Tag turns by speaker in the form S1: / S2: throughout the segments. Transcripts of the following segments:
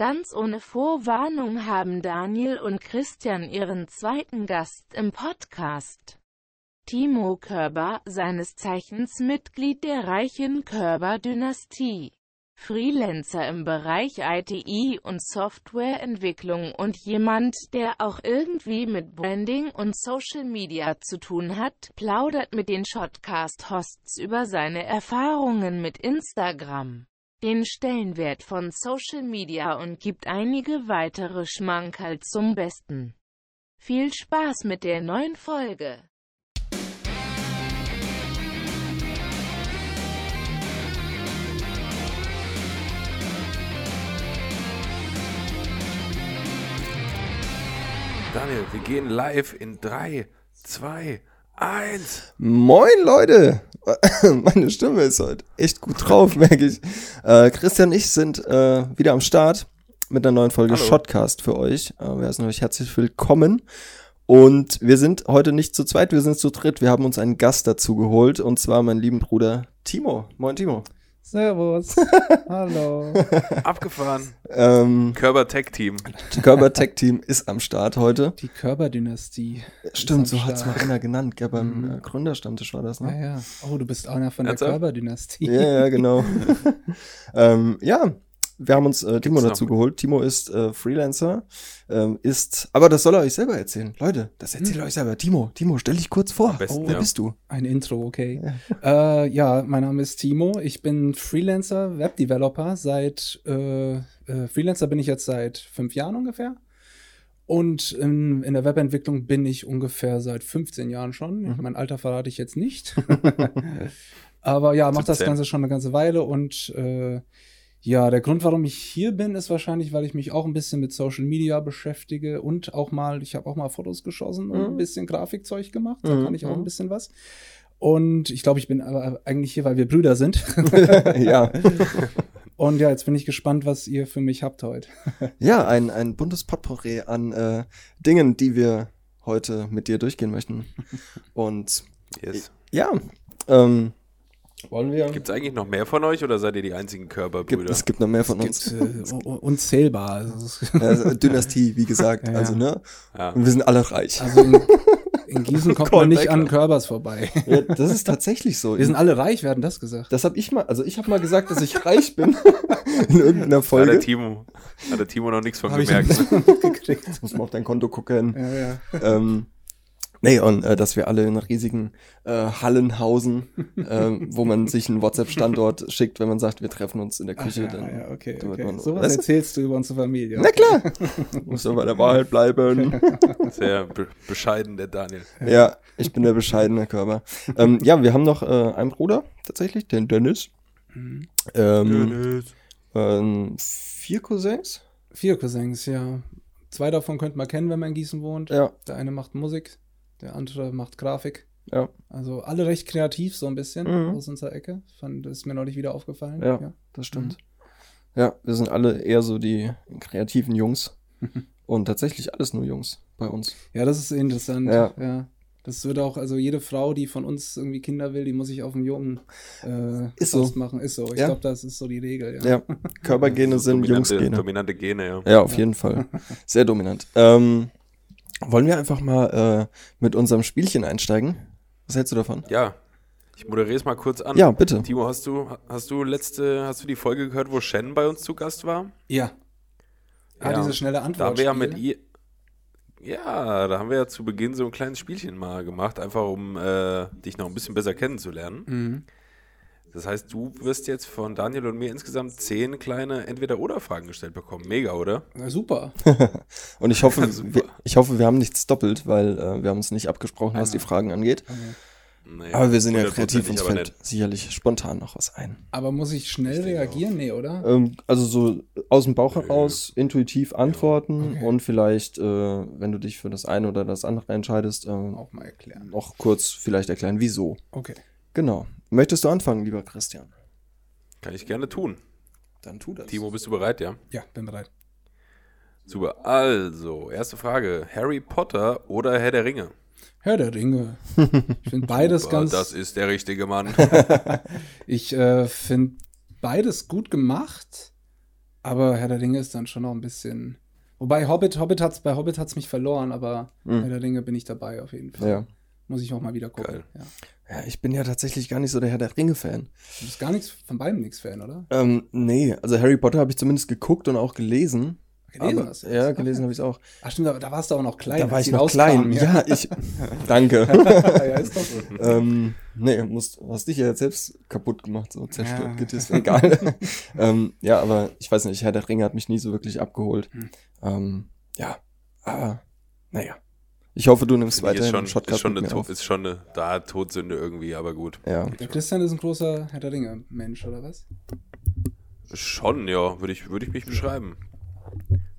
S1: Ganz ohne Vorwarnung haben Daniel und Christian ihren zweiten Gast im Podcast. Timo Körber, seines Zeichens Mitglied der reichen Körber-Dynastie. Freelancer im Bereich ITI und Softwareentwicklung und jemand, der auch irgendwie mit Branding und Social Media zu tun hat, plaudert mit den Shotcast-Hosts über seine Erfahrungen mit Instagram, den Stellenwert von Social Media und gibt einige weitere Schmankerl zum Besten. Viel Spaß mit der neuen Folge!
S2: Daniel, wir gehen live in 3, 2, 1.
S3: Moin Leute! Meine Stimme ist heute echt gut drauf, merke ich. Äh, Christian und ich sind äh, wieder am Start mit einer neuen Folge
S2: Hallo.
S3: Shotcast für euch. Äh, wir heißen euch herzlich willkommen. Und wir sind heute nicht zu zweit, wir sind zu dritt. Wir haben uns einen Gast dazu geholt und zwar meinen lieben Bruder Timo. Moin Timo.
S4: Servus. Hallo.
S2: Abgefahren.
S3: Ähm,
S2: Körper Tech Team.
S3: Körper Tech Team ist am Start heute.
S4: Die Körperdynastie.
S3: Stimmt, so hat's mal
S4: Start.
S3: einer genannt. Gell, beim äh, Gründerstammtisch war das,
S4: Ja,
S3: ne?
S4: ja. Oh, du bist einer von der
S2: Ernsthaft?
S4: Körperdynastie.
S3: Ja, ja, genau. ähm, ja, wir haben uns äh, Timo dazu geholt. Timo ist äh, Freelancer, ähm, ist, aber das soll er euch selber erzählen. Leute, das erzählt er euch selber. Timo, Timo, stell dich kurz vor.
S2: Besten,
S3: Wer
S2: ja.
S3: bist du?
S4: Ein Intro, okay. Ja. Äh, ja, mein Name ist Timo. Ich bin Freelancer, Webdeveloper. Seit äh, äh, Freelancer bin ich jetzt seit fünf Jahren ungefähr. Und in, in der Webentwicklung bin ich ungefähr seit 15 Jahren schon.
S3: Mhm.
S4: Mein Alter verrate ich jetzt nicht. Aber ja, mache das
S2: 17.
S4: Ganze schon eine ganze Weile und äh, ja, der Grund, warum ich hier bin, ist wahrscheinlich, weil ich mich auch ein bisschen mit Social Media beschäftige und auch mal, ich habe auch mal Fotos geschossen und
S3: Mhm.
S4: ein bisschen Grafikzeug gemacht. Da
S3: Mhm,
S4: kann ich auch
S3: mhm.
S4: ein bisschen was. Und ich glaube, ich bin aber eigentlich hier, weil wir Brüder sind.
S3: ja.
S4: Und ja, jetzt bin ich gespannt, was ihr für mich habt heute.
S3: ja, ein, ein buntes Potpourri an äh, Dingen, die wir heute mit dir durchgehen möchten. Und
S2: Yes.
S3: ja, ähm, wollen wir?
S2: Gibt es eigentlich noch mehr von euch oder seid ihr die einzigen
S3: Gibt,
S2: Körperbrüder?
S3: es gibt noch mehr von uns.
S4: Gibt, äh, un- unzählbar. Also,
S3: Also, Dynastie, wie gesagt.
S4: Ja, ja.
S3: Also, ne?
S2: Ja.
S3: Und wir sind alle reich.
S4: also in, in Gießen kommt man nicht an. Körbers vorbei.
S3: Ja, das ist tatsächlich so.
S4: Wir sind alle reich, wer hat denn das gesagt?
S3: Das habe ich mal, also ich habe mal gesagt, dass ich reich bin in irgendeiner
S2: Hat der
S3: Folge.
S2: Timo, hat der Timo noch nichts von
S4: Hab ich
S2: gemerkt.
S4: mitgekriegt.
S3: Muss man auf dein Konto gucken.
S4: Ja, ja.
S3: ähm, nee, und äh, dass wir alle in riesigen äh, Hallen hausen, ähm, wo man sich einen WhatsApp-Standort schickt, wenn man sagt, wir treffen uns in der
S4: Ach,
S3: Küche.
S4: ja,
S3: dann
S4: ja, okay, okay.
S3: man-
S4: So was erzählst du über unsere Familie.
S3: Na klar, muss bei der Wahrheit bleiben.
S2: Sehr be bescheiden, der Daniel.
S3: ja, ich bin der bescheidene Körper. Ähm, ja, wir haben noch äh, einen Bruder, tatsächlich, den Dennis.
S4: Mhm.
S3: Ähm, ähm, vier Cousins.
S4: Vier Cousins, ja. Zwei davon könnte man kennen, wenn man in Gießen wohnt.
S3: Ja,
S4: Der eine macht Musik, der andere macht Grafik.
S3: ja.
S4: Also alle recht kreativ, so ein bisschen
S3: Mhm.
S4: aus unserer Ecke. Fand, das ist mir neulich wieder aufgefallen.
S3: Ja, das stimmt. Ja, wir sind alle eher so die kreativen Jungs. Und tatsächlich alles nur Jungs bei uns.
S4: Ja, das ist interessant.
S3: Ja.
S4: Ja. Das wird auch, also jede Frau, die von uns irgendwie Kinder will, die muss sich auf einen Jungen äh,
S3: Ist so.
S4: machen. Ist so. Ich
S3: Ja.
S4: glaube, das ist so die Regel. Ja.
S3: Ja, Körpergene sind
S2: dominante,
S3: Jungsgene.
S2: dominante Gene, ja.
S3: Ja, auf jeden Fall. Sehr dominant. Ähm, wollen wir einfach mal äh, mit unserem Spielchen einsteigen? Was hältst du davon?
S2: Ja. Ich moderiere es mal kurz an.
S3: Ja, bitte.
S2: Timo, hast du, hast du letzte, hast du die Folge gehört, wo Shen bei uns zu Gast war?
S4: ja. Ah,
S2: Ja.
S4: diese schnelle
S2: Da
S4: Antwort.
S2: haben wir ja mit ihr. Ja, da haben wir ja zu Beginn so ein kleines Spielchen mal gemacht, einfach um äh, dich noch ein bisschen besser kennenzulernen.
S4: Mhm.
S2: Das heißt, du wirst jetzt von Daniel und mir insgesamt zehn kleine Entweder-Oder-Fragen gestellt bekommen. Mega, oder?
S4: Na, super.
S3: Und ich hoffe,
S2: Super.
S3: wir, ich hoffe, wir haben nichts doppelt, weil äh, wir haben uns nicht abgesprochen, was die Fragen angeht.
S2: Nee,
S3: Aber wir sind ja kreativ, uns fällt sicherlich spontan noch was ein.
S4: Aber muss ich schnell
S2: Ich
S4: reagieren? Nee, oder?
S3: Ähm, also so aus dem Bauch heraus intuitiv antworten
S4: Okay.
S3: und vielleicht, äh, wenn du dich für das eine oder das andere entscheidest, ähm,
S4: Auch mal erklären.
S3: noch kurz vielleicht erklären, wieso.
S4: Okay.
S3: Genau. Möchtest du anfangen, lieber Christian?
S2: Kann ich gerne tun.
S3: Dann tu das.
S2: Timo, bist du bereit, ja?
S4: Ja, bin bereit.
S2: Super. Also, erste Frage. Harry Potter oder Herr der Ringe?
S4: Herr der Ringe. Ich finde beides
S2: Super,
S4: ganz.
S2: Das ist der richtige Mann.
S4: Ich äh, finde beides gut gemacht. Aber Herr der Ringe ist dann schon noch ein bisschen. Wobei Hobbit, Hobbit hat's, bei Hobbit hat es mich verloren, aber
S3: Mhm.
S4: Herr der Ringe bin ich dabei auf jeden Fall.
S3: Ja.
S4: Muss ich auch mal wieder gucken.
S2: Geil.
S4: Ja.
S3: Ja, ich bin ja tatsächlich gar nicht so der Herr der Ringe-Fan.
S4: Du bist gar nichts von beidem nichts Fan, oder?
S3: Ähm, nee, also Harry Potter habe ich zumindest geguckt und auch gelesen.
S4: Gelesen
S3: aber,
S4: hast du
S3: Ja, gelesen habe ich es auch.
S4: Ach stimmt, da, da warst du auch noch klein.
S3: da war ich noch klein.
S4: rauskamen,
S3: Ja, ich. Danke.
S4: ja, ist doch so.
S3: ähm, nee, musst, hast dich ja jetzt selbst kaputt gemacht, so zerstört,
S4: Ja.
S3: getisst, egal. ähm, ja, aber ich weiß nicht, Herr der Ringe hat mich nie so wirklich abgeholt.
S4: Hm.
S3: Ähm, ja, aber naja. Ich hoffe, du nimmst weiterhin
S2: ist schon,
S3: einen
S2: ist schon,
S3: mit
S2: eine,
S3: mir auf.
S2: Ist schon eine da Todsünde irgendwie, aber gut.
S3: Ja,
S4: Der Christian ist ein großer Herr der Ringe-Mensch, oder was?
S2: Schon, ja, würde ich, würde ich mich beschreiben.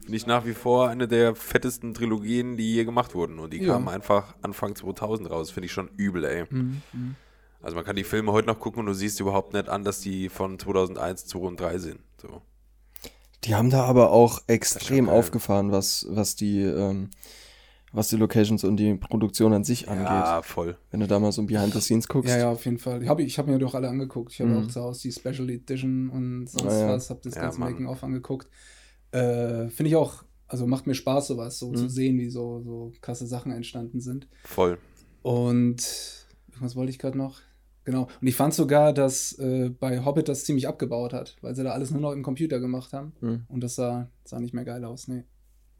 S2: Finde ich nach wie vor eine der fettesten Trilogien, die je gemacht wurden. Und die
S4: Ja.
S2: kamen einfach Anfang 2000 raus. Finde ich schon übel, ey.
S4: Mhm. mhm.
S2: Also man kann die Filme heute noch gucken und du siehst überhaupt nicht an, dass die von 2001, 2 und 3 sind. So.
S3: Die haben da aber auch extrem aufgefahren, was, was die, ähm, was die Locations und die Produktion an sich angeht.
S2: Ja, voll.
S3: Wenn du da mal so Behind the Scenes guckst.
S4: Ja, ja, auf jeden Fall. Ich habe ich hab mir doch alle angeguckt. Ich habe
S3: Mhm.
S4: auch zu Hause die Special Edition und sonst
S3: ja.
S4: was, habe das
S2: Ja,
S4: ganze. Making-of angeguckt. Äh, Finde ich auch, also macht mir Spaß, sowas so
S3: Mhm.
S4: zu sehen, wie so, so krasse Sachen entstanden sind.
S2: Voll.
S4: Und was wollte ich gerade noch? Genau. Und ich fand sogar, dass äh, bei Hobbit das ziemlich abgebaut hat, weil sie da alles nur noch im Computer gemacht haben.
S3: Hm.
S4: Und das sah, sah nicht mehr geil aus. Nee.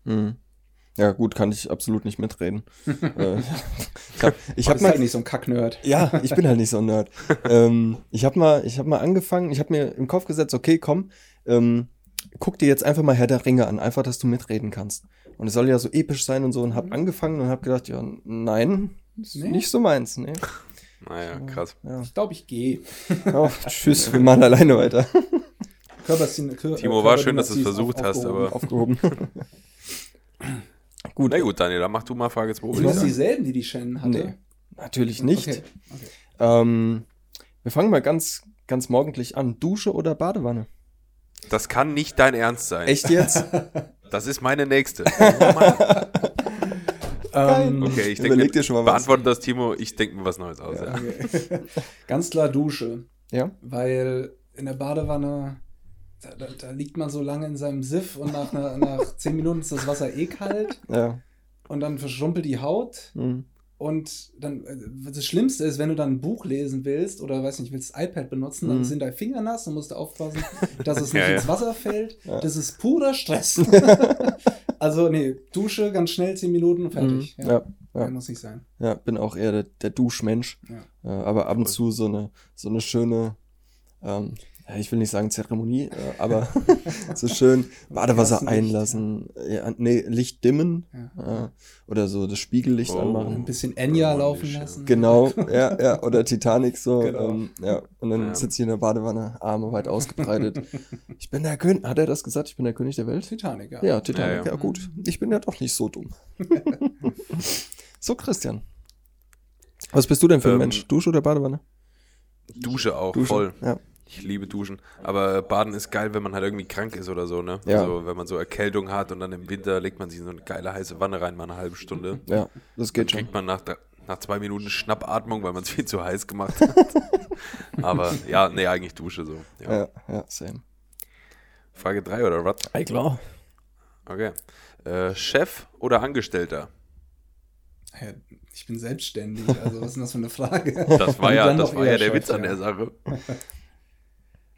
S3: Hm. Ja, gut, kann ich absolut nicht mitreden. äh, ich hab, ich
S4: Hab
S3: hab mal,
S4: halt nicht so ein Kacknerd.
S3: ja, ich bin halt nicht so ein Nerd. ähm, ich habe mal, ich habe mal angefangen, ich habe mir im Kopf gesetzt, okay, komm, ähm, guck dir jetzt einfach mal Herr der Ringe an, einfach, dass du mitreden kannst. Und es soll ja so episch sein und so und hab angefangen und hab gedacht, ja, nein, ist
S4: Nee?
S3: nicht so meins, nee.
S2: Naja, krass.
S3: Ja.
S4: Ich glaube, ich gehe.
S3: Oh, tschüss, wir machen alleine weiter.
S2: Timo, war schön, dass du es versucht hast, aber-
S3: Aufgehoben. Gut,
S2: Na gut, Daniel, dann mach du mal Frage 2.
S4: Sind das dieselben, die die Shannon hatte?
S3: Nee, natürlich nicht.
S4: Okay. okay.
S3: Ähm, wir fangen mal ganz, ganz morgendlich an. Dusche oder Badewanne?
S2: Das kann nicht dein Ernst sein.
S3: Echt jetzt?
S2: Das ist meine nächste.
S4: Ähm,
S2: Okay, ich denke,
S3: dir schon mal was.
S2: beantwortet das, Timo. Ich denke mir was Neues aus. Ja.
S4: okay. Ganz klar Dusche.
S3: ja?
S4: Weil in der Badewanne, da, da, da liegt man so lange in seinem Siff und nach, einer, nach zehn Minuten ist das Wasser eh kalt
S3: Ja.
S4: und dann verschrumpelt die Haut.
S3: Hm.
S4: Und dann, äh, das Schlimmste ist, wenn du dann ein Buch lesen willst oder weiß nicht, willst das iPad benutzen, dann
S3: Mhm.
S4: sind deine Finger nass und musst du aufpassen, dass es nicht
S2: Ja, ja.
S4: ins Wasser fällt.
S3: Ja.
S4: Das ist purer Stress. also, nee, Dusche ganz schnell, zehn Minuten, fertig.
S3: Mhm. Ja.
S4: Muss nicht sein.
S3: ja, bin auch eher der, der Duschmensch. Äh, aber ab und zu so eine, so eine schöne, ähm, ich will nicht sagen Zeremonie, äh, aber so schön Badewasser einlassen, ja, nee, Licht dimmen
S4: Ja.
S3: oder so das Spiegellicht
S2: Oh.
S4: Ein
S3: anmachen.
S4: bisschen Enya
S2: Romantisch,
S4: laufen lassen.
S3: Genau, ja, ja, oder Titanic so.
S4: Genau.
S3: Ähm, ja, und dann
S2: Ja.
S3: sitzt sie in der Badewanne, Arme weit ausgebreitet. ich bin der König, hat er das gesagt? Ich bin der König der Welt?
S4: Titanic, ja.
S3: Ja, Titanic, ja,
S2: Ja, ja.
S3: gut. Ich bin ja doch nicht so dumm. so, Christian. Was bist du denn für ein
S2: Ähm,
S3: Mensch? Dusche oder Badewanne?
S2: Dusche auch,
S3: Dusche.
S2: voll.
S3: Ja.
S2: Ich liebe Duschen. Aber Baden ist geil, wenn man halt irgendwie krank ist oder so, ne?
S3: Ja.
S2: Also, wenn man so Erkältung hat und dann im Winter legt man sich in so eine geile heiße Wanne rein, mal eine halbe Stunde.
S3: Ja, das
S2: Dann
S3: geht schon.
S2: kriegt man nach, nach zwei Minuten Schnappatmung, weil man es viel zu heiß gemacht hat. Aber ja, nee, eigentlich Dusche so. Ja.
S3: Ja, ja, same.
S2: Frage 3 oder was?
S3: Ey, klar.
S2: Okay. Äh, Chef oder Angestellter?
S4: Ja, ich bin selbstständig, also was ist denn das für eine Frage?
S2: Das war ja,
S4: dann
S2: das war ja der
S4: Chef,
S2: Witz an der Sache.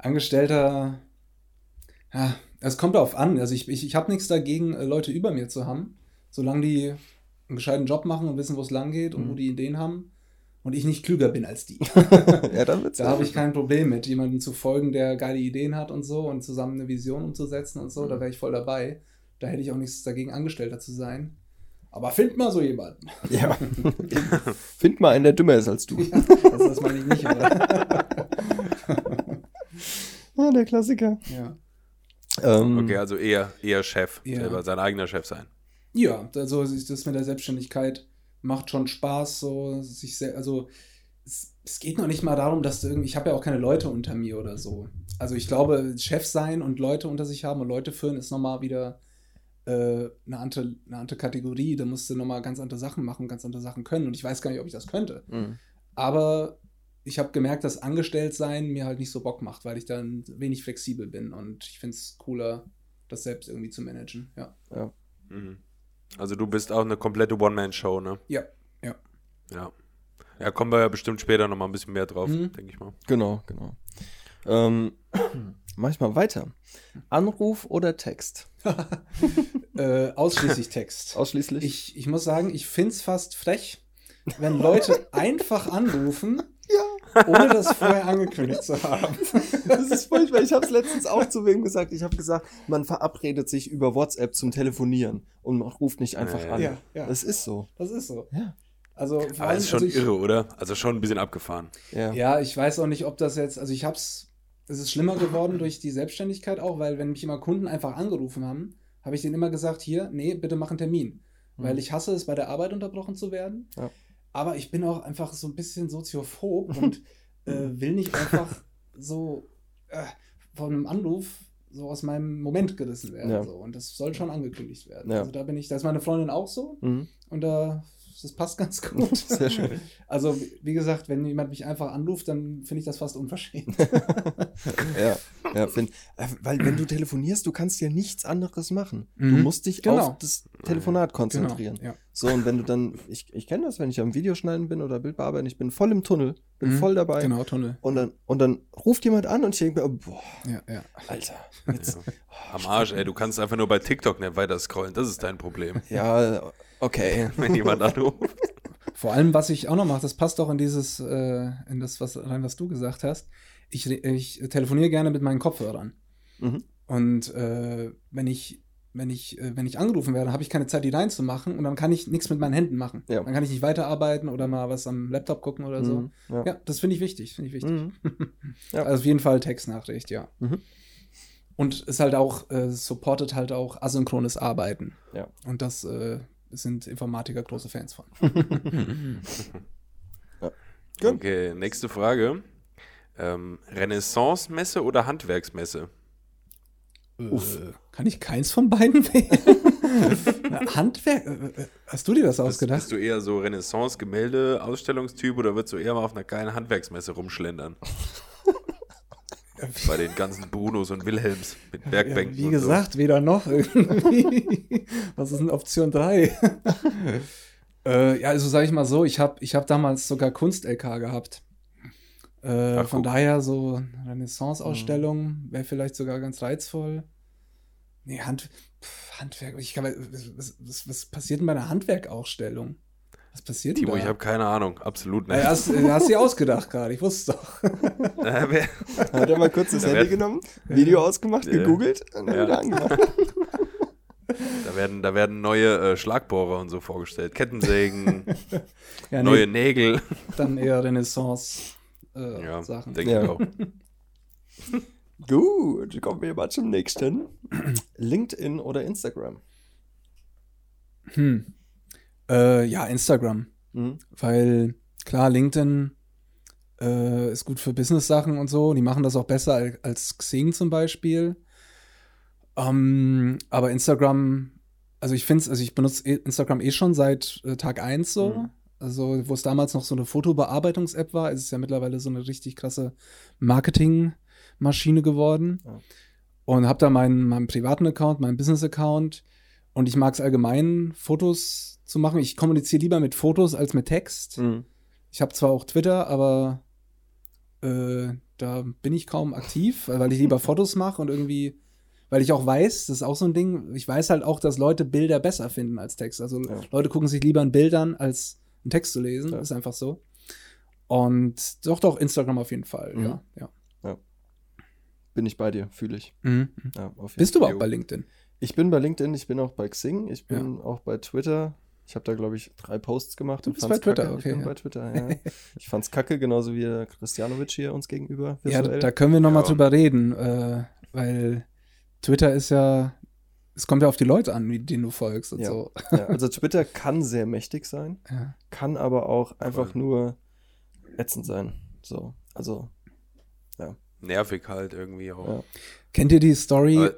S4: Angestellter, ja, es kommt darauf an. Also ich, ich, ich habe nichts dagegen, äh, Leute über mir zu haben, solange die einen gescheiten Job machen und wissen, wo es lang geht und
S3: Mhm.
S4: wo die Ideen haben und ich nicht klüger bin als die.
S3: ja, dann wird's.
S4: Da habe ich kein Problem mit, jemandem zu folgen, der geile Ideen hat und so und zusammen eine Vision umzusetzen und so. Da wäre ich voll dabei. Da hätte ich auch nichts dagegen, Angestellter zu sein. Aber find mal so jemanden.
S3: Ja. Find mal einen, der dümmer ist als du.
S4: Das, das meine ich nicht, aber.
S3: Ah, der Klassiker.
S4: ja.
S3: Ähm,
S2: Okay, also eher, eher Chef,
S4: Ja.
S2: selber sein eigener Chef sein.
S4: Ja, also das mit der Selbstständigkeit macht schon Spaß, so sich sel- also es, es geht noch nicht mal darum, dass du irgendwie, ich habe ja auch keine Leute unter mir oder so. Also ich glaube, Chef sein und Leute unter sich haben und Leute führen ist nochmal wieder äh, eine, andere, eine andere Kategorie. Da musst du nochmal ganz andere Sachen machen, ganz andere Sachen können. Und ich weiß gar nicht, ob ich das könnte.
S3: Mhm.
S4: Aber ich habe gemerkt, dass Angestelltsein mir halt nicht so Bock macht, weil ich dann wenig flexibel bin. Und ich finde es cooler, das selbst irgendwie zu managen. Ja.
S2: Mhm. Also du bist auch eine komplette One-Man-Show, ne?
S4: Ja, ja.
S2: Ja. Ja, kommen wir ja bestimmt später nochmal ein bisschen mehr drauf,
S4: Mhm.
S2: denke ich mal.
S3: Genau, genau. Ähm, mach ich mal weiter. Anruf oder Text?
S4: Äh, ausschließlich Text.
S3: Ausschließlich?
S4: Ich, ich muss sagen, ich finde es fast frech, wenn Leute einfach anrufen, ohne das vorher angekündigt zu haben.
S3: Das ist furchtbar. Ich habe es letztens auch zu wem gesagt. Ich habe gesagt, man verabredet sich über WhatsApp zum Telefonieren und man ruft nicht einfach an.
S4: ja, ja.
S3: Das ist so.
S4: Das ist so.
S3: Ja.
S4: Also,
S2: Aber
S4: allem,
S2: es ist schon
S4: also ich,
S2: irre, oder? Also schon ein bisschen abgefahren.
S3: Ja.
S4: Ja, ich weiß auch nicht, ob das jetzt, also ich hab's, es ist schlimmer geworden durch die Selbstständigkeit auch, weil wenn mich immer Kunden einfach angerufen haben, habe ich denen immer gesagt, hier, nee, bitte mach einen Termin. Weil ich hasse es, bei der Arbeit unterbrochen zu werden.
S3: Ja.
S4: Aber ich bin auch einfach so ein bisschen soziophob und äh, will nicht einfach so äh, von einem Anruf so aus meinem Moment gerissen werden.
S3: Ja.
S4: So. Und das soll schon angekündigt werden.
S3: Ja.
S4: Also da bin ich, da ist meine Freundin auch so
S3: Mhm.
S4: und da das passt ganz gut.
S3: Sehr schön.
S4: Also, wie gesagt, wenn jemand mich einfach anruft, dann finde ich das fast unverschämt.
S3: Ja, ja find, äh, weil wenn du telefonierst, du kannst ja nichts anderes machen. Du
S4: Mhm.
S3: musst dich
S4: Genau.
S3: auf das Telefonat konzentrieren.
S4: Genau, ja.
S3: So, und wenn du dann, ich, ich kenne das, wenn ich am Videoschneiden bin oder Bild bearbeiten, ich bin voll im Tunnel, bin
S4: Mhm.
S3: voll dabei.
S4: Genau, Tunnel.
S3: Und dann, und dann ruft jemand an und ich denke mir, boah,
S4: Ja, ja.
S3: Alter, jetzt,
S2: Am Arsch, ey, du kannst einfach nur bei TikTok nicht weiter scrollen. Das ist dein Problem,
S3: ja, okay.
S2: wenn jemand anruft.
S4: Vor allem, was ich auch noch mache, das passt auch in dieses, äh, in das, was, rein, was du gesagt hast. Ich, ich telefoniere gerne mit meinen Kopfhörern.
S3: Mhm.
S4: Und äh, wenn ich, wenn ich, äh, wenn ich angerufen werde, habe ich keine Zeit, die reinzumachen und dann kann ich nichts mit meinen Händen machen.
S3: Ja.
S4: Dann kann ich nicht weiterarbeiten oder mal was am Laptop gucken oder so.
S3: Mhm, ja.
S4: Ja, das finde ich wichtig, finde ich wichtig.
S3: Mhm. Ja.
S4: Also auf jeden Fall Textnachricht, ja.
S3: Mhm.
S4: Und ist halt auch, äh, supportet halt auch asynchrones Arbeiten.
S3: Ja.
S4: Und das äh, sind Informatiker große Fans von.
S3: Gut.
S2: Okay, nächste Frage. Ähm, Renaissance-Messe oder Handwerksmesse?
S3: Uff.
S4: Äh, kann ich keins von beiden wählen? Handwerk? äh, äh, Hast du dir das
S2: Bist,
S4: ausgedacht?
S2: bist du eher so Renaissance-Gemälde-Ausstellungstyp oder würdest du eher mal auf einer geilen Handwerksmesse rumschlendern? Bei den ganzen Brunos und Wilhelms mit
S4: Ja,
S2: Bergbänken.
S4: wie
S2: und
S4: gesagt, weder noch irgendwie. Was ist denn Option 3? äh, ja, also sage ich mal so, ich habe ich hab damals sogar Kunst-LK gehabt. Äh,
S2: Ach,
S4: von
S2: guck.
S4: daher so Renaissance-Ausstellung wäre vielleicht sogar ganz reizvoll. Nee, Hand, pf, Handwerk, ich kann, was, was, was passiert denn bei einer Handwerkausstellung? Was passiert.
S2: Timo,
S4: denn
S2: ich
S4: da?
S2: habe keine Ahnung. Absolut nicht.
S4: hast, äh, hast du ausgedacht gerade, ich wusste es doch.
S2: Äh, wer-
S3: Hat er mal kurz das
S2: Da
S3: Handy genommen, Video ausgemacht,
S2: Ja.
S3: gegoogelt und dann
S2: Ja.
S3: wieder angemacht.
S2: da, werden, da werden neue äh, Schlagbohrer und so vorgestellt. Kettensägen,
S4: Ja,
S2: neue Nägel.
S4: dann eher Renaissance äh,
S2: Ja,
S4: Sachen.
S2: denke
S3: Ja.
S2: ich auch.
S3: Gut, kommen wir mal zum nächsten. LinkedIn oder Instagram?
S4: Hm. Äh, ja, Instagram.
S3: Mhm.
S4: Weil klar, LinkedIn äh, ist gut für Business-Sachen und so. Die machen das auch besser al- als Xing zum Beispiel. Ähm, aber Instagram, also ich finde es, also ich benutze eh- Instagram eh schon seit äh, Tag 1 so.
S3: Mhm.
S4: Also, wo es damals noch so eine Fotobearbeitungs-App war, ist es ja mittlerweile so eine richtig krasse Marketingmaschine geworden.
S3: Ja.
S4: Und habe da meinen, meinen privaten Account, meinen Business-Account. Und ich mag es allgemein, Fotos zu machen. Ich kommuniziere lieber mit Fotos als mit Text.
S3: Mhm.
S4: Ich habe zwar auch Twitter, aber äh, da bin ich kaum aktiv, weil ich lieber Fotos mache und irgendwie, weil ich auch weiß, das ist auch so ein Ding, ich weiß halt auch, dass Leute Bilder besser finden als Text. Also
S3: Ja.
S4: Leute gucken sich lieber an Bildern, als einen Text zu lesen.
S3: Ja.
S4: Ist einfach so. Und doch, doch, Instagram auf jeden Fall,
S3: Mhm.
S4: ja. ja.
S3: Bin ich bei dir, fühle ich.
S4: Mhm. Bist du überhaupt bei LinkedIn?
S3: Ich bin bei LinkedIn, ich bin auch bei Xing, ich bin auch bei Twitter. Ich habe da, glaube ich, drei Posts gemacht.
S4: Du
S3: und
S4: bist
S3: fand's
S4: bei Twitter,
S3: kacke.
S4: okay,
S3: Ich bin
S4: ja.
S3: bei Twitter, ja. ich fand's kacke, genauso wie der Christianovic hier uns gegenüber.
S4: Ja,
S3: visuell.
S4: da können wir noch mal
S2: Ja.
S4: drüber reden, äh, weil Twitter ist ja, es kommt ja auf die Leute an, denen du folgst und
S3: Ja.
S4: so.
S3: ja, also Twitter kann sehr mächtig sein,
S4: Ja.
S3: kann aber auch einfach
S2: Voll.
S3: nur ätzend sein. So, also,
S2: Nervig halt irgendwie auch.
S3: Ja.
S4: Kennt ihr die Story
S2: Aber,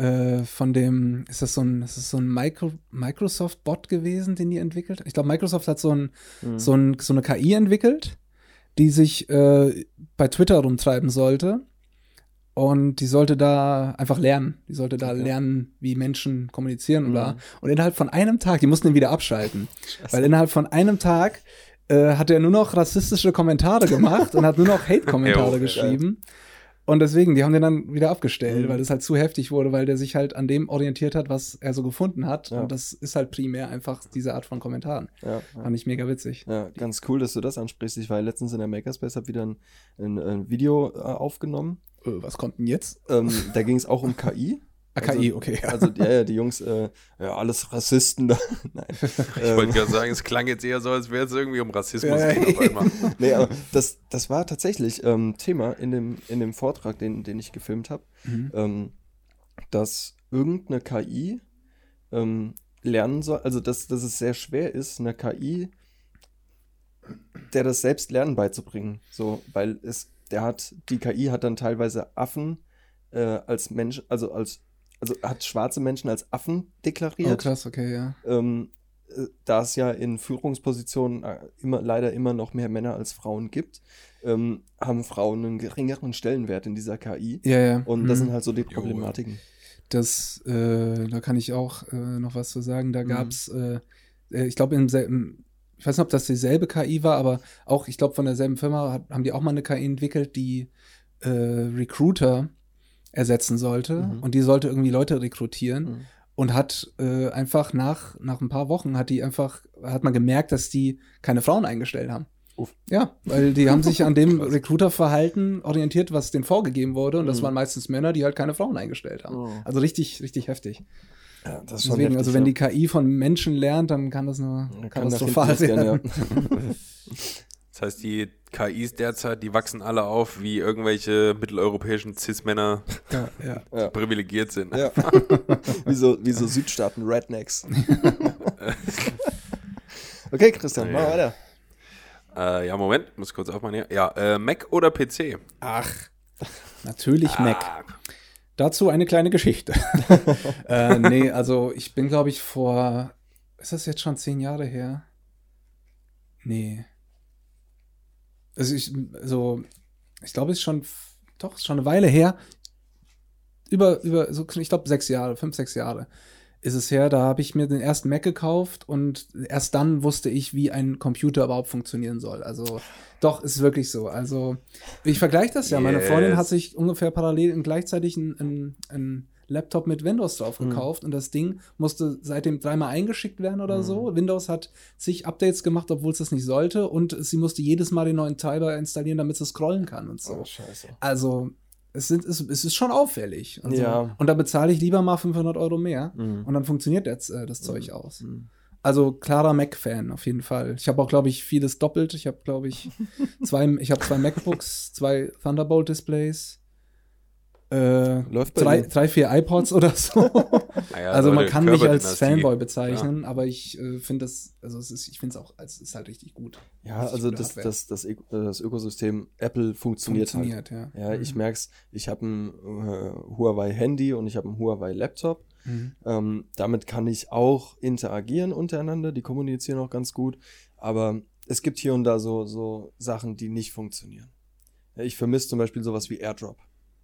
S4: äh, von dem, ist das so ein, ist das so ein Micro, Microsoft-Bot gewesen, den die entwickelt? Ich glaube, Microsoft hat so, ein,
S3: mhm.
S4: so, ein, so eine KI entwickelt, die sich äh, bei Twitter rumtreiben sollte. Und die sollte da einfach lernen. Die sollte da
S3: Okay.
S4: lernen, wie Menschen kommunizieren.
S3: Mhm.
S4: Und innerhalb von einem Tag, die mussten ihn wieder abschalten. Weil innerhalb von einem Tag äh, hat er nur noch rassistische Kommentare gemacht und hat nur noch Hate-Kommentare geschrieben. Und deswegen, die haben den dann wieder abgestellt,
S3: Mhm.
S4: weil das halt zu heftig wurde, weil der sich halt an dem orientiert hat, was er so gefunden hat.
S3: Ja.
S4: Und das ist halt primär einfach diese Art von Kommentaren.
S3: Ja, ja.
S4: Fand ich mega witzig.
S3: Ja, ganz cool, dass du das ansprichst. Ich war letztens in der Makerspace, habe wieder ein, ein, ein Video äh, aufgenommen.
S4: Äh, was kommt denn jetzt?
S3: Ähm, da ging es auch um KI.
S4: AKI, okay. Ja.
S3: Also, ja, ja, die Jungs, äh, ja, alles Rassisten da. Nein.
S2: Ich
S3: Ähm,
S2: wollte gerade sagen, es klang jetzt eher so, als wäre es irgendwie um Rassismus
S4: Ja,
S2: geht auf einmal.
S3: nee, aber das, das war tatsächlich ähm, Thema in dem, in dem Vortrag, den, den ich gefilmt habe,
S4: Mhm.
S3: ähm, dass irgendeine KI ähm, lernen soll, also dass, dass es sehr schwer ist, einer KI der das Selbstlernen beizubringen. So, weil es, der hat, die KI hat dann teilweise Affen äh, als Mensch, also als, also hat schwarze Menschen als Affen deklariert.
S4: Oh, krass, okay, ja.
S3: ähm, äh, da es ja in Führungspositionen äh, immer, leider immer noch mehr Männer als Frauen gibt, ähm, haben Frauen einen geringeren Stellenwert in dieser KI.
S4: Ja, ja.
S3: Und das
S4: Mhm.
S3: sind halt so die
S2: Jo.
S3: Problematiken.
S4: Das, äh, da kann ich auch äh, noch was zu sagen. Da
S3: Mhm.
S4: gab's, äh, äh, ich glaube, im selben, ich weiß nicht, ob das dieselbe KI war, aber auch, ich glaube, von derselben Firma hat, haben die auch mal eine KI entwickelt, die äh, Recruiter ersetzen sollte.
S3: Mhm.
S4: Und die sollte irgendwie Leute rekrutieren.
S3: Mhm.
S4: Und hat äh, einfach nach, nach ein paar Wochen hat die einfach, hat man gemerkt, dass die keine Frauen eingestellt haben.
S3: Uff.
S4: Ja, weil die haben sich an dem Recruiter-Verhalten orientiert, was denen vorgegeben wurde. Und das
S3: Mhm.
S4: waren meistens Männer, die halt keine Frauen eingestellt haben.
S3: Oh.
S4: Also richtig, richtig heftig.
S3: Ja, das ist schon
S4: Deswegen,
S3: heftig,
S4: also wenn
S3: ja.
S4: die KI von Menschen lernt, dann kann das nur katastrophal werden.
S3: ja.
S2: Das heißt, die KIs derzeit, die wachsen alle auf, wie irgendwelche mitteleuropäischen Cis-Männer
S4: Ja, ja.
S3: Ja.
S2: privilegiert sind.
S3: Ja. wie, so, wie so Südstaaten-Rednecks. okay, Christian, mach weiter.
S2: Äh, ja, Moment, muss kurz aufmachen hier. Ja, äh, Mac oder PC?
S4: Ach, natürlich Mac.
S2: Ah,
S4: Dazu eine kleine Geschichte. äh, nee, also ich bin, glaube ich, vor. Ist das jetzt schon zehn Jahre her? Nee. Also ich, also, ich glaube, es ist schon, doch, ist schon eine Weile her. Über, über, so, ich glaube, sechs Jahre, fünf, sechs Jahre ist es her. Da habe ich mir den ersten Mac gekauft und erst dann wusste ich, wie ein Computer überhaupt funktionieren soll. Also, doch, ist wirklich so. Also, ich vergleiche das ja. Meine Freundin
S2: Yes.
S4: hat sich ungefähr parallel und gleichzeitig ein, ein, ein Laptop mit Windows drauf
S3: Mhm.
S4: gekauft und das Ding musste seitdem dreimal eingeschickt werden oder
S3: Mhm.
S4: so. Windows hat zig Updates gemacht, obwohl es das nicht sollte und sie musste jedes Mal den neuen Treiber installieren, damit sie scrollen kann und so.
S3: Oh.
S4: Also, es, sind, es, es ist schon auffällig. Also,
S3: Ja.
S4: Und da bezahle ich lieber mal 500 Euro mehr
S3: Mhm.
S4: und dann funktioniert das, äh, das Zeug aus.
S3: Mhm.
S4: Also klarer Mac-Fan auf jeden Fall. Ich habe auch, glaube ich, vieles doppelt. Ich habe, glaube ich, zwei, ich habe zwei MacBooks, zwei Thunderbolt-Displays, äh,
S3: Läuft bei
S4: drei, drei, vier iPods oder so.
S2: naja,
S4: also man kann mich als. Fanboy bezeichnen, aber ich äh, finde das, also es ist, ich finde es auch, es ist halt richtig gut.
S3: Ja, also das, das, das, das Ökosystem Apple funktioniert, halt.
S4: Funktioniert, ja.
S3: Ja, ich merk's. Ich habe ein äh, Huawei-Handy und ich habe einen Huawei-Laptop.
S4: Mhm.
S3: Ähm, damit kann ich auch interagieren untereinander. Die kommunizieren auch ganz gut. Aber es gibt hier und da so, so Sachen, die nicht funktionieren. Ja, ich vermisse zum Beispiel sowas wie AirDrop.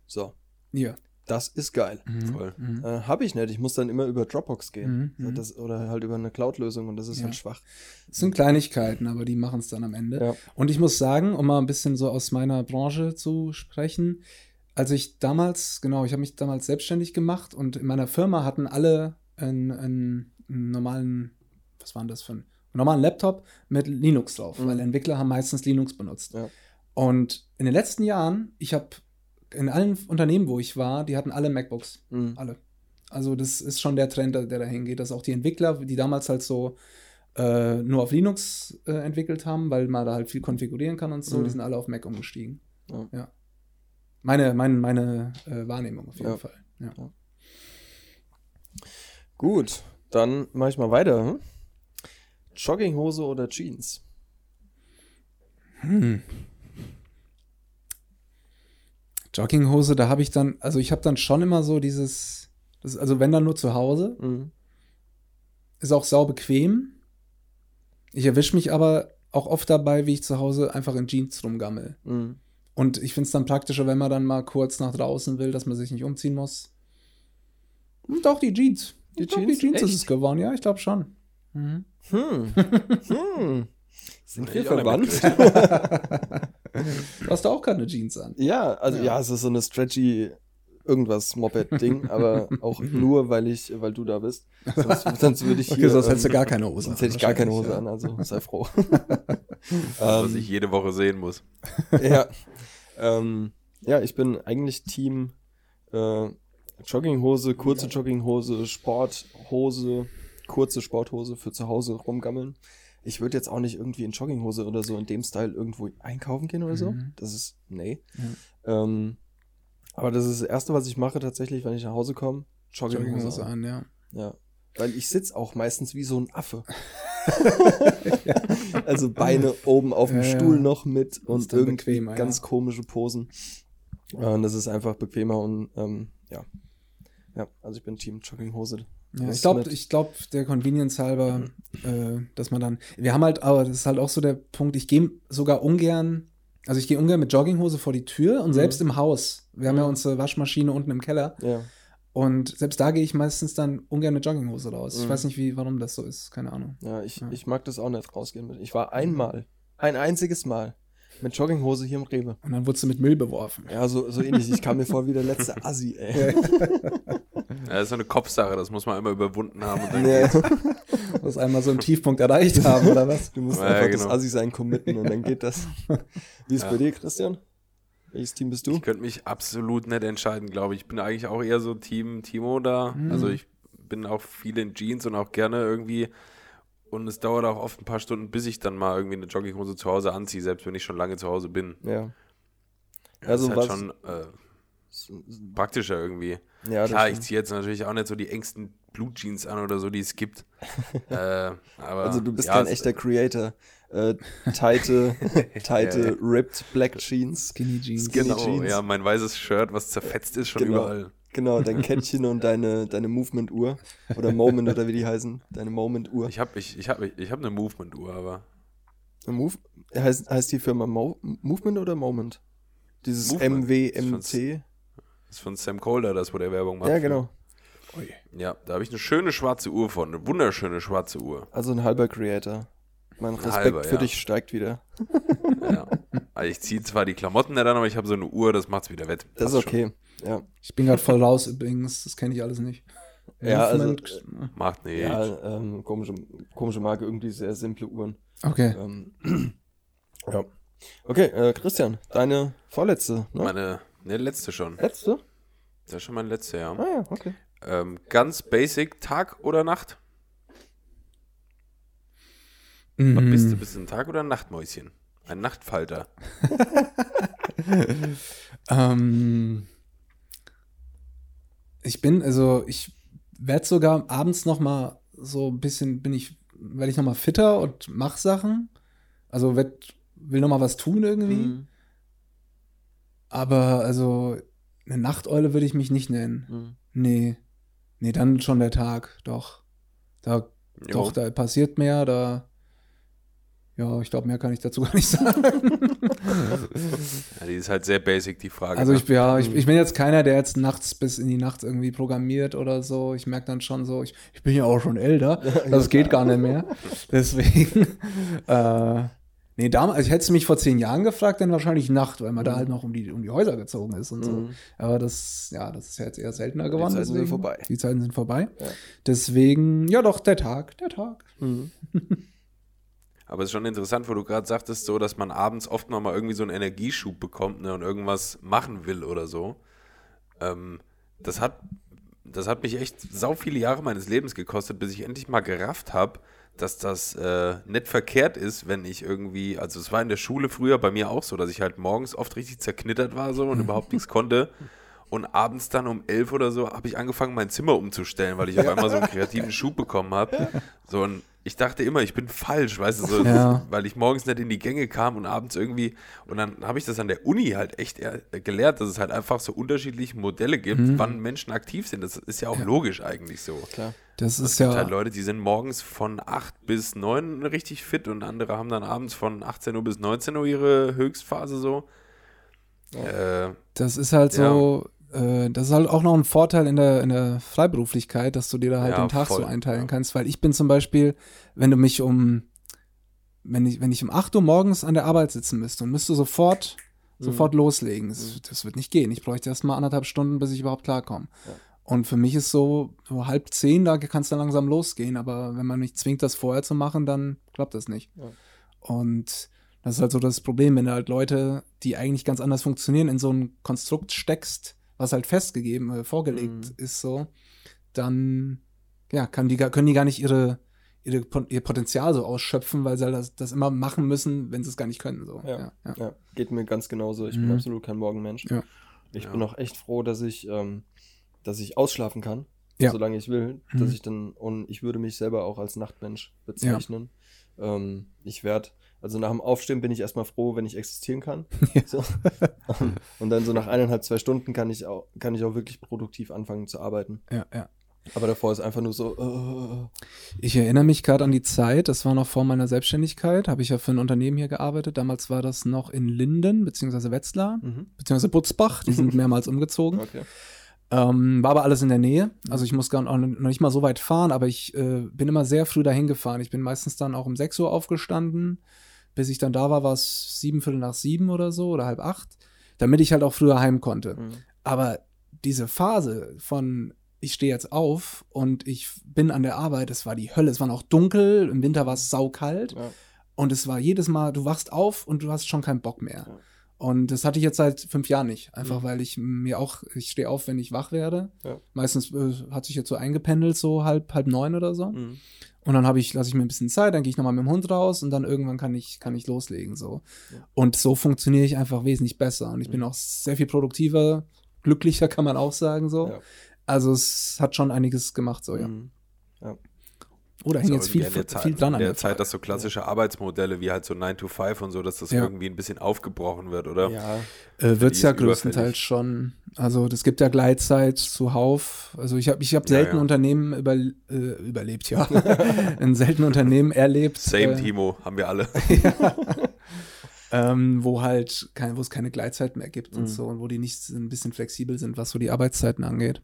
S3: So,
S4: Ja.
S3: das ist geil.
S4: Mhm.
S2: Voll.
S4: Mhm.
S3: Äh, habe ich nicht. Ich muss dann immer über Dropbox gehen.
S4: Mhm, mhm.
S3: das, oder halt über eine Cloud-Lösung und das ist
S4: Ja.
S3: halt schwach.
S4: Es sind Kleinigkeiten, aber die machen es dann am Ende.
S3: Ja.
S4: Und ich muss sagen, um mal ein bisschen so aus meiner Branche zu sprechen, als ich damals, genau, ich habe mich damals selbstständig gemacht und in meiner Firma hatten alle einen, einen, normalen, was war denn das für ein, einen normalen Laptop mit Linux drauf,
S3: Mhm.
S4: weil Entwickler haben meistens Linux benutzt.
S3: Ja.
S4: Und in den letzten Jahren, ich habe in allen Unternehmen, wo ich war, die hatten alle MacBooks.
S3: Mhm.
S4: Alle. Also das ist schon der Trend, der dahin geht, dass auch die Entwickler, die damals halt so äh, nur auf Linux äh, entwickelt haben, weil man da halt viel konfigurieren kann und so,
S3: Mhm.
S4: die sind alle auf Mac umgestiegen.
S3: Ja.
S4: Meine, meine, meine äh, Wahrnehmung auf jeden
S3: Ja.
S4: Fall. Ja.
S3: Gut, dann mache ich mal weiter. Hm? Jogginghose oder Jeans?
S4: Hm. Jogginghose, da habe ich dann, also ich habe dann schon immer so dieses, das, also wenn dann nur zu Hause,
S3: Mhm.
S4: ist auch sau bequem. Ich erwische mich aber auch oft dabei, wie ich zu Hause einfach in Jeans rumgammel.
S3: Mhm.
S4: Und ich finde es dann praktischer, wenn man dann mal kurz nach draußen will, dass man sich nicht umziehen muss. Und auch die Jeans.
S3: Die
S4: Ich glaub,
S3: Jeans?
S4: die Jeans ist es geworden, ja, ich glaube schon. Mhm.
S3: Hm. hm. Sind wir
S2: auch nicht
S3: verwandt?
S4: Du hast auch keine Jeans an.
S3: Ja, also ja.
S4: Ja.
S3: es ist so eine stretchy irgendwas Moped-Ding, aber auch nur, weil ich, weil du da bist. Sonst, sonst würde ich
S4: Okay,
S3: hier.
S4: sonst hättest du
S3: ähm,
S4: gar keine Hose
S3: Sonst hätte ich gar keine Hose
S4: wahrscheinlich,
S3: an, also sei froh.
S2: was
S3: ähm,
S2: ich jede Woche sehen muss.
S3: ja. Ähm, ja, ich bin eigentlich Team äh, Jogginghose, kurze Jogginghose, Sporthose, kurze Sporthose für zu Hause rumgammeln. Ich würde jetzt auch nicht irgendwie in Jogginghose oder so in dem Style irgendwo einkaufen gehen oder so.
S4: Mhm.
S3: Das ist, nee. Ähm, aber das ist das Erste, was ich mache tatsächlich, wenn ich nach Hause komme.
S4: Ja.
S3: Jogginghose.
S4: Jogginghose
S3: an.
S4: an, ja.
S3: Ja. Weil ich sitze auch meistens wie so ein Affe. also Beine oben auf dem
S4: Ja, ja.
S3: Stuhl noch mit und irgendwie
S4: bequemer, ja.
S3: ganz komische Posen. Und das ist einfach bequemer und ähm, ja. Ja, also ich bin Team Jogginghose.
S4: Ja, ich glaube, ich glaube, der Convenience halber, äh, dass man dann, wir haben halt, aber das ist halt auch so der Punkt, ich gehe sogar ungern, also ich gehe ungern mit Jogginghose vor die Tür und
S3: Mhm.
S4: selbst im Haus, wir haben ja
S3: Mhm.
S4: unsere Waschmaschine unten im Keller
S3: Ja.
S4: und selbst da gehe ich meistens dann ungern mit Jogginghose raus. Ich
S3: Mhm.
S4: weiß nicht, wie, warum das so ist, keine Ahnung.
S3: Ja, ich,
S4: Ja.
S3: ich mag das auch nicht rausgehen. Ich war einmal, ein einziges Mal mit Jogginghose hier im Rewe.
S4: Und dann wurdest du mit Müll beworfen.
S3: Ja, so, so ähnlich. Ich kam mir vor wie der letzte Assi, ey.
S2: Ja, das ist so eine Kopfsache, das muss man immer überwunden haben. Und dann
S3: Nee.
S4: Du musst einmal so einen Tiefpunkt erreicht haben, oder was?
S3: Du musst
S2: Ja,
S3: einfach
S2: genau.
S3: das Assi sein committen und dann geht das. Wie ist
S2: Ja.
S3: bei dir, Christian? Welches Team bist du?
S2: Ich könnte mich absolut nicht entscheiden, glaube ich. Ich bin eigentlich auch eher so Team Timo da.
S4: Mhm.
S2: Also ich bin auch viel in Jeans und auch gerne irgendwie. Und es dauert auch oft ein paar Stunden, bis ich dann mal irgendwie eine Jogginghose zu Hause anziehe, selbst wenn ich schon lange zu Hause bin.
S3: Ja.
S2: Das
S3: Also
S2: ist halt
S3: was-
S2: schon äh, praktischer irgendwie.
S3: Ja, das
S2: Klar, ich ziehe jetzt natürlich auch nicht so die engsten Blutjeans an oder so, die es gibt. äh, aber,
S3: Also du bist
S2: ja,
S3: kein echter Creator. Äh, tighte, tighte, ripped Black Jeans.
S4: Skinny Jeans.
S3: Skinny
S2: Genau,
S3: Jeans.
S2: ja, mein weißes Shirt, was zerfetzt ist schon
S3: Genau.
S2: überall.
S3: Genau, dein Kettchen und deine, deine Movement-Uhr. Oder Moment oder wie die heißen. Deine Moment-Uhr.
S2: Ich habe ich, ich hab, ich hab eine Movement-Uhr, aber
S3: Move, heißt, heißt die Firma Mo Movement oder Moment? Dieses
S2: Movement.
S3: MWMT?
S2: Das ist von Sam Colder, das wo der Werbung macht.
S3: Ja, genau.
S2: Ja, da habe ich eine schöne schwarze Uhr von, eine wunderschöne schwarze Uhr.
S3: Also ein halber Creator. Mein Respekt
S2: halber,
S3: für
S2: ja.
S3: dich steigt wieder.
S2: Ja. Also ich ziehe zwar die Klamotten nicht an, aber ich habe so eine Uhr, das macht's wieder wett.
S3: Das ist
S2: schon.
S3: okay. Ja.
S4: Ich bin gerade voll raus übrigens, das kenne ich alles nicht.
S3: Ja, also-
S4: Movement-
S2: Macht nicht.
S3: Ja, ähm, komische, komische Marke, irgendwie sehr simple Uhren.
S4: Okay.
S3: Ähm, ja. Okay, äh, Christian, deine vorletzte, ne?
S2: Meine, ne, letzte schon.
S3: Letzte?
S2: Das ist schon mein letzte, ja.
S3: Ah ja, okay.
S2: Ähm, ganz basic, Tag oder Nacht? Was
S4: Mhm.
S2: bist du? Bist du ein Tag- oder ein Nachtmäuschen? Ein Nachtfalter.
S4: Ähm, ich bin, also ich werde sogar abends noch mal so ein bisschen, bin ich, werde ich noch mal fitter und mach Sachen. Also werd, will noch mal was tun irgendwie.
S3: Mhm.
S4: Aber also eine Nachteule würde ich mich nicht nennen.
S3: Mhm.
S4: Nee. Nee, dann schon der Tag, doch. Da,
S2: Jo.
S4: doch, da passiert mehr, da. Ja, ich glaube, mehr kann ich dazu gar nicht sagen.
S2: Ja, die ist halt sehr basic, die Frage.
S4: Also
S2: ne?
S4: ich, ja, ich, ich bin jetzt keiner, der jetzt nachts bis in die Nacht irgendwie programmiert oder so. Ich merke dann schon so, ich, ich bin ja auch schon älter. Das geht gar nicht mehr. Deswegen. äh, nee, damals, also ich hätte es mich vor zehn Jahren gefragt, dann wahrscheinlich Nacht, weil man da halt noch um die, um die Häuser gezogen ist und so.
S3: Mhm.
S4: Aber das, ja, das ist ja jetzt eher seltener geworden.
S3: Zeiten sind
S4: deswegen.
S3: vorbei.
S4: Die Zeiten sind vorbei.
S3: Ja.
S4: Deswegen, ja doch, der Tag, der Tag.
S3: Mhm.
S2: Aber es ist schon interessant, wo du gerade sagtest, so, dass man abends oft noch mal irgendwie so einen Energieschub bekommt ne, und irgendwas machen will oder so. Ähm, das, hat, das hat mich echt sau viele Jahre meines Lebens gekostet, bis ich endlich mal gerafft habe, dass das äh, nicht verkehrt ist, wenn ich irgendwie, also es war in der Schule früher bei mir auch so, dass ich halt morgens oft richtig zerknittert war so und überhaupt nichts konnte. Und abends dann um elf oder so habe ich angefangen, mein Zimmer umzustellen, weil ich auf einmal so einen kreativen Schub bekommen habe. So, und ich dachte immer, ich bin falsch, weißt du, so,
S4: Ja.
S2: weil ich morgens nicht in die Gänge kam und abends irgendwie. Und dann habe ich das an der Uni halt echt gelehrt, dass es halt einfach so unterschiedliche Modelle gibt,
S4: Mhm.
S2: wann Menschen aktiv sind. Das ist ja auch logisch eigentlich so.
S3: Klar.
S4: Das ist
S2: Es gibt
S4: ja.
S2: halt Leute, die sind morgens von 8 bis 9 richtig fit und andere haben dann abends von 18 Uhr bis 19 Uhr ihre Höchstphase so. Äh,
S4: Das ist halt so, äh, das ist halt auch noch ein Vorteil in der, in der Freiberuflichkeit, dass du dir da halt
S2: Ja,
S4: den Tag
S2: voll,
S4: so einteilen
S2: ja.
S4: kannst. Weil ich bin zum Beispiel, wenn du mich um, wenn ich, wenn ich um 8 Uhr morgens an der Arbeit sitzen müsste und müsste sofort, sofort loslegen, das, das wird nicht gehen. Ich bräuchte erst mal anderthalb Stunden, bis ich überhaupt klarkomme.
S3: Ja.
S4: Und für mich ist so, so halb zehn, da kann es dann langsam losgehen. Aber wenn man mich zwingt, das vorher zu machen, dann klappt das nicht.
S3: Ja.
S4: Und das ist halt so das Problem, wenn du halt Leute, die eigentlich ganz anders funktionieren, in so ein Konstrukt steckst, was halt festgegeben, äh, vorgelegt
S3: Mhm.
S4: ist so, dann ja, kann die, können die gar nicht ihre, ihre, ihr Potenzial so ausschöpfen, weil sie halt das, das immer machen müssen, wenn sie es gar nicht können. So.
S3: Ja.
S4: Ja, ja.
S3: Ja, geht mir ganz genauso. Ich bin
S4: Mhm.
S3: absolut kein Morgenmensch.
S4: Ja.
S3: Ich
S2: Ja.
S3: bin auch echt froh, dass ich, ähm, dass ich ausschlafen kann,
S4: Ja.
S3: solange ich will.
S4: Mhm.
S3: Dass ich dann, und ich würde mich selber auch als Nachtmensch bezeichnen. Ähm, ich werde, also nach dem Aufstehen bin ich erstmal froh, wenn ich existieren kann.
S4: Ja.
S3: So. und dann so nach eineinhalb, zwei Stunden kann ich auch, kann ich auch wirklich produktiv anfangen zu arbeiten.
S4: ja, ja.
S3: Aber davor ist einfach nur so, äh,
S4: Ich erinnere mich gerade an die Zeit, das war noch vor meiner Selbstständigkeit, habe ich ja für ein Unternehmen hier gearbeitet. Damals war das noch in Linden, beziehungsweise Wetzlar,
S3: mhm.
S4: beziehungsweise Butzbach. Die sind mehrmals umgezogen.
S3: okay.
S4: Ähm, war aber alles in der Nähe. Also ich muss gar noch nicht mal so weit fahren, aber ich äh, bin immer sehr früh dahin gefahren. Ich bin meistens dann auch um 6 Uhr aufgestanden. Bis ich dann da war, war es sieben Viertel nach sieben oder so oder halb acht, damit ich halt auch früher heim konnte.
S3: Mhm.
S4: Aber diese Phase von ich stehe jetzt auf und ich bin an der Arbeit, es war die Hölle. Es war noch dunkel, im Winter war es saukalt
S3: Ja.
S4: und es war jedes Mal, du wachst auf und du hast schon keinen Bock mehr.
S3: Ja.
S4: Und das hatte ich jetzt seit fünf Jahren nicht. Einfach
S3: Mhm.
S4: weil ich mir auch, ich stehe auf, wenn ich wach werde.
S3: Ja.
S4: Meistens äh, hat sich jetzt so eingependelt, so halb, halb neun oder so.
S3: Mhm.
S4: Und dann habe ich, lasse ich mir ein bisschen Zeit, dann gehe ich nochmal mit dem Hund raus und dann irgendwann kann ich, kann ich loslegen. So.
S3: Ja.
S4: Und so funktioniere ich einfach wesentlich besser. Und ich bin
S3: Mhm.
S4: auch sehr viel produktiver, glücklicher, kann man auch sagen. So.
S3: Ja.
S4: Also es hat schon einiges gemacht, so ja.
S3: Mhm.
S4: Oder
S2: ist
S4: hängt jetzt viel, viel
S2: Zeit,
S4: dran
S2: in
S4: an
S2: der
S4: der
S2: Zeit,
S4: Frage.
S2: dass so klassische Arbeitsmodelle wie halt so 9 to 5 und so, dass das
S4: Ja.
S2: irgendwie ein bisschen aufgebrochen wird, oder?
S3: Ja,
S4: Äh, wird's
S2: die
S4: ja größtenteils schon. Also das gibt ja Gleitzeit zuhauf. Also ich habe ich hab
S2: Ja,
S4: selten
S2: ja.
S4: Unternehmen über, äh, überlebt, ja. Ein selten Unternehmen erlebt.
S2: Same
S4: äh,
S2: Timo, haben wir alle.
S4: ähm, wo halt kein, wo es keine Gleitzeit mehr gibt
S3: Mhm.
S4: und so und wo die nicht ein bisschen flexibel sind, was so die Arbeitszeiten angeht.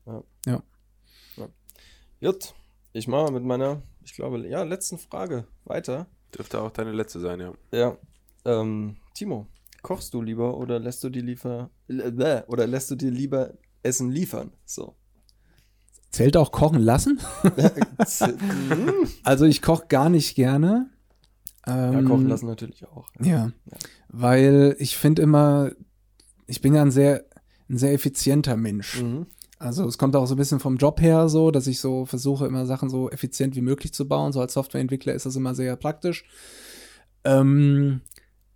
S3: Gut, ich mache mit meiner, ich glaube, ja, letzten Frage weiter.
S2: Dürfte auch deine letzte sein, ja.
S3: Ja, ähm, Timo, kochst du lieber oder lässt du dir lieber, äh, oder lässt du dir lieber Essen liefern? So.
S4: Zählt auch kochen lassen? Also ich koche gar nicht gerne.
S3: ja,
S4: Ähm,
S3: kochen lassen natürlich auch.
S4: Ja, weil ich finde immer, ich bin ja ein sehr, ein sehr effizienter Mensch.
S3: Mhm.
S4: Also es kommt auch so ein bisschen vom Job her so, dass ich so versuche, immer Sachen so effizient wie möglich zu bauen. So als Softwareentwickler ist das immer sehr praktisch. Ähm,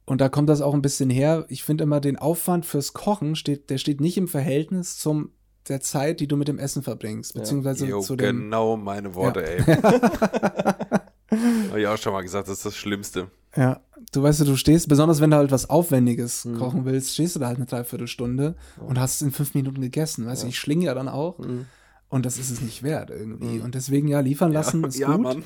S4: und da kommt das auch ein bisschen her. Ich finde immer, den Aufwand fürs Kochen steht, der steht nicht im Verhältnis zum der Zeit, die du mit dem Essen verbringst,
S3: Ja.
S4: beziehungsweise
S2: Jo,
S4: zu dem.
S2: genau meine Worte, ey. Habe ich auch schon mal gesagt, das ist das Schlimmste.
S4: Ja, du weißt, du, du stehst, besonders wenn du halt was Aufwendiges
S3: Mhm.
S4: kochen willst, stehst du da halt eine Dreiviertelstunde und hast es in fünf Minuten gegessen. Weißt du,
S3: Ja.
S4: ich schlinge ja dann auch
S3: Mhm.
S4: und das ist es nicht wert irgendwie.
S3: Mhm.
S4: Und deswegen ja, liefern lassen
S2: ja,
S4: ist
S2: ja,
S4: gut.
S2: Mann.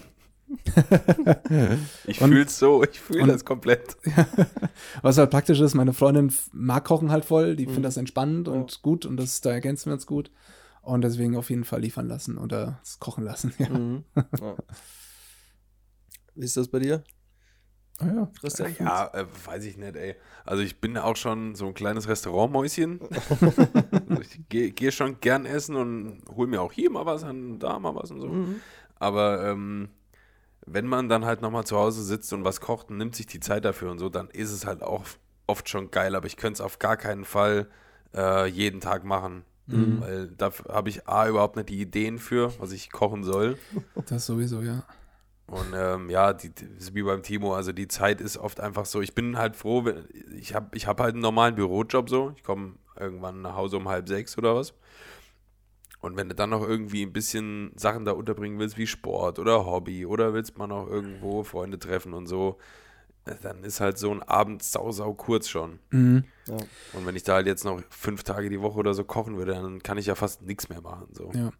S2: Ich
S4: Und-
S2: fühl's so, ich fühle das komplett.
S4: Was halt praktisch ist, meine Freundin mag Kochen halt voll, die
S3: Mhm.
S4: findet das entspannend
S3: Ja.
S4: und gut und das, da ergänzen wir uns gut. Und deswegen auf jeden Fall liefern lassen oder es kochen lassen. Ja.
S3: Mhm. Ja. Wie ist das bei dir,
S4: Ah ja.
S3: Christian?
S2: Ja, äh, weiß ich nicht, ey. Also ich bin auch schon so ein kleines Restaurantmäuschen. also ich gehe geh schon gern essen und hol mir auch hier mal was und da mal was und so.
S3: Mhm.
S2: Aber ähm, wenn man dann halt nochmal zu Hause sitzt und was kocht und nimmt sich die Zeit dafür und so, dann ist es halt auch oft schon geil. Aber ich könnte es auf gar keinen Fall äh, jeden Tag machen.
S4: Mhm.
S2: Weil da habe ich A, überhaupt nicht die Ideen für, was ich kochen soll.
S4: Das sowieso, ja.
S2: Und ähm, ja, die, wie beim Timo, also die Zeit ist oft einfach so. Ich bin halt froh, wenn, ich habe ich hab halt einen normalen Bürojob so. Ich komme irgendwann nach Hause um halb sechs oder was. Und wenn du dann noch irgendwie ein bisschen Sachen da unterbringen willst, wie Sport oder Hobby oder willst man auch irgendwo Freunde treffen und so, dann ist halt so ein Abend sau, sau kurz schon.
S4: Mhm.
S3: Ja.
S2: Und wenn ich da halt jetzt noch fünf Tage die Woche oder so kochen würde, dann kann ich ja fast nichts mehr machen. So.
S4: Ja.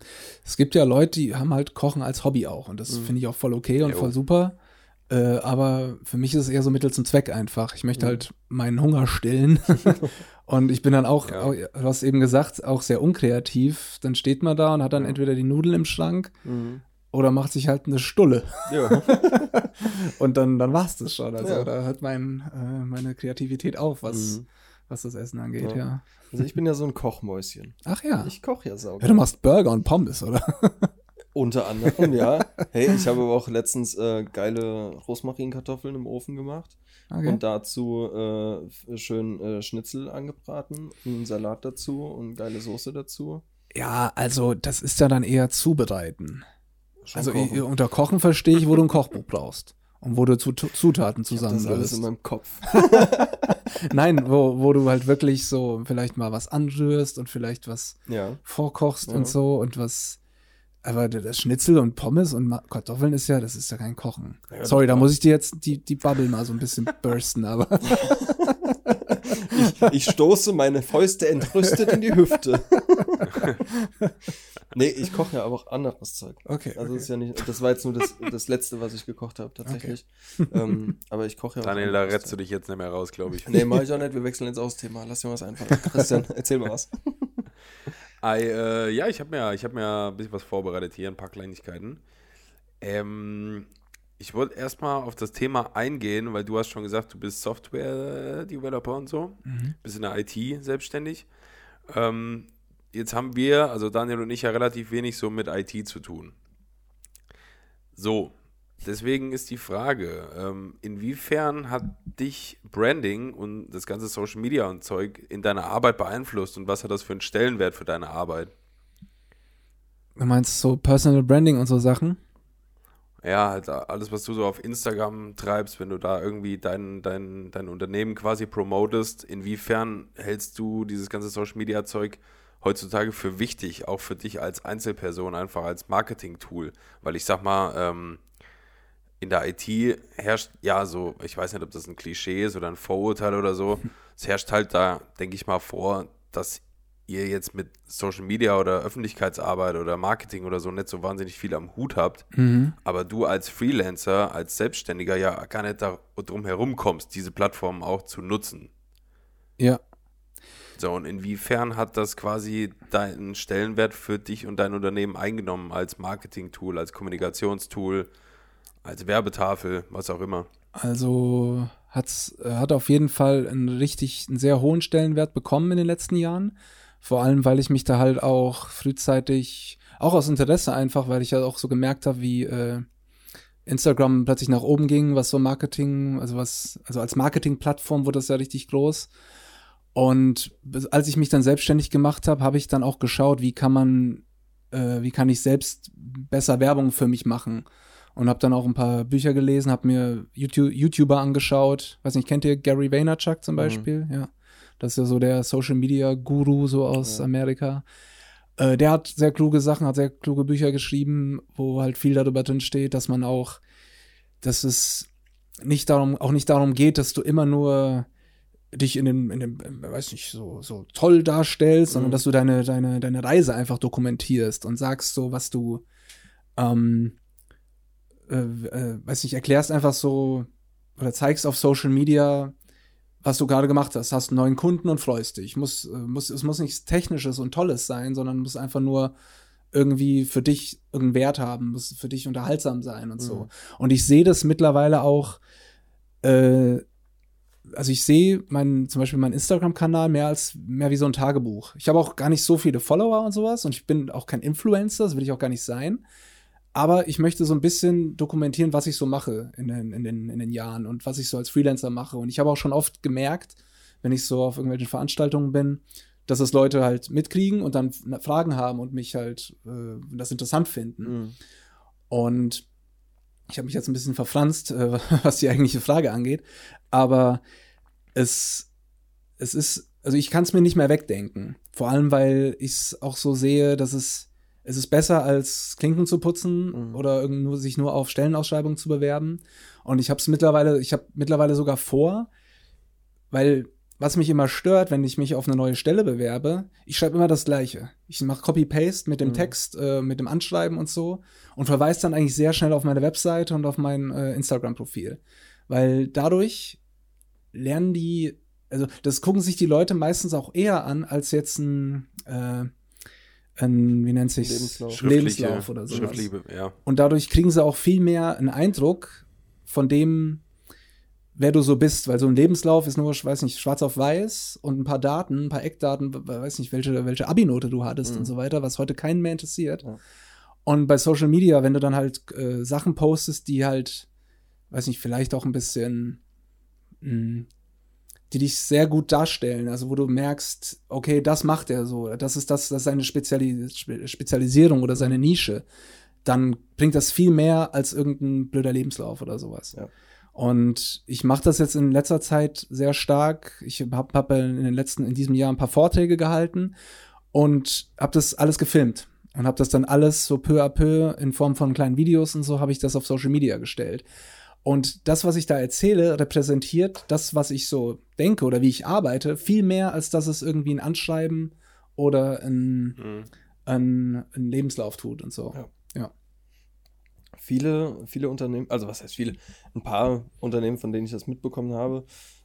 S4: Es gibt ja Leute, die haben halt Kochen als Hobby auch und das
S3: Mhm.
S4: finde ich auch voll okay und
S2: Jo.
S4: voll super. Äh, aber für mich ist es eher so Mittel zum Zweck einfach. Ich möchte
S3: Mhm.
S4: halt meinen Hunger stillen. und ich bin dann auch,
S2: Ja.
S4: auch, du hast eben gesagt, auch sehr unkreativ. Dann steht man da und hat dann
S2: Ja.
S4: entweder die Nudeln im Schrank
S3: Mhm.
S4: Oder macht sich halt eine Stulle.
S3: Ja.
S4: Und dann, dann war's das schon. Also
S3: Ja.
S4: da hört mein, äh, meine Kreativität auf, was,
S3: Mhm.
S4: was das Essen angeht,
S3: Ja.
S4: ja.
S3: Also ich bin ja so ein Kochmäuschen.
S4: Ach ja.
S3: Ich koche ja sauber.
S4: ja. Du machst Burger und Pommes, oder?
S3: Unter anderem, ja. Hey, ich habe aber auch letztens äh, geile Rosmarinkartoffeln im Ofen gemacht
S4: Okay.
S3: und dazu äh, schön äh, Schnitzel angebraten, einen Salat dazu und geile Soße dazu.
S4: ja, also das ist ja dann eher zubereiten. Also
S3: kochen.
S4: i- unter Kochen verstehe ich, wo du ein Kochbuch brauchst. Und wo du zu, Zutaten
S3: Ich hab das alles in meinem Kopf.
S4: Nein, wo, wo du halt wirklich so vielleicht mal was anrührst und vielleicht was
S3: Ja.
S4: vorkochst
S3: Ja.
S4: und so und was. Aber das Schnitzel und Pommes und Ma- Kartoffeln ist ja, das ist ja kein Kochen.
S3: Ja,
S4: Sorry, da muss ich dir jetzt die, die Bubble mal so ein bisschen bursten, aber
S3: Ich, ich stoße meine Fäuste entrüstet in die Hüfte. nee, ich koche ja aber auch anderes Zeug.
S4: okay.
S3: Also
S4: okay.
S3: ist ja nicht, das war jetzt nur das, das letzte, was ich gekocht habe, tatsächlich. Ähm, aber ich koche ja auch
S2: Daniel, da retzt du dich jetzt nicht mehr raus, glaube ich.
S3: Nee, mach ich auch nicht, wir wechseln jetzt aus Thema. Lass dir was einfallen. Christian, erzähl mal was.
S2: Ei, äh, ja, ich habe mir, ich hab mir ein bisschen was vorbereitet hier, ein paar Kleinigkeiten. Ähm, ich wollte erstmal auf das Thema eingehen, weil du hast schon gesagt, du bist Software-Developer und so,
S4: Mhm.
S2: bist in der IT selbstständig. Ähm, jetzt haben wir, also Daniel und ich, ja relativ wenig so mit IT zu tun. So, deswegen ist die Frage, ähm, inwiefern hat dich Branding und das ganze Social Media und Zeug in deiner Arbeit beeinflusst und was hat das für einen Stellenwert für deine Arbeit?
S4: Du meinst so Personal Branding und so Sachen?
S2: Ja, halt alles, was du so auf Instagram treibst, wenn du da irgendwie dein, dein, dein Unternehmen quasi promotest, inwiefern hältst du dieses ganze Social Media Zeug heutzutage für wichtig, auch für dich als Einzelperson, einfach als Marketing-Tool? Weil ich sag mal, ähm, in der IT herrscht, ja, so, ich weiß nicht, ob das ein Klischee ist oder ein Vorurteil oder so, es herrscht halt da, denke ich mal, vor, dass ihr jetzt mit Social Media oder Öffentlichkeitsarbeit oder Marketing oder so nicht so wahnsinnig viel am Hut habt.
S4: Mhm.
S2: Aber du als Freelancer, als Selbstständiger ja gar nicht da drum herum kommst, diese Plattformen auch zu nutzen.
S4: Ja.
S2: So, und inwiefern hat das quasi deinen Stellenwert für dich und dein Unternehmen eingenommen als Marketing-Tool, als Kommunikationstool, als Werbetafel, was auch immer?
S4: Also hat's, äh, hat auf jeden Fall einen richtig, einen sehr hohen Stellenwert bekommen in den letzten Jahren. Vor allem, weil ich mich da halt auch frühzeitig, auch aus Interesse einfach, weil ich ja auch so gemerkt habe, wie äh, Instagram plötzlich nach oben ging, was so Marketing, also was, also als Marketingplattform wurde das ja richtig groß. Und als ich mich dann selbstständig gemacht habe, habe ich dann auch geschaut, wie kann man, äh, wie kann ich selbst besser Werbung für mich machen und habe dann auch ein paar Bücher gelesen, habe mir YouTube, YouTuber angeschaut. Weiß nicht, kennt ihr Gary Vaynerchuk zum Beispiel? Ja, das ist ja so der Social Media Guru so aus
S3: Ja.
S4: Amerika. Äh, der hat sehr kluge Sachen, hat sehr kluge Bücher geschrieben, wo halt viel darüber drin steht, dass man auch, dass es nicht darum, auch nicht darum geht, dass du immer nur dich in dem, in dem, weiß nicht, so, so toll darstellst, sondern
S3: Mhm.
S4: dass du deine, deine, deine Reise einfach dokumentierst und sagst so, was du, ähm, äh, äh, weiß nicht, erklärst einfach so oder zeigst auf Social Media, was du gerade gemacht hast. Hast einen neuen Kunden und freust dich. Muss, äh, muss, es muss nichts Technisches und Tolles sein, sondern muss einfach nur irgendwie für dich irgendeinen Wert haben, muss für dich unterhaltsam sein und so.
S3: Mhm.
S4: Und ich sehe das mittlerweile auch, äh, also ich sehe mein, zum Beispiel meinen Instagram-Kanal mehr als mehr wie so ein Tagebuch. Ich habe auch gar nicht so viele Follower und sowas und ich bin auch kein Influencer, das will ich auch gar nicht sein. Aber ich möchte so ein bisschen dokumentieren, was ich so mache in den, in den, in den Jahren und was ich so als Freelancer mache. Und ich habe auch schon oft gemerkt, wenn ich so auf irgendwelchen Veranstaltungen bin, dass das Leute halt mitkriegen und dann Fragen haben und mich halt äh, das interessant finden.
S3: Mhm.
S4: Und ich habe mich jetzt ein bisschen verfranst, äh, was die eigentliche Frage angeht. Aber es, es ist, also ich kann es mir nicht mehr wegdenken. Vor allem, weil ich es auch so sehe, dass es, es ist besser als Klinken zu putzen
S3: Mhm.
S4: oder nur, sich nur auf Stellenausschreibungen zu bewerben. Und ich habe es mittlerweile, ich habe mittlerweile sogar vor, weil was mich immer stört, wenn ich mich auf eine neue Stelle bewerbe, ich schreibe immer das Gleiche. Ich mache Copy-Paste mit dem
S3: Mhm.
S4: Text, äh, mit dem Anschreiben und so und verweise dann eigentlich sehr schnell auf meine Webseite und auf mein äh, Instagram-Profil. Weil dadurch lernen die, also das gucken sich die Leute meistens auch eher an, als jetzt ein, äh, ein wie nennt sich
S3: Lebenslauf.
S4: Lebenslauf oder sowas.
S2: Schriftliche, ja.
S4: Und dadurch kriegen sie auch viel mehr einen Eindruck von dem, wer du so bist, weil so ein Lebenslauf ist nur, ich weiß nicht, schwarz auf weiß und ein paar Daten, ein paar Eckdaten, we- weiß nicht, welche, welche Abi-Note du hattest
S3: Mhm.
S4: und so weiter, was heute keinen mehr interessiert.
S3: Ja.
S4: Und bei Social Media, wenn du dann halt äh, Sachen postest, die halt, weiß nicht, vielleicht auch ein bisschen, mh, die dich sehr gut darstellen, also wo du merkst, okay, das macht er so, das ist das, das ist seine Speziali Spe Spezialisierung oder seine Nische, dann bringt das viel mehr als irgendein blöder Lebenslauf oder sowas.
S3: Ja.
S4: Und ich mache das jetzt in letzter Zeit sehr stark. Ich habe hab in den letzten, in diesem Jahr ein paar Vorträge gehalten und habe das alles gefilmt und habe das dann alles so peu à peu in Form von kleinen Videos und so habe ich das auf Social Media gestellt. Und das, was ich da erzähle, repräsentiert das, was ich so denke oder wie ich arbeite, viel mehr, als dass es irgendwie ein Anschreiben oder ein,
S2: Mhm.
S4: ein, ein Lebenslauf tut und so.
S3: Ja.
S4: Ja.
S3: viele, viele Unternehmen, also was heißt viele, ein paar Unternehmen, von denen ich das mitbekommen habe,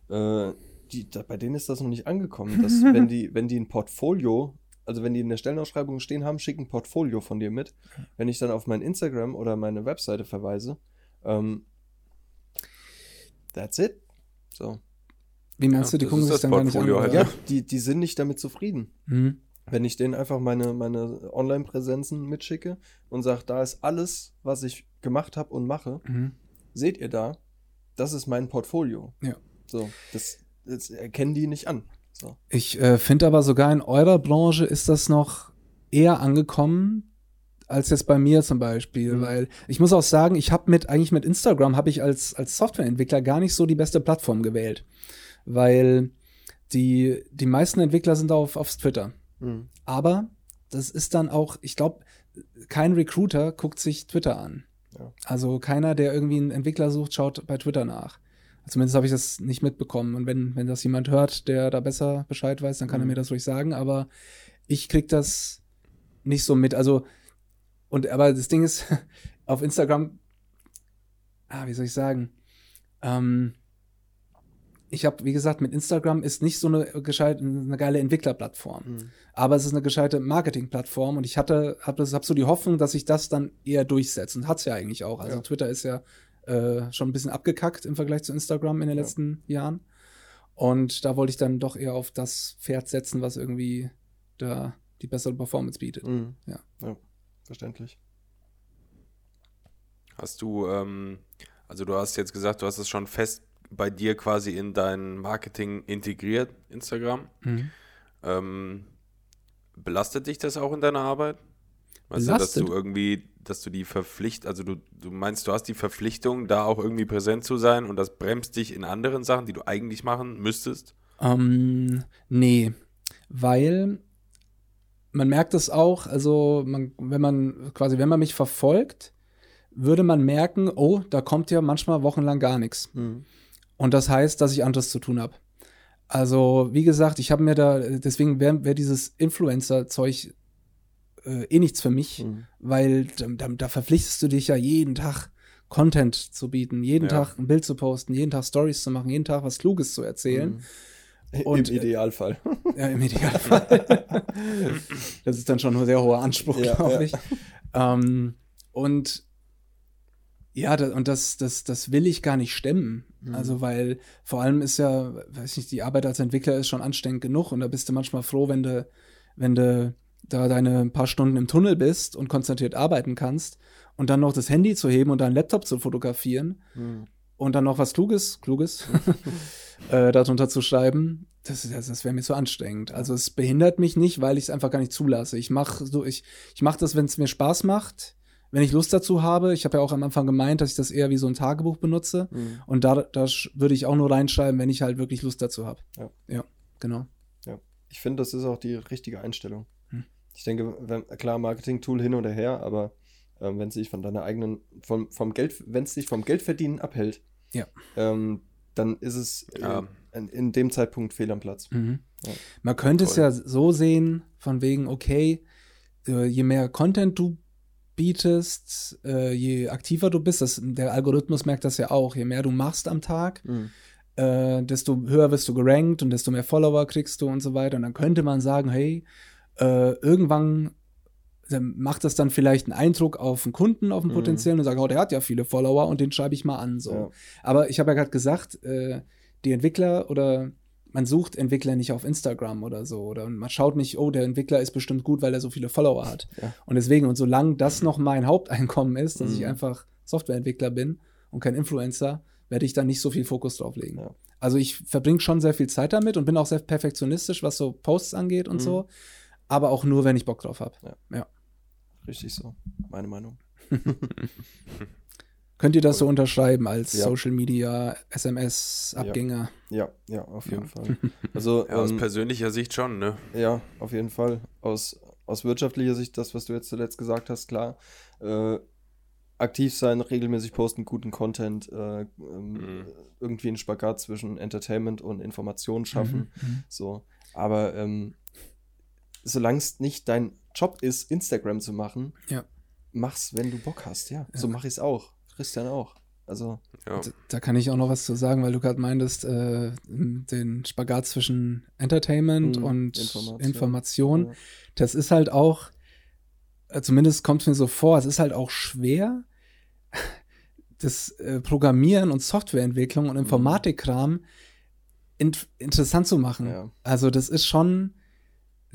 S3: äh, die, da, bei denen ist das noch nicht angekommen, dass wenn die, wenn die ein Portfolio, also wenn die in der Stellenausschreibung stehen haben, schick ein Portfolio von dir mit. Wenn ich dann auf mein Instagram oder meine Webseite verweise, ähm, that's it. So.
S4: Wie meinst
S2: Ja,
S4: du, die gucken sich dann gar nicht an?
S2: Halt,
S3: Ja,
S2: Ja.
S3: die, die sind nicht damit zufrieden.
S4: Mhm.
S3: Wenn ich denen einfach meine, meine Online-Präsenzen mitschicke und sage, da ist alles, was ich gemacht habe und mache,
S4: Mhm.
S3: seht ihr da, das ist mein Portfolio.
S4: Ja.
S3: So, das, das erkennen die nicht an. So.
S4: Ich äh, finde aber sogar in eurer Branche ist das noch eher angekommen als jetzt bei mir zum Beispiel,
S3: Mhm.
S4: weil ich muss auch sagen, ich habe mit eigentlich mit Instagram habe ich als als Softwareentwickler gar nicht so die beste Plattform gewählt, weil die die meisten Entwickler sind auf auf Twitter,
S3: Mhm.
S4: aber das ist dann auch, ich glaube, kein Recruiter guckt sich Twitter an.
S3: Ja.
S4: Also keiner, der irgendwie einen Entwickler sucht, schaut bei Twitter nach. Zumindest habe ich das nicht mitbekommen. Und wenn, wenn das jemand hört, der da besser Bescheid weiß, dann kann er
S3: Mhm.
S4: mir das ruhig sagen. Aber ich krieg das nicht so mit. Also, und aber das Ding ist, auf Instagram, ah, wie soll ich sagen? Ähm, ich habe, wie gesagt, mit Instagram ist nicht so eine gescheit, eine geile Entwicklerplattform.
S3: Mhm.
S4: Aber es ist eine gescheite Marketingplattform und ich hatte, habe hab so die Hoffnung, dass sich das dann eher durchsetzt und hat's ja eigentlich auch. Also
S3: Ja.
S4: Twitter ist ja äh, schon ein bisschen abgekackt im Vergleich zu Instagram in den
S3: Ja.
S4: letzten Jahren. Und da wollte ich dann doch eher auf das Pferd setzen, was irgendwie da die bessere Performance bietet.
S3: Mhm.
S4: Ja.
S3: ja. Verständlich.
S2: Hast du, ähm, also du hast jetzt gesagt, du hast es schon fest bei dir quasi in dein Marketing integriert, Instagram.
S4: Mhm.
S2: Ähm, belastet dich das auch in deiner Arbeit? Weißt du, dass du irgendwie, dass du die Verpflicht, also du, du meinst, du hast die Verpflichtung, da auch irgendwie präsent zu sein und das bremst dich in anderen Sachen, die du eigentlich machen müsstest?
S4: Ähm, nee, weil man merkt es auch, also man, wenn man quasi, wenn man mich verfolgt, würde man merken, oh, da kommt ja manchmal wochenlang gar nichts.
S3: Mhm.
S4: Und das heißt, dass ich anderes zu tun habe. Also, wie gesagt, ich habe mir da, deswegen wäre wär dieses Influencer-Zeug äh, eh nichts für mich,
S3: Mhm.
S4: weil da, da, verpflichtest du dich ja jeden Tag Content zu bieten, jeden
S2: Ja.
S4: Tag ein Bild zu posten, jeden Tag Stories zu machen, jeden Tag was Kluges zu erzählen.
S3: Mhm.
S4: Und,
S3: Im Idealfall.
S4: Ja, im Idealfall. das ist dann schon ein sehr hoher Anspruch,
S3: Ja,
S4: glaube
S3: ja.
S4: ich. Ähm, und ja, da, und das, das, das will ich gar nicht stemmen.
S3: Mhm.
S4: Also, weil vor allem ist ja, weiß nicht, die Arbeit als Entwickler ist schon anstrengend genug und da bist du manchmal froh, wenn du, wenn du da deine paar Stunden im Tunnel bist und konzentriert arbeiten kannst und dann noch das Handy zu heben und deinen Laptop zu fotografieren
S3: Mhm.
S4: und dann noch was Kluges, Kluges äh, darunter zu schreiben, das, das, das wäre mir zu anstrengend. Also es behindert mich nicht, weil ich es einfach gar nicht zulasse. Ich mache so, ich, ich mache das, wenn es mir Spaß macht, wenn ich Lust dazu habe. Ich habe ja auch am Anfang gemeint, dass ich das eher wie so ein Tagebuch benutze.
S3: Mhm.
S4: Und da, da würde ich auch nur reinschreiben, wenn ich halt wirklich Lust dazu habe.
S3: Ja.
S4: ja, genau.
S3: Ich finde, das ist auch die richtige Einstellung.
S4: Hm.
S3: Ich denke, wenn, klar, Marketing-Tool hin oder her, aber ähm, wenn es sich von deiner eigenen, vom, vom Geld, wenn es dich vom Geldverdienen abhält,
S4: Ja.
S3: ähm, dann ist es
S2: Ja.
S3: äh, in, in dem Zeitpunkt fehl am Platz.
S4: Mhm.
S3: Ja.
S4: Man könnte es
S2: Voll.
S4: ja so sehen, von wegen, okay, äh, je mehr Content du bietest, äh, je aktiver du bist, das, der Algorithmus merkt das ja auch, je mehr du machst am Tag,
S3: Mhm.
S4: äh, desto höher wirst du gerankt und desto mehr Follower kriegst du und so weiter. Und dann könnte man sagen, hey, äh, irgendwann macht das dann vielleicht einen Eindruck auf einen Kunden, auf einen
S3: Mhm.
S4: potenziellen und sagt, oh, der hat ja viele Follower und den schreibe ich mal an. So.
S3: Ja.
S4: Aber ich habe ja gerade gesagt, äh, die Entwickler oder man sucht Entwickler nicht auf Instagram oder so. Oder man schaut nicht, oh, der Entwickler ist bestimmt gut, weil er so viele Follower hat.
S3: Ja.
S4: Und deswegen, und solange das noch mein Haupteinkommen ist, dass ich
S3: Mhm.
S4: einfach Softwareentwickler bin und kein Influencer, werde ich da nicht so viel Fokus drauf legen.
S3: Ja.
S4: Also ich verbringe schon sehr viel Zeit damit und bin auch sehr perfektionistisch, was so Posts angeht und
S3: Mhm.
S4: so. Aber auch nur, wenn ich Bock drauf habe.
S3: Richtig so, meine Meinung.
S4: Könnt ihr das so unterschreiben als
S3: Ja.
S4: Social Media, SMS-Abgänger?
S3: Ja, ja, auf jeden
S4: Ja.
S3: Fall. Also,
S2: Ja, aus
S3: ähm,
S2: persönlicher Sicht schon, ne?
S3: ja, auf jeden Fall. Aus, aus wirtschaftlicher Sicht, das, was du jetzt zuletzt gesagt hast, klar. Äh, aktiv sein, regelmäßig posten, guten Content, äh, ähm,
S2: Mhm.
S3: irgendwie einen Spagat zwischen Entertainment und Information schaffen.
S4: Mhm.
S3: So. Aber ähm, solange es nicht dein Job ist, Instagram zu machen,
S4: Ja.
S3: mach's, wenn du Bock hast, ja.
S4: Ja.
S3: So mache ich es auch. Christian auch. Also,
S2: Ja.
S4: D- Da kann ich auch noch was zu sagen, weil du gerade meintest, äh, den Spagat zwischen Entertainment
S3: Mhm,
S4: und
S3: Information.
S4: Information.
S3: Ja.
S4: Das ist halt auch, äh, zumindest kommt es mir so vor, es ist halt auch schwer, das äh, Programmieren und Softwareentwicklung und Informatikkram int interessant zu machen.
S3: Ja.
S4: Also das ist schon,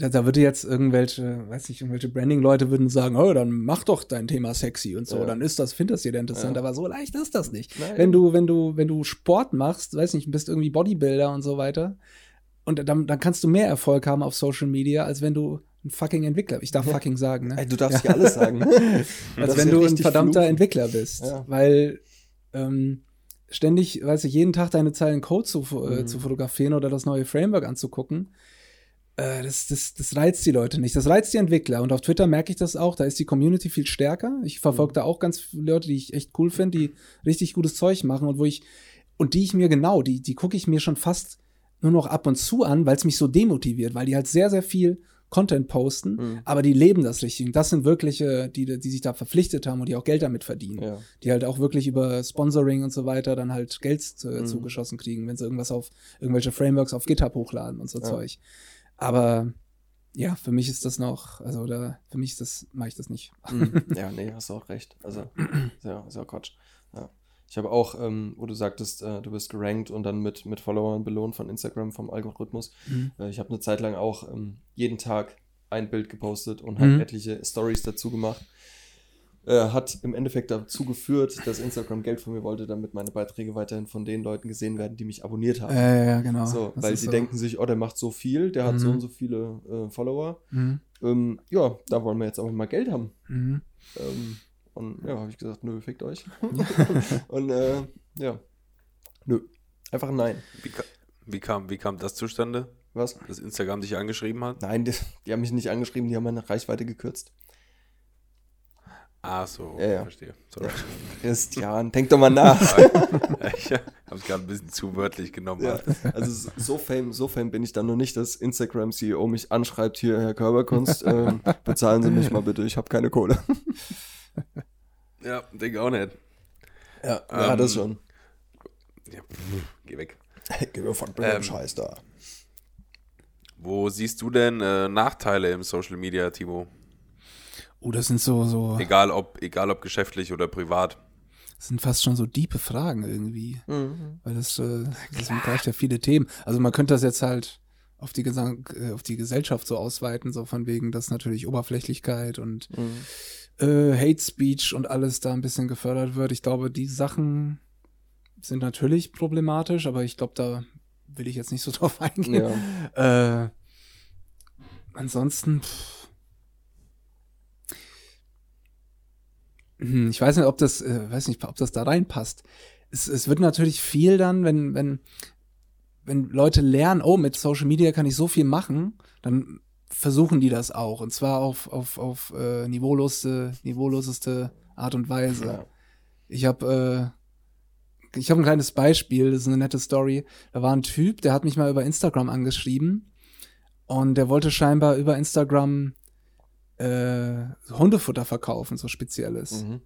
S4: da, würde jetzt irgendwelche, weiß nicht, irgendwelche Branding-Leute würden sagen, oh, dann mach doch dein Thema sexy und so,
S3: Ja.
S4: dann ist das, find das jeder interessant,
S3: Ja.
S4: aber so leicht ist das nicht.
S3: Nein.
S4: Wenn du, wenn du, wenn du Sport machst, weiß nicht, bist irgendwie Bodybuilder und so weiter, und dann, dann kannst du mehr Erfolg haben auf Social Media, als wenn du ein fucking Entwickler, ich darf fucking sagen, ne?
S3: Ey, du darfst ja alles sagen.
S4: als
S3: darfst
S4: wenn du ein verdammter
S3: fluchen.
S4: Entwickler bist. Weil ähm, ständig, weiß ich, jeden Tag deine Zeilen Code zu, äh,
S3: Mhm.
S4: zu fotografieren oder das neue Framework anzugucken, äh, das, das, das reizt die Leute nicht. Das reizt die Entwickler. Und auf Twitter merke ich das auch. Da ist die Community viel stärker. Ich verfolge
S3: Mhm.
S4: da auch ganz viele Leute, die ich echt cool finde, die richtig gutes Zeug machen und wo ich, und die ich mir genau, die, die gucke ich mir schon fast nur noch ab und zu an, weil es mich so demotiviert, weil die halt sehr, sehr viel Content posten,
S3: Mhm.
S4: aber die leben das richtig. Und Das sind wirkliche, die, die sich da verpflichtet haben und die auch Geld damit verdienen.
S3: ja.
S4: Die halt auch wirklich über Sponsoring und so weiter dann halt Geld äh,
S3: Mhm.
S4: zugeschossen kriegen, wenn sie irgendwas auf irgendwelche Frameworks auf GitHub hochladen und so
S3: Ja.
S4: Zeug. Aber ja, für mich ist das noch, also da, für mich ist das, mache ich das nicht.
S3: Mhm. ja, nee, hast du auch recht. Also, ist ja, ist ja Quatsch. Ja. Ich habe auch, ähm, wo du sagtest, äh, du bist gerankt und dann mit, mit Followern belohnt von Instagram, vom Algorithmus.
S4: Mhm.
S3: Äh, ich habe eine Zeit lang auch ähm, jeden Tag ein Bild gepostet und halt
S4: Mhm.
S3: etliche Stories dazu gemacht. Äh, hat im Endeffekt dazu geführt, dass Instagram Geld von mir wollte, damit meine Beiträge weiterhin von den Leuten gesehen werden, die mich abonniert haben.
S4: Äh, ja, genau.
S3: so,
S4: Das
S3: weil sie
S4: so.
S3: denken sich, oh, der macht so viel, der hat so
S4: Mhm.
S3: und so viele äh, Follower.
S4: Mhm.
S3: Ähm, ja, da wollen wir jetzt aber mal Geld haben.
S4: Mhm.
S3: Ähm, und ja, habe ich gesagt, nö, fickt euch. und äh, ja, nö, einfach nein.
S2: Wie, ka- wie, kam, wie kam das zustande,
S3: Was?
S2: dass Instagram dich angeschrieben hat?
S3: Nein, die, die haben mich nicht angeschrieben, die haben meine Reichweite gekürzt.
S2: Ah, so,
S3: Ja, ja.
S2: verstehe. Sorry.
S3: Christian, denk doch mal nach.
S2: ich habe es gerade ein bisschen zu wörtlich genommen.
S3: ja, also so fame, so fame bin ich dann noch nicht, dass Instagram-CEO mich anschreibt, hier, Herr Körperkunst, ähm, bezahlen Sie mich mal bitte, ich habe keine Kohle.
S2: ja denke auch nicht.
S3: Ja, ja
S2: Ähm,
S3: das schon.
S2: Ja, pff, geh weg.
S3: Gib mir von
S2: Ähm,
S3: Scheiß da.
S2: Wo siehst du denn äh, Nachteile im Social Media, Timo?
S4: Oh, das sind so, so,
S2: Egal ob, egal ob geschäftlich oder privat.
S4: das sind fast schon so diepe Fragen irgendwie.
S3: Mhm.
S4: Weil das, äh, das umgreift ja viele Themen. Also man könnte das jetzt halt auf die, Gesang äh, auf die Gesellschaft so ausweiten, so von wegen, dass natürlich Oberflächlichkeit und
S3: Mhm.
S4: äh, Hate Speech und alles da ein bisschen gefördert wird. Ich glaube, die Sachen sind natürlich problematisch, aber ich glaube, da will ich jetzt nicht so drauf eingehen.
S3: Ja.
S4: Äh, ansonsten, pff. Ich weiß nicht, ob das, äh, weiß nicht, ob das da reinpasst. Es, es wird natürlich viel dann, wenn, wenn, wenn Leute lernen, oh, mit Social Media kann ich so viel machen, dann versuchen die das auch. Und zwar auf, auf, auf äh, niveauloseste, niveauloseste Art und Weise.
S3: Ja.
S4: Ich habe ich habe ein kleines Beispiel, das ist eine nette Story. Da war ein Typ, der hat mich mal über Instagram angeschrieben und der wollte scheinbar über Instagram äh, Hundefutter verkaufen, so spezielles.
S3: Mhm.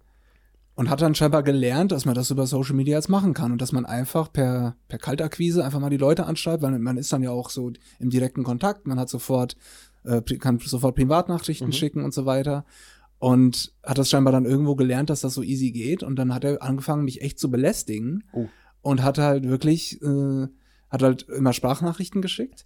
S4: Und hat dann scheinbar gelernt, dass man das über Social Media jetzt machen kann und dass man einfach per, per Kaltakquise einfach mal die Leute anschreibt, weil man ist dann ja auch so im direkten Kontakt, man hat sofort, äh, kann sofort Privatnachrichten
S3: Mhm.
S4: schicken und so weiter. Und hat das scheinbar dann irgendwo gelernt, dass das so easy geht. Und dann hat er angefangen, mich echt zu belästigen.
S3: Oh.
S4: Und hat halt wirklich, äh, hat halt immer Sprachnachrichten geschickt.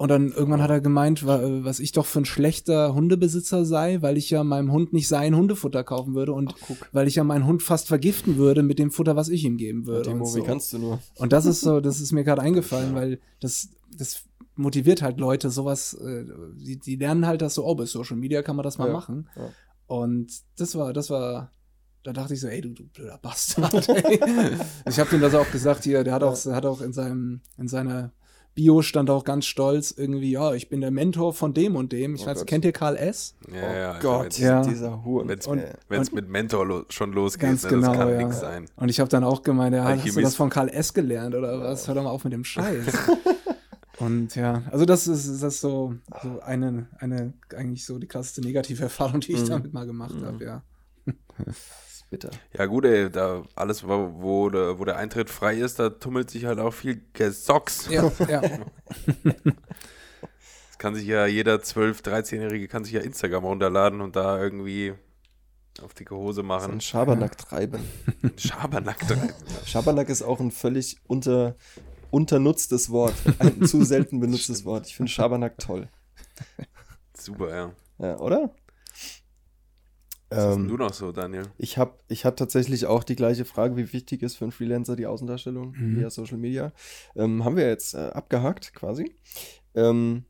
S4: Und dann irgendwann hat er gemeint, wa- was ich doch für ein schlechter Hundebesitzer sei, weil ich ja meinem Hund nicht sein Hundefutter kaufen würde und
S3: Ach,
S4: weil ich ja meinen Hund fast vergiften würde mit dem Futter, was ich ihm geben würde.
S3: Timo,
S4: und, so.
S3: wie kannst du nur?
S4: und das ist so, das ist mir gerade eingefallen, weil das, das motiviert halt Leute, sowas, äh, die, die lernen halt das so, oh, bei Social Media kann man das mal
S3: Ja,
S4: machen.
S3: ja.
S4: Und das war, das war, da dachte ich so, ey, du, du blöder Bastard. Ich habe ihm das auch gesagt hier, der hat auch, hat auch in seinem, in seiner Bio stand auch ganz stolz irgendwie, ja, ich bin der Mentor von dem und dem. Ich
S3: Oh
S4: weiß,
S3: Gott.
S4: kennt ihr Karl S?
S2: Ja,
S3: oh
S2: ja, also
S3: Gott,
S2: wenn's-
S4: Ja.
S3: dieser Huren.
S4: Und-
S2: wenn's mit Mentor lo schon losgeht,
S4: Ganz
S2: ne,
S4: genau,
S2: das kann
S4: ja.
S2: nix sein.
S4: Und ich habe dann auch gemeint, ja, hast du
S2: Alchemist.
S4: das von Karl S gelernt oder was? Hör doch mal auf mit dem Scheiß. Und ja, also das ist, das ist so, so eine, eine, eigentlich so die krasseste negative Erfahrung, die ich
S3: Mhm.
S4: damit mal gemacht
S3: Mhm.
S4: habe, ja.
S3: Bitter.
S2: Ja gut, ey, da alles, wo, wo, der, wo der Eintritt frei ist, da tummelt sich halt auch viel Gesocks.
S4: Ja, ja.
S2: Das kann sich ja jeder 12-, 13-Jährige kann sich ja Instagram runterladen und da irgendwie auf dicke Hose
S3: So
S2: machen.
S3: ein Schabernack treiben.
S2: Schabernack treiben.
S3: Schabernack ist auch ein völlig unter, unternutztes Wort. Ein zu selten benutztes Wort. Ich finde Schabernack toll.
S2: Super, ja.
S3: Ja, oder?
S2: Was hast
S3: Ähm,
S2: du noch so, Daniel?
S3: Ich habe ich hab tatsächlich auch die gleiche Frage, wie wichtig ist für einen Freelancer die Außendarstellung
S4: Mhm.
S3: via Social Media. Ähm, haben wir jetzt äh, abgehakt quasi. Ähm,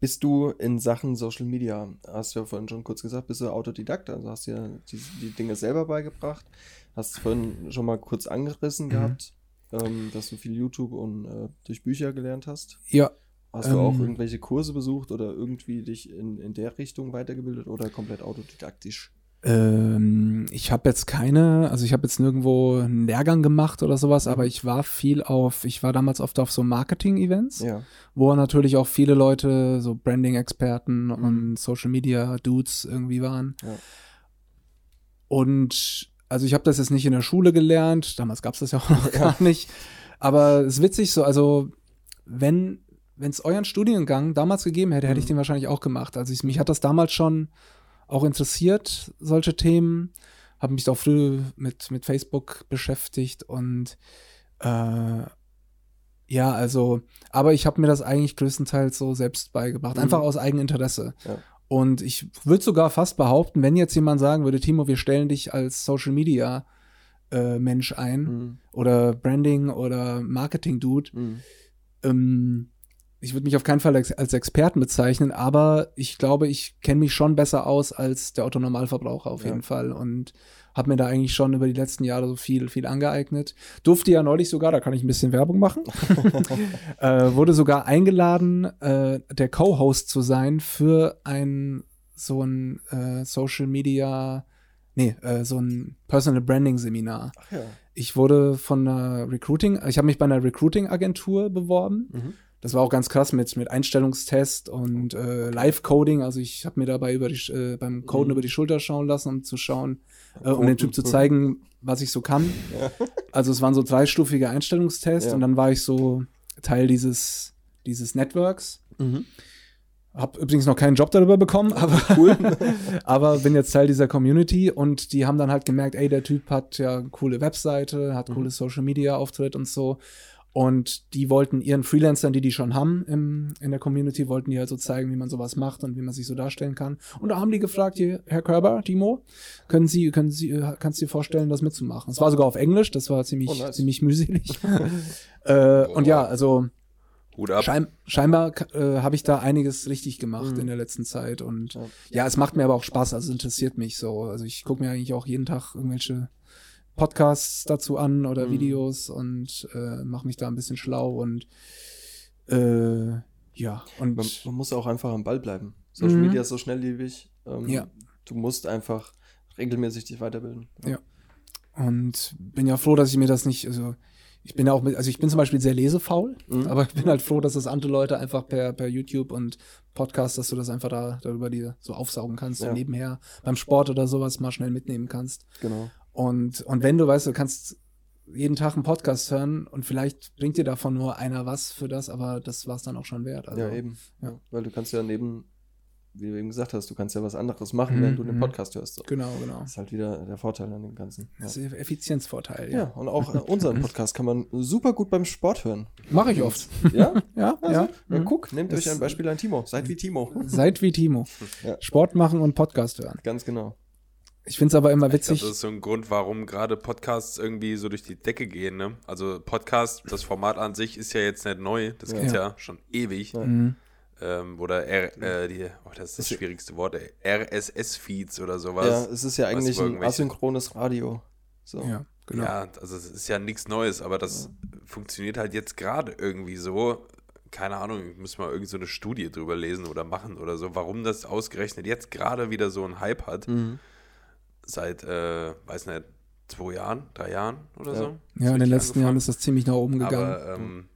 S3: bist du in Sachen Social Media, hast du ja vorhin schon kurz gesagt, bist du Autodidakt, also hast dir die, die Dinge selber beigebracht, hast es vorhin schon mal kurz angerissen
S4: Mhm.
S3: gehabt, ähm, dass du viel YouTube und äh, durch Bücher gelernt hast.
S4: ja,
S3: Hast du auch
S4: Ähm.
S3: irgendwelche Kurse besucht oder irgendwie dich in, in der Richtung weitergebildet oder komplett autodidaktisch?
S4: ähm, ich habe jetzt keine, also ich habe jetzt nirgendwo einen Lehrgang gemacht oder sowas,
S3: Mhm.
S4: aber ich war viel auf, ich war damals oft auf so Marketing-Events.
S3: Ja.
S4: wo natürlich auch viele Leute, so Branding-Experten
S3: Mhm.
S4: und Social-Media-Dudes irgendwie waren.
S3: Ja.
S4: Und also ich habe das jetzt nicht in der Schule gelernt, damals gab es das ja auch noch
S3: Ja.
S4: gar nicht. Aber es ist witzig so, also wenn wenn es euren Studiengang damals gegeben hätte, hätte ich
S3: Mhm.
S4: den wahrscheinlich auch gemacht. Also ich, mich hat das damals schon auch interessiert, solche Themen. Habe mich auch früh mit, mit Facebook beschäftigt und äh, ja, also, aber ich habe mir das eigentlich größtenteils so selbst beigebracht,
S3: Mhm.
S4: einfach aus Eigeninteresse.
S3: Ja.
S4: Und ich würde sogar fast behaupten, wenn jetzt jemand sagen würde, Timo, wir stellen dich als Social Media äh, Mensch ein
S3: Mhm.
S4: oder Branding oder Marketing Dude,
S3: Mhm.
S4: ähm, ich würde mich auf keinen Fall als, als Experten bezeichnen, aber ich glaube, ich kenne mich schon besser aus als der Otto Normalverbraucher auf
S3: Ja.
S4: jeden Fall und habe mir da eigentlich schon über die letzten Jahre so viel, viel angeeignet. Durfte ja neulich sogar, da kann ich ein bisschen Werbung machen, äh, wurde sogar eingeladen, äh, der Co-Host zu sein für ein so ein äh, Social Media, nee, äh, so ein Personal Branding Seminar.
S3: Ach ja.
S4: Ich wurde von einer Recruiting, ich habe mich bei einer Recruiting-Agentur beworben.
S3: Mhm.
S4: Das war auch ganz krass mit, mit Einstellungstest und äh, Live-Coding. Also ich habe mir dabei über die, äh, beim Coden
S3: Mhm.
S4: über die Schulter schauen lassen, um zu schauen, äh, um den Typ zu zeigen, was ich so kann.
S3: Ja.
S4: Also es waren so dreistufige Einstellungstests
S3: Ja.
S4: und dann war ich so Teil dieses, dieses Networks.
S3: Mhm.
S4: Hab übrigens noch keinen Job darüber bekommen, aber
S3: Cool.
S4: aber bin jetzt Teil dieser Community und die haben dann halt gemerkt, ey, der Typ hat ja eine coole Webseite, hat
S3: Mhm.
S4: coole Social Media Auftritt und so. Und die wollten ihren Freelancern, die die schon haben im, in der Community, wollten die halt so zeigen, wie man sowas macht und wie man sich so darstellen kann. Und da haben die gefragt, hier, Herr Körber, Timo, können Sie, können Sie, äh, kannst du dir vorstellen, das mitzumachen? Es war sogar auf Englisch, das war ziemlich,
S3: Oh, nice.
S4: ziemlich mühselig. äh, und ja, also
S2: Hut ab.
S4: Schein, scheinbar äh, habe ich da einiges richtig gemacht
S3: Mhm.
S4: in der letzten Zeit und
S3: Ja.
S4: ja. es macht mir aber auch Spaß, also es interessiert mich so. Also ich gucke mir eigentlich auch jeden Tag irgendwelche Podcasts dazu an oder
S3: Mhm.
S4: Videos und äh, mache mich da ein bisschen schlau und äh, ja und
S3: Man, man muss auch einfach am Ball bleiben. Social
S4: Mhm.
S3: Media ist so schnelllebig. Ähm,
S4: Ja.
S3: Du musst einfach regelmäßig dich weiterbilden.
S4: Ja. Und bin ja froh, dass ich mir das nicht, also ich bin ja auch mit, also ich bin zum Beispiel sehr lesefaul,
S3: Mhm.
S4: aber ich bin halt froh, dass das andere Leute einfach per, per YouTube und Podcast, dass du das einfach da darüber dir so aufsaugen kannst
S3: Ja.
S4: und nebenher beim Sport oder sowas mal schnell mitnehmen kannst.
S3: Genau.
S4: Und, und wenn du weißt, du kannst jeden Tag einen Podcast hören und vielleicht bringt dir davon nur einer was für das, aber das war es dann auch schon wert. Also,
S3: ja, eben.
S4: ja.
S3: Ja. Weil du kannst ja neben, wie du eben gesagt hast, du kannst ja was anderes machen,
S4: Mhm,
S3: wenn du den
S4: mhm.
S3: Podcast hörst. So.
S4: Genau, genau.
S3: Das ist halt wieder der Vorteil an dem Ganzen. Ja,
S4: Das ist der Effizienzvorteil.
S3: ja und auch äh, unseren Podcast kann man super gut beim Sport hören.
S4: Mache ich oft.
S3: Ja?
S4: Ja,
S3: Also,
S4: ja.
S3: ja
S4: Mhm.
S3: guck, nehmt
S4: Das-
S3: euch ein Beispiel an Timo. Seid wie Timo.
S4: Seid wie Timo.
S3: Ja.
S4: Sport machen und Podcast hören.
S3: Ganz genau.
S4: Ich finde es aber immer
S2: Ich
S4: witzig.
S2: das ist so ein Grund, warum gerade Podcasts irgendwie so durch die Decke gehen. Ne? Also Podcast, das Format an sich ist ja jetzt nicht neu. Das
S3: Ja.
S2: gibt's ja, schon ewig.
S3: Ja.
S4: Mhm.
S2: Ähm, oder R, äh, die, oh, das ist das
S3: Ist-
S2: schwierigste Wort. RSS-Feeds oder
S3: Ja,
S2: sowas.
S3: es ist ja eigentlich ein asynchrones Radio. So.
S4: Ja, genau.
S2: Ja, also es ist ja nichts Neues, aber das funktioniert halt jetzt gerade irgendwie so. Keine Ahnung, ich muss mal irgend so eine Studie drüber lesen oder machen oder so, warum das ausgerechnet jetzt gerade wieder so einen Hype hat.
S3: Mhm.
S2: Seit, äh, weiß nicht, zwei Jahren, drei Jahren oder
S3: Ja.
S2: so.
S4: Ja, in den letzten Jahren
S2: angefangen.
S4: ist das ziemlich nach oben gegangen.
S2: Aber ähm,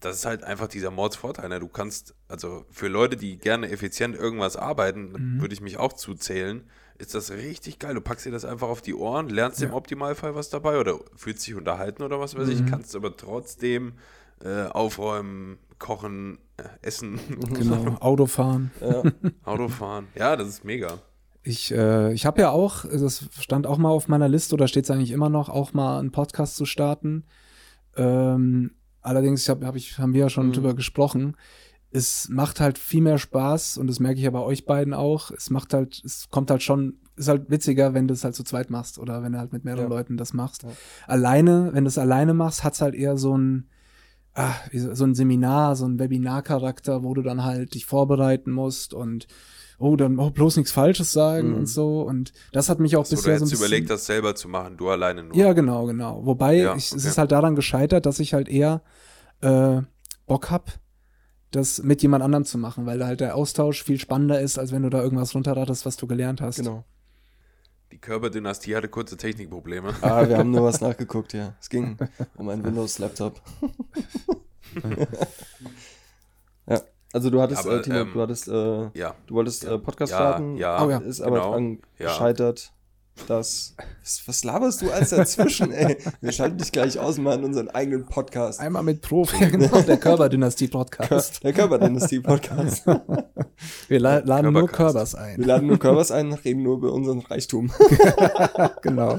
S2: das ist halt einfach dieser Mordsvorteil. Ne? Du kannst, also für Leute, die gerne effizient irgendwas arbeiten,
S4: Mhm.
S2: würde ich mich auch zuzählen, ist das richtig geil. Du packst dir das einfach auf die Ohren, lernst im
S4: Ja.
S2: Optimalfall was dabei oder fühlst dich unterhalten oder was weiß ich,
S4: Mhm.
S2: kannst aber trotzdem äh, aufräumen, kochen, äh, essen,
S4: genau, Autofahren.
S3: Ja.
S2: Auto fahren. Ja, das ist mega.
S4: Ich, äh, ich habe ja auch, das stand auch mal auf meiner Liste oder steht es eigentlich immer noch, auch mal einen Podcast zu starten. Ähm, allerdings hab, hab ich, haben wir ja schon
S3: Mhm.
S4: drüber gesprochen. Es macht halt viel mehr Spaß und das merke ich ja bei euch beiden auch. Es macht halt, es kommt halt schon, ist halt witziger, wenn du es halt zu zweit machst oder wenn du halt mit mehreren
S3: Ja.
S4: Leuten das machst.
S3: Ja.
S4: Alleine, wenn du es alleine machst, hat es halt eher so ein, so, so ein Seminar, so ein Webinarcharakter, wo du dann halt dich vorbereiten musst und oh, dann oh, bloß nichts Falsches sagen
S3: Mhm.
S4: und so. Und das hat mich auch
S2: du
S4: bisher so ein
S2: jetzt
S4: bisschen.
S2: überlegt, das selber zu machen, du alleine nur.
S4: Ja, genau, genau. Wobei
S2: Ja,
S4: ich, es
S2: okay.
S4: ist halt daran gescheitert, dass ich halt eher äh, Bock hab, das mit jemand anderem zu machen, weil da halt der Austausch viel spannender ist, als wenn du da irgendwas runterratest, was du gelernt hast.
S3: Genau.
S2: Die Körperdynastie hatte kurze Technikprobleme.
S3: Ah, wir haben nur was nachgeguckt, ja. Es ging um einen Windows-Laptop. also du hattest,
S2: Aber,
S3: äh, Timo,
S2: ähm,
S3: du hattest, äh,
S2: Ja.
S3: du wolltest äh, Podcast
S2: Ja,
S3: starten,
S2: ja,
S4: Oh ja.
S3: ist aber
S2: genau.
S3: dran
S2: Ja.
S3: gescheitert, dass, was, was laberst du alles dazwischen, ey? Wir schalten dich gleich aus und machen unseren eigenen Podcast.
S4: Einmal mit Profi, genau, der Körperdynastie-Podcast.
S3: Der Körperdynastie-Podcast.
S4: Wir la laden nur
S2: Körpercast.
S4: Körbers
S3: Wir
S4: ein.
S3: laden nur Körpers ein, reden nur über unseren Reichtum.
S4: genau.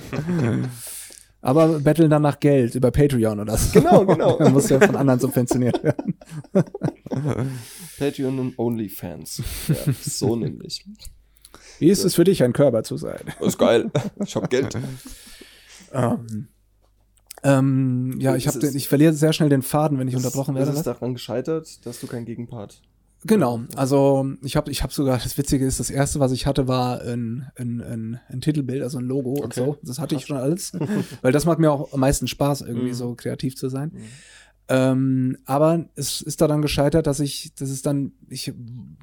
S4: Aber betteln dann nach Geld über Patreon oder so.
S3: Genau, genau.
S4: Dann muss ja von anderen subventioniert werden.
S3: Patreon und OnlyFans. Ja, so nämlich.
S4: Wie ist es für dich, ein Körper zu sein?
S3: Das ist geil. Ich hab Geld.
S4: Ähm, ähm, ja, ich,
S3: es
S4: hab den, ich verliere sehr schnell den Faden, wenn ich
S3: Es-
S4: unterbrochen werde.
S3: Es ist
S4: was?
S3: daran gescheitert, dass du keinen Gegenpart.
S4: Genau, also ich habe ich hab sogar, das Witzige ist, das erste, was ich hatte, war ein, ein, ein, ein Titelbild, also ein Logo und
S3: Okay.
S4: so. Das hatte ich schon alles, weil das macht mir auch am meisten Spaß, irgendwie
S3: Mhm.
S4: so kreativ zu sein.
S3: Mhm.
S4: Ähm, aber es ist daran gescheitert, dass ich, das ist dann, ich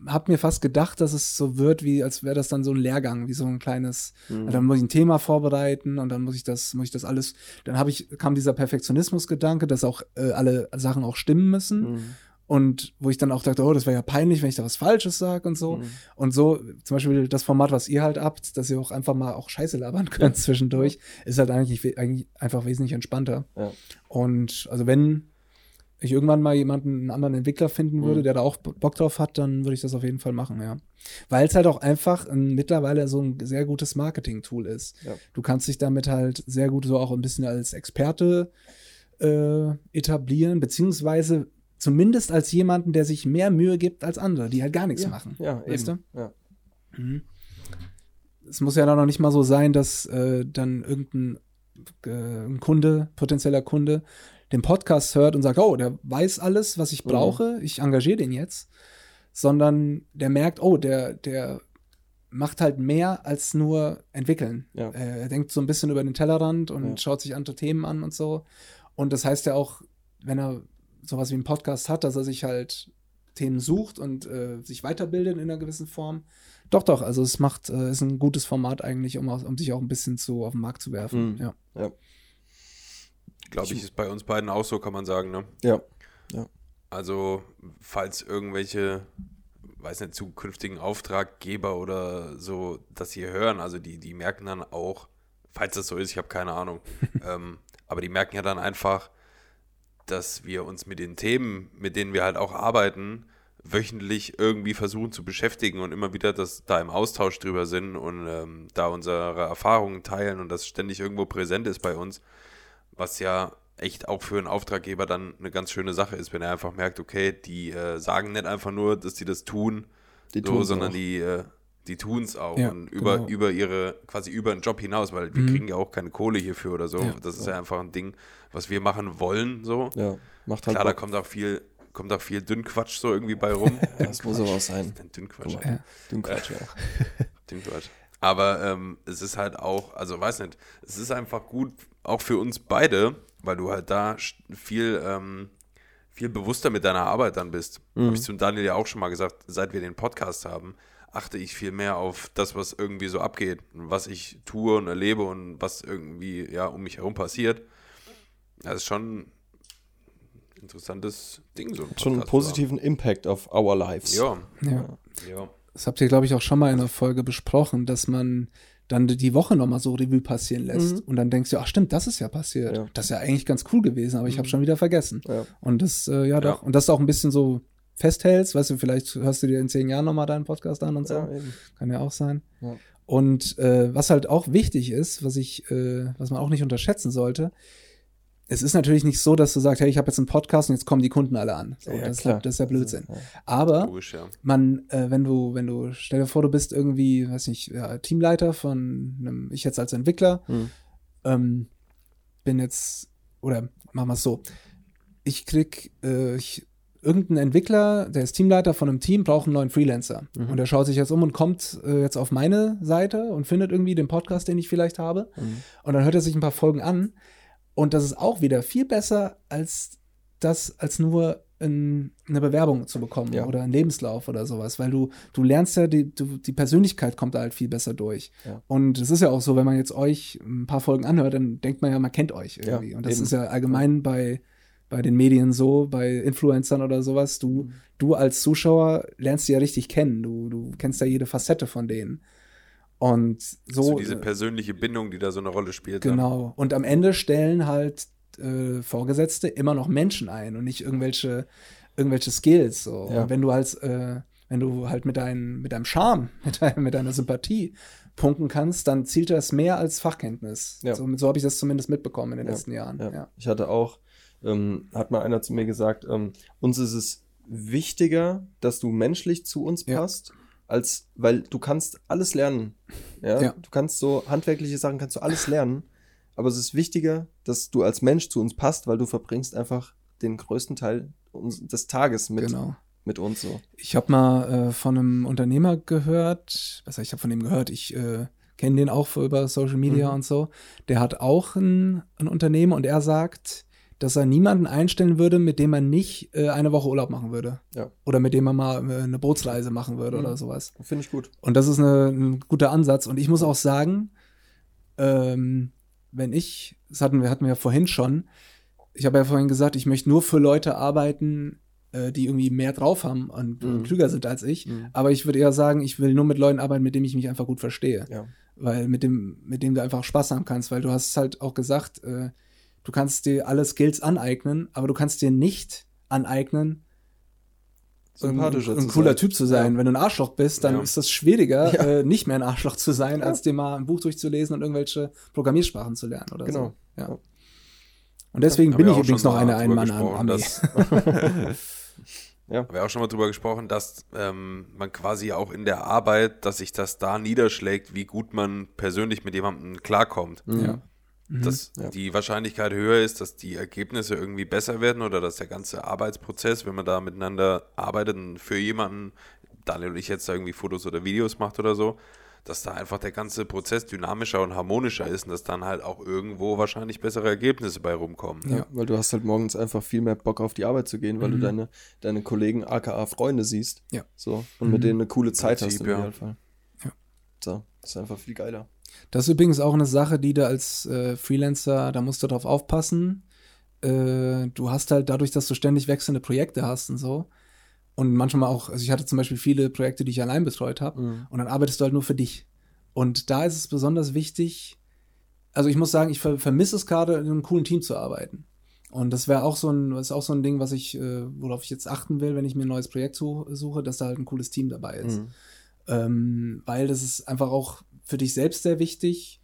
S4: habe mir fast gedacht, dass es so wird, wie als wäre das dann so ein Lehrgang, wie so ein kleines,
S3: Mhm.
S4: dann muss ich ein Thema vorbereiten und dann muss ich das, muss ich das alles, dann habe ich, kam dieser Perfektionismus-Gedanke, dass auch äh, alle Sachen auch stimmen müssen.
S3: Mhm.
S4: Und wo ich dann auch dachte, oh, das wäre ja peinlich, wenn ich da was Falsches sage und so.
S3: Mhm.
S4: Und so, zum Beispiel das Format, was ihr halt habt, dass ihr auch einfach mal auch Scheiße labern könnt zwischendurch, ist halt eigentlich, eigentlich einfach wesentlich entspannter.
S3: Ja.
S4: Und also wenn ich irgendwann mal jemanden, einen anderen Entwickler finden würde,
S3: Mhm.
S4: der da auch Bo- Bock drauf hat, dann würde ich das auf jeden Fall machen, ja. Weil es halt auch einfach ein, mittlerweile so ein sehr gutes Marketing-Tool ist.
S3: Ja.
S4: Du kannst dich damit halt sehr gut so auch ein bisschen als Experte äh, etablieren, beziehungsweise zumindest als jemanden, der sich mehr Mühe gibt als andere, die halt gar nichts
S3: Ja,
S4: machen.
S3: Ja,
S4: Weißt
S3: eben. Ja.
S4: Mhm. Es muss ja dann noch nicht mal so sein, dass äh, dann irgendein äh, ein Kunde, potenzieller Kunde, den Podcast hört und sagt, oh, der weiß alles, was ich
S3: Mhm.
S4: brauche, ich engagiere den jetzt, sondern der merkt, oh, der, der macht halt mehr als nur entwickeln.
S3: Ja.
S4: Äh, er denkt so ein bisschen über den Tellerrand und
S3: Ja.
S4: schaut sich andere Themen an und so. Und das heißt ja auch, wenn er sowas wie einen Podcast hat, dass er sich halt Themen sucht und äh, sich weiterbildet in einer gewissen Form. Doch, doch, also es macht, äh, ist ein gutes Format eigentlich, um, um sich auch ein bisschen zu auf den Markt zu werfen.
S3: Mhm.
S4: Ja.
S3: Ja.
S2: Glaube ich, ist bei uns beiden auch so, kann man sagen, ne?
S3: Ja.
S2: Also, falls irgendwelche, weiß nicht, zukünftigen Auftraggeber oder so das hier hören, also die, die merken dann auch, falls das so ist, ich habe keine Ahnung, ähm, aber die merken ja dann einfach, dass wir uns mit den Themen, mit denen wir halt auch arbeiten, wöchentlich irgendwie versuchen zu beschäftigen und immer wieder das da im Austausch drüber sind und ähm, da unsere Erfahrungen teilen und das ständig irgendwo präsent ist bei uns, was ja echt auch für einen Auftraggeber dann eine ganz schöne Sache ist, wenn er einfach merkt, okay, die äh, sagen nicht einfach nur, dass die das tun,
S3: Die
S2: so,
S3: tun's
S2: sondern
S3: auch.
S2: die, äh, die tun es auch
S4: Ja,
S2: und über,
S4: genau.
S2: über ihre, quasi über den Job hinaus, weil wir
S4: Mhm.
S2: kriegen ja auch keine Kohle hierfür oder so.
S4: Ja.
S2: das ist ja einfach ein Ding, was wir machen wollen, so.
S3: Ja, macht halt
S2: Klar, da
S3: Bock.
S2: kommt auch viel, kommt auch viel Dünnquatsch so irgendwie bei rum.
S3: Das muss aber auch sein.
S2: Dünnquatsch.
S3: Guck mal. Du Quatsch, ja.
S2: Dünnquatsch. Aber ähm, es ist halt auch, also weiß nicht, es ist einfach gut, auch für uns beide, weil du halt da viel, ähm, viel bewusster mit deiner Arbeit dann bist.
S3: Mhm.
S2: Habe ich zu Daniel ja auch schon mal gesagt, seit wir den Podcast haben, achte ich viel mehr auf das, was irgendwie so abgeht, und was ich tue und erlebe und was irgendwie ja um mich herum passiert. Das ist schon ein interessantes Ding, so ein
S3: Schon einen positiven Impact auf our lives.
S4: Ja.
S2: Ja, ja.
S4: Das habt ihr, glaube ich, auch schon mal in einer Folge besprochen, dass man dann die Woche nochmal so Revue passieren lässt.
S3: Mhm.
S4: Und dann denkst du, ach stimmt, das ist ja passiert.
S3: Ja.
S4: Das ist ja eigentlich ganz cool gewesen, aber ich habe schon wieder vergessen.
S3: Ja.
S4: Und das, äh, ja doch.
S2: Ja.
S4: Und das auch ein bisschen so festhältst, weißt du, vielleicht hörst du dir in zehn Jahren nochmal deinen Podcast an und so. Kann ja auch sein. Und äh, was halt auch wichtig ist, was ich, äh, was man auch nicht unterschätzen sollte, es ist natürlich nicht so, dass du sagst, hey, ich habe jetzt einen Podcast und jetzt kommen die Kunden alle an. So,
S3: Ja,
S4: das,
S3: klar.
S4: Ist, das ist ja Blödsinn.
S3: Ja.
S4: Aber
S2: Logisch, ja.
S4: man, äh, wenn du, wenn du, stell dir vor, du bist irgendwie, weiß nicht, ja, Teamleiter von einem, ich jetzt als Entwickler,
S3: Mhm.
S4: ähm, bin jetzt, oder machen wir es so, ich krieg, äh, ich, irgendein Entwickler, der ist Teamleiter von einem Team, braucht einen neuen Freelancer.
S3: Mhm.
S4: Und der schaut sich jetzt um und kommt äh, jetzt auf meine Seite und findet irgendwie den Podcast, den ich vielleicht habe.
S3: Mhm.
S4: Und dann hört er sich ein paar Folgen an. Und das ist auch wieder viel besser, als das, als nur ein, eine Bewerbung zu bekommen
S3: Ja.
S4: oder einen Lebenslauf oder sowas, weil du, du lernst ja, die, du, die Persönlichkeit kommt da halt viel besser durch.
S3: Ja.
S4: Und es ist ja auch so, wenn man jetzt euch ein paar Folgen anhört, dann denkt man ja, man kennt euch irgendwie.
S3: Ja,
S4: Und das
S3: eben.
S4: ist ja allgemein bei, bei den Medien so, bei Influencern oder sowas. Du,
S3: Mhm.
S4: du als Zuschauer lernst sie ja richtig kennen. Du, du kennst ja jede Facette von denen. Und so.
S2: So, diese persönliche Bindung, die da so eine Rolle spielt.
S4: Genau. Und am Ende stellen halt äh, Vorgesetzte immer noch Menschen ein und nicht irgendwelche, irgendwelche Skills. So.
S3: Ja.
S4: Und wenn du halt, äh, wenn du halt mit, dein, mit deinem Charme, mit, dein, mit deiner Sympathie punkten kannst, dann zielt das mehr als Fachkenntnis.
S3: Ja.
S4: So, so habe ich das zumindest mitbekommen in den
S3: Ja.
S4: letzten Jahren.
S3: Ja.
S4: Ja.
S3: Ich hatte auch, ähm, hat mal einer zu mir gesagt, ähm, uns ist es wichtiger, dass du menschlich zu uns
S4: Ja.
S3: passt, als, weil du kannst alles lernen. Ja?
S4: Ja.
S3: Du kannst so handwerkliche Sachen, kannst du alles lernen, aber es ist wichtiger, dass du als Mensch zu uns passt, weil du verbringst einfach den größten Teil des Tages mit,
S4: Genau.
S3: mit uns so.
S4: Ich habe mal äh, von einem Unternehmer gehört, was heißt, ich habe von dem gehört, ich äh, kenne den auch über Social Media
S3: Mhm.
S4: und so. Der hat auch ein, ein Unternehmen und er sagt, dass er niemanden einstellen würde, mit dem er nicht äh, eine Woche Urlaub machen würde.
S3: Ja.
S4: Oder mit dem er mal äh, eine Bootsreise machen würde
S3: Mhm.
S4: oder sowas.
S3: Finde ich gut.
S4: Und das ist eine, ein guter Ansatz. Und ich muss auch sagen, ähm, wenn ich, das hatten wir, hatten wir ja vorhin schon, ich habe ja vorhin gesagt, ich möchte nur für Leute arbeiten, äh, die irgendwie mehr drauf haben und
S3: Mhm.
S4: klüger sind als ich.
S3: Mhm.
S4: Aber ich würde eher sagen, ich will nur mit Leuten arbeiten, mit denen ich mich einfach gut verstehe.
S3: Ja.
S4: Weil mit dem, mit dem du einfach Spaß haben kannst, weil du hast halt auch gesagt, äh, du kannst dir alle Skills aneignen, aber du kannst dir nicht aneignen,
S3: Sympathischer
S4: ein, ein
S3: zu
S4: cooler
S3: sein.
S4: Typ zu sein.
S3: Ja.
S4: Wenn du ein Arschloch bist, dann
S2: Ja.
S4: ist das schwieriger,
S3: Ja.
S4: äh, nicht mehr ein Arschloch zu sein, als dir mal ein Buch durchzulesen und irgendwelche Programmiersprachen zu lernen oder
S3: Genau.
S4: so. Ja.
S3: Ja.
S4: Und deswegen bin ich übrigens noch eine Ein-Mann-Armee.
S3: Ja.
S2: Haben wir auch schon mal drüber gesprochen, dass ähm, man quasi auch in der Arbeit, dass sich das da niederschlägt, wie gut man persönlich mit jemandem klarkommt.
S4: Ja. Mhm.
S2: Dass
S3: Ja.
S2: die Wahrscheinlichkeit höher ist, dass die Ergebnisse irgendwie besser werden oder dass der ganze Arbeitsprozess, wenn man da miteinander arbeitet und für jemanden, Daniel und ich jetzt da irgendwie Fotos oder Videos macht oder so, dass da einfach der ganze Prozess dynamischer und harmonischer ist und dass dann halt auch irgendwo wahrscheinlich bessere Ergebnisse bei rumkommen.
S3: Ja, weil du hast halt morgens einfach viel mehr Bock auf die Arbeit zu gehen, weil
S4: Mhm.
S3: du deine, deine Kollegen aka Freunde siehst.
S4: Ja.
S3: So. Und
S4: Mhm.
S3: mit denen eine coole Zeit
S2: Prinzip,
S3: hast im
S2: ja.
S3: Idealfall. So, das ist einfach viel geiler.
S4: Das ist übrigens auch eine Sache, die du als äh, Freelancer, da musst du drauf aufpassen. Äh, du hast halt dadurch, dass du ständig wechselnde Projekte hast und so. Und manchmal auch, also ich hatte zum Beispiel viele Projekte, die ich allein betreut habe.
S3: Mhm.
S4: Und dann arbeitest du halt nur für dich. Und da ist es besonders wichtig, also ich muss sagen, ich ver vermisse es gerade, in einem coolen Team zu arbeiten. Und das wäre auch so ein, ist auch so ein Ding, was ich, äh, worauf ich jetzt achten will, wenn ich mir ein neues Projekt su suche, dass da halt ein cooles Team dabei ist.
S3: Mhm.
S4: Ähm, weil das ist einfach auch für dich selbst sehr wichtig.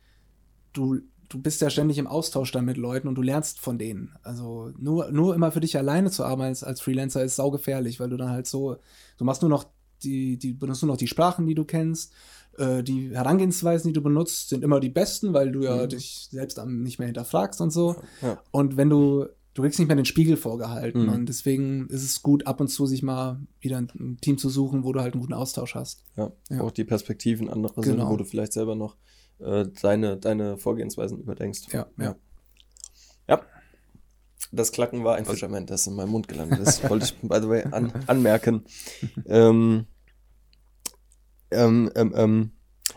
S4: Du, du bist ja ständig im Austausch dann mit Leuten und du lernst von denen. Also nur, nur immer für dich alleine zu arbeiten als, als Freelancer ist saugefährlich, weil du dann halt so, du machst nur noch die, die benutzt nur noch die Sprachen, die du kennst. Äh, die Herangehensweisen, die du benutzt, sind immer die besten, weil du ja
S3: Mhm.
S4: dich selbst nicht mehr hinterfragst und so.
S3: Ja.
S4: Und wenn du, du kriegst nicht mehr den Spiegel vorgehalten.
S3: Mhm.
S4: Und deswegen ist es gut, ab und zu sich mal wieder ein, Team zu suchen, wo du halt einen guten Austausch hast.
S3: Ja,
S4: Ja.
S3: auch die Perspektiven anderer sind,
S4: Genau.
S3: wo du vielleicht selber noch äh, deine, deine Vorgehensweisen überdenkst.
S4: Ja, ja.
S3: Ja. Das Klacken war ein Fischament, das in meinem Mund gelandet ist. Wollte ich, by the way, an, anmerken. ähm, ähm, ähm, ähm,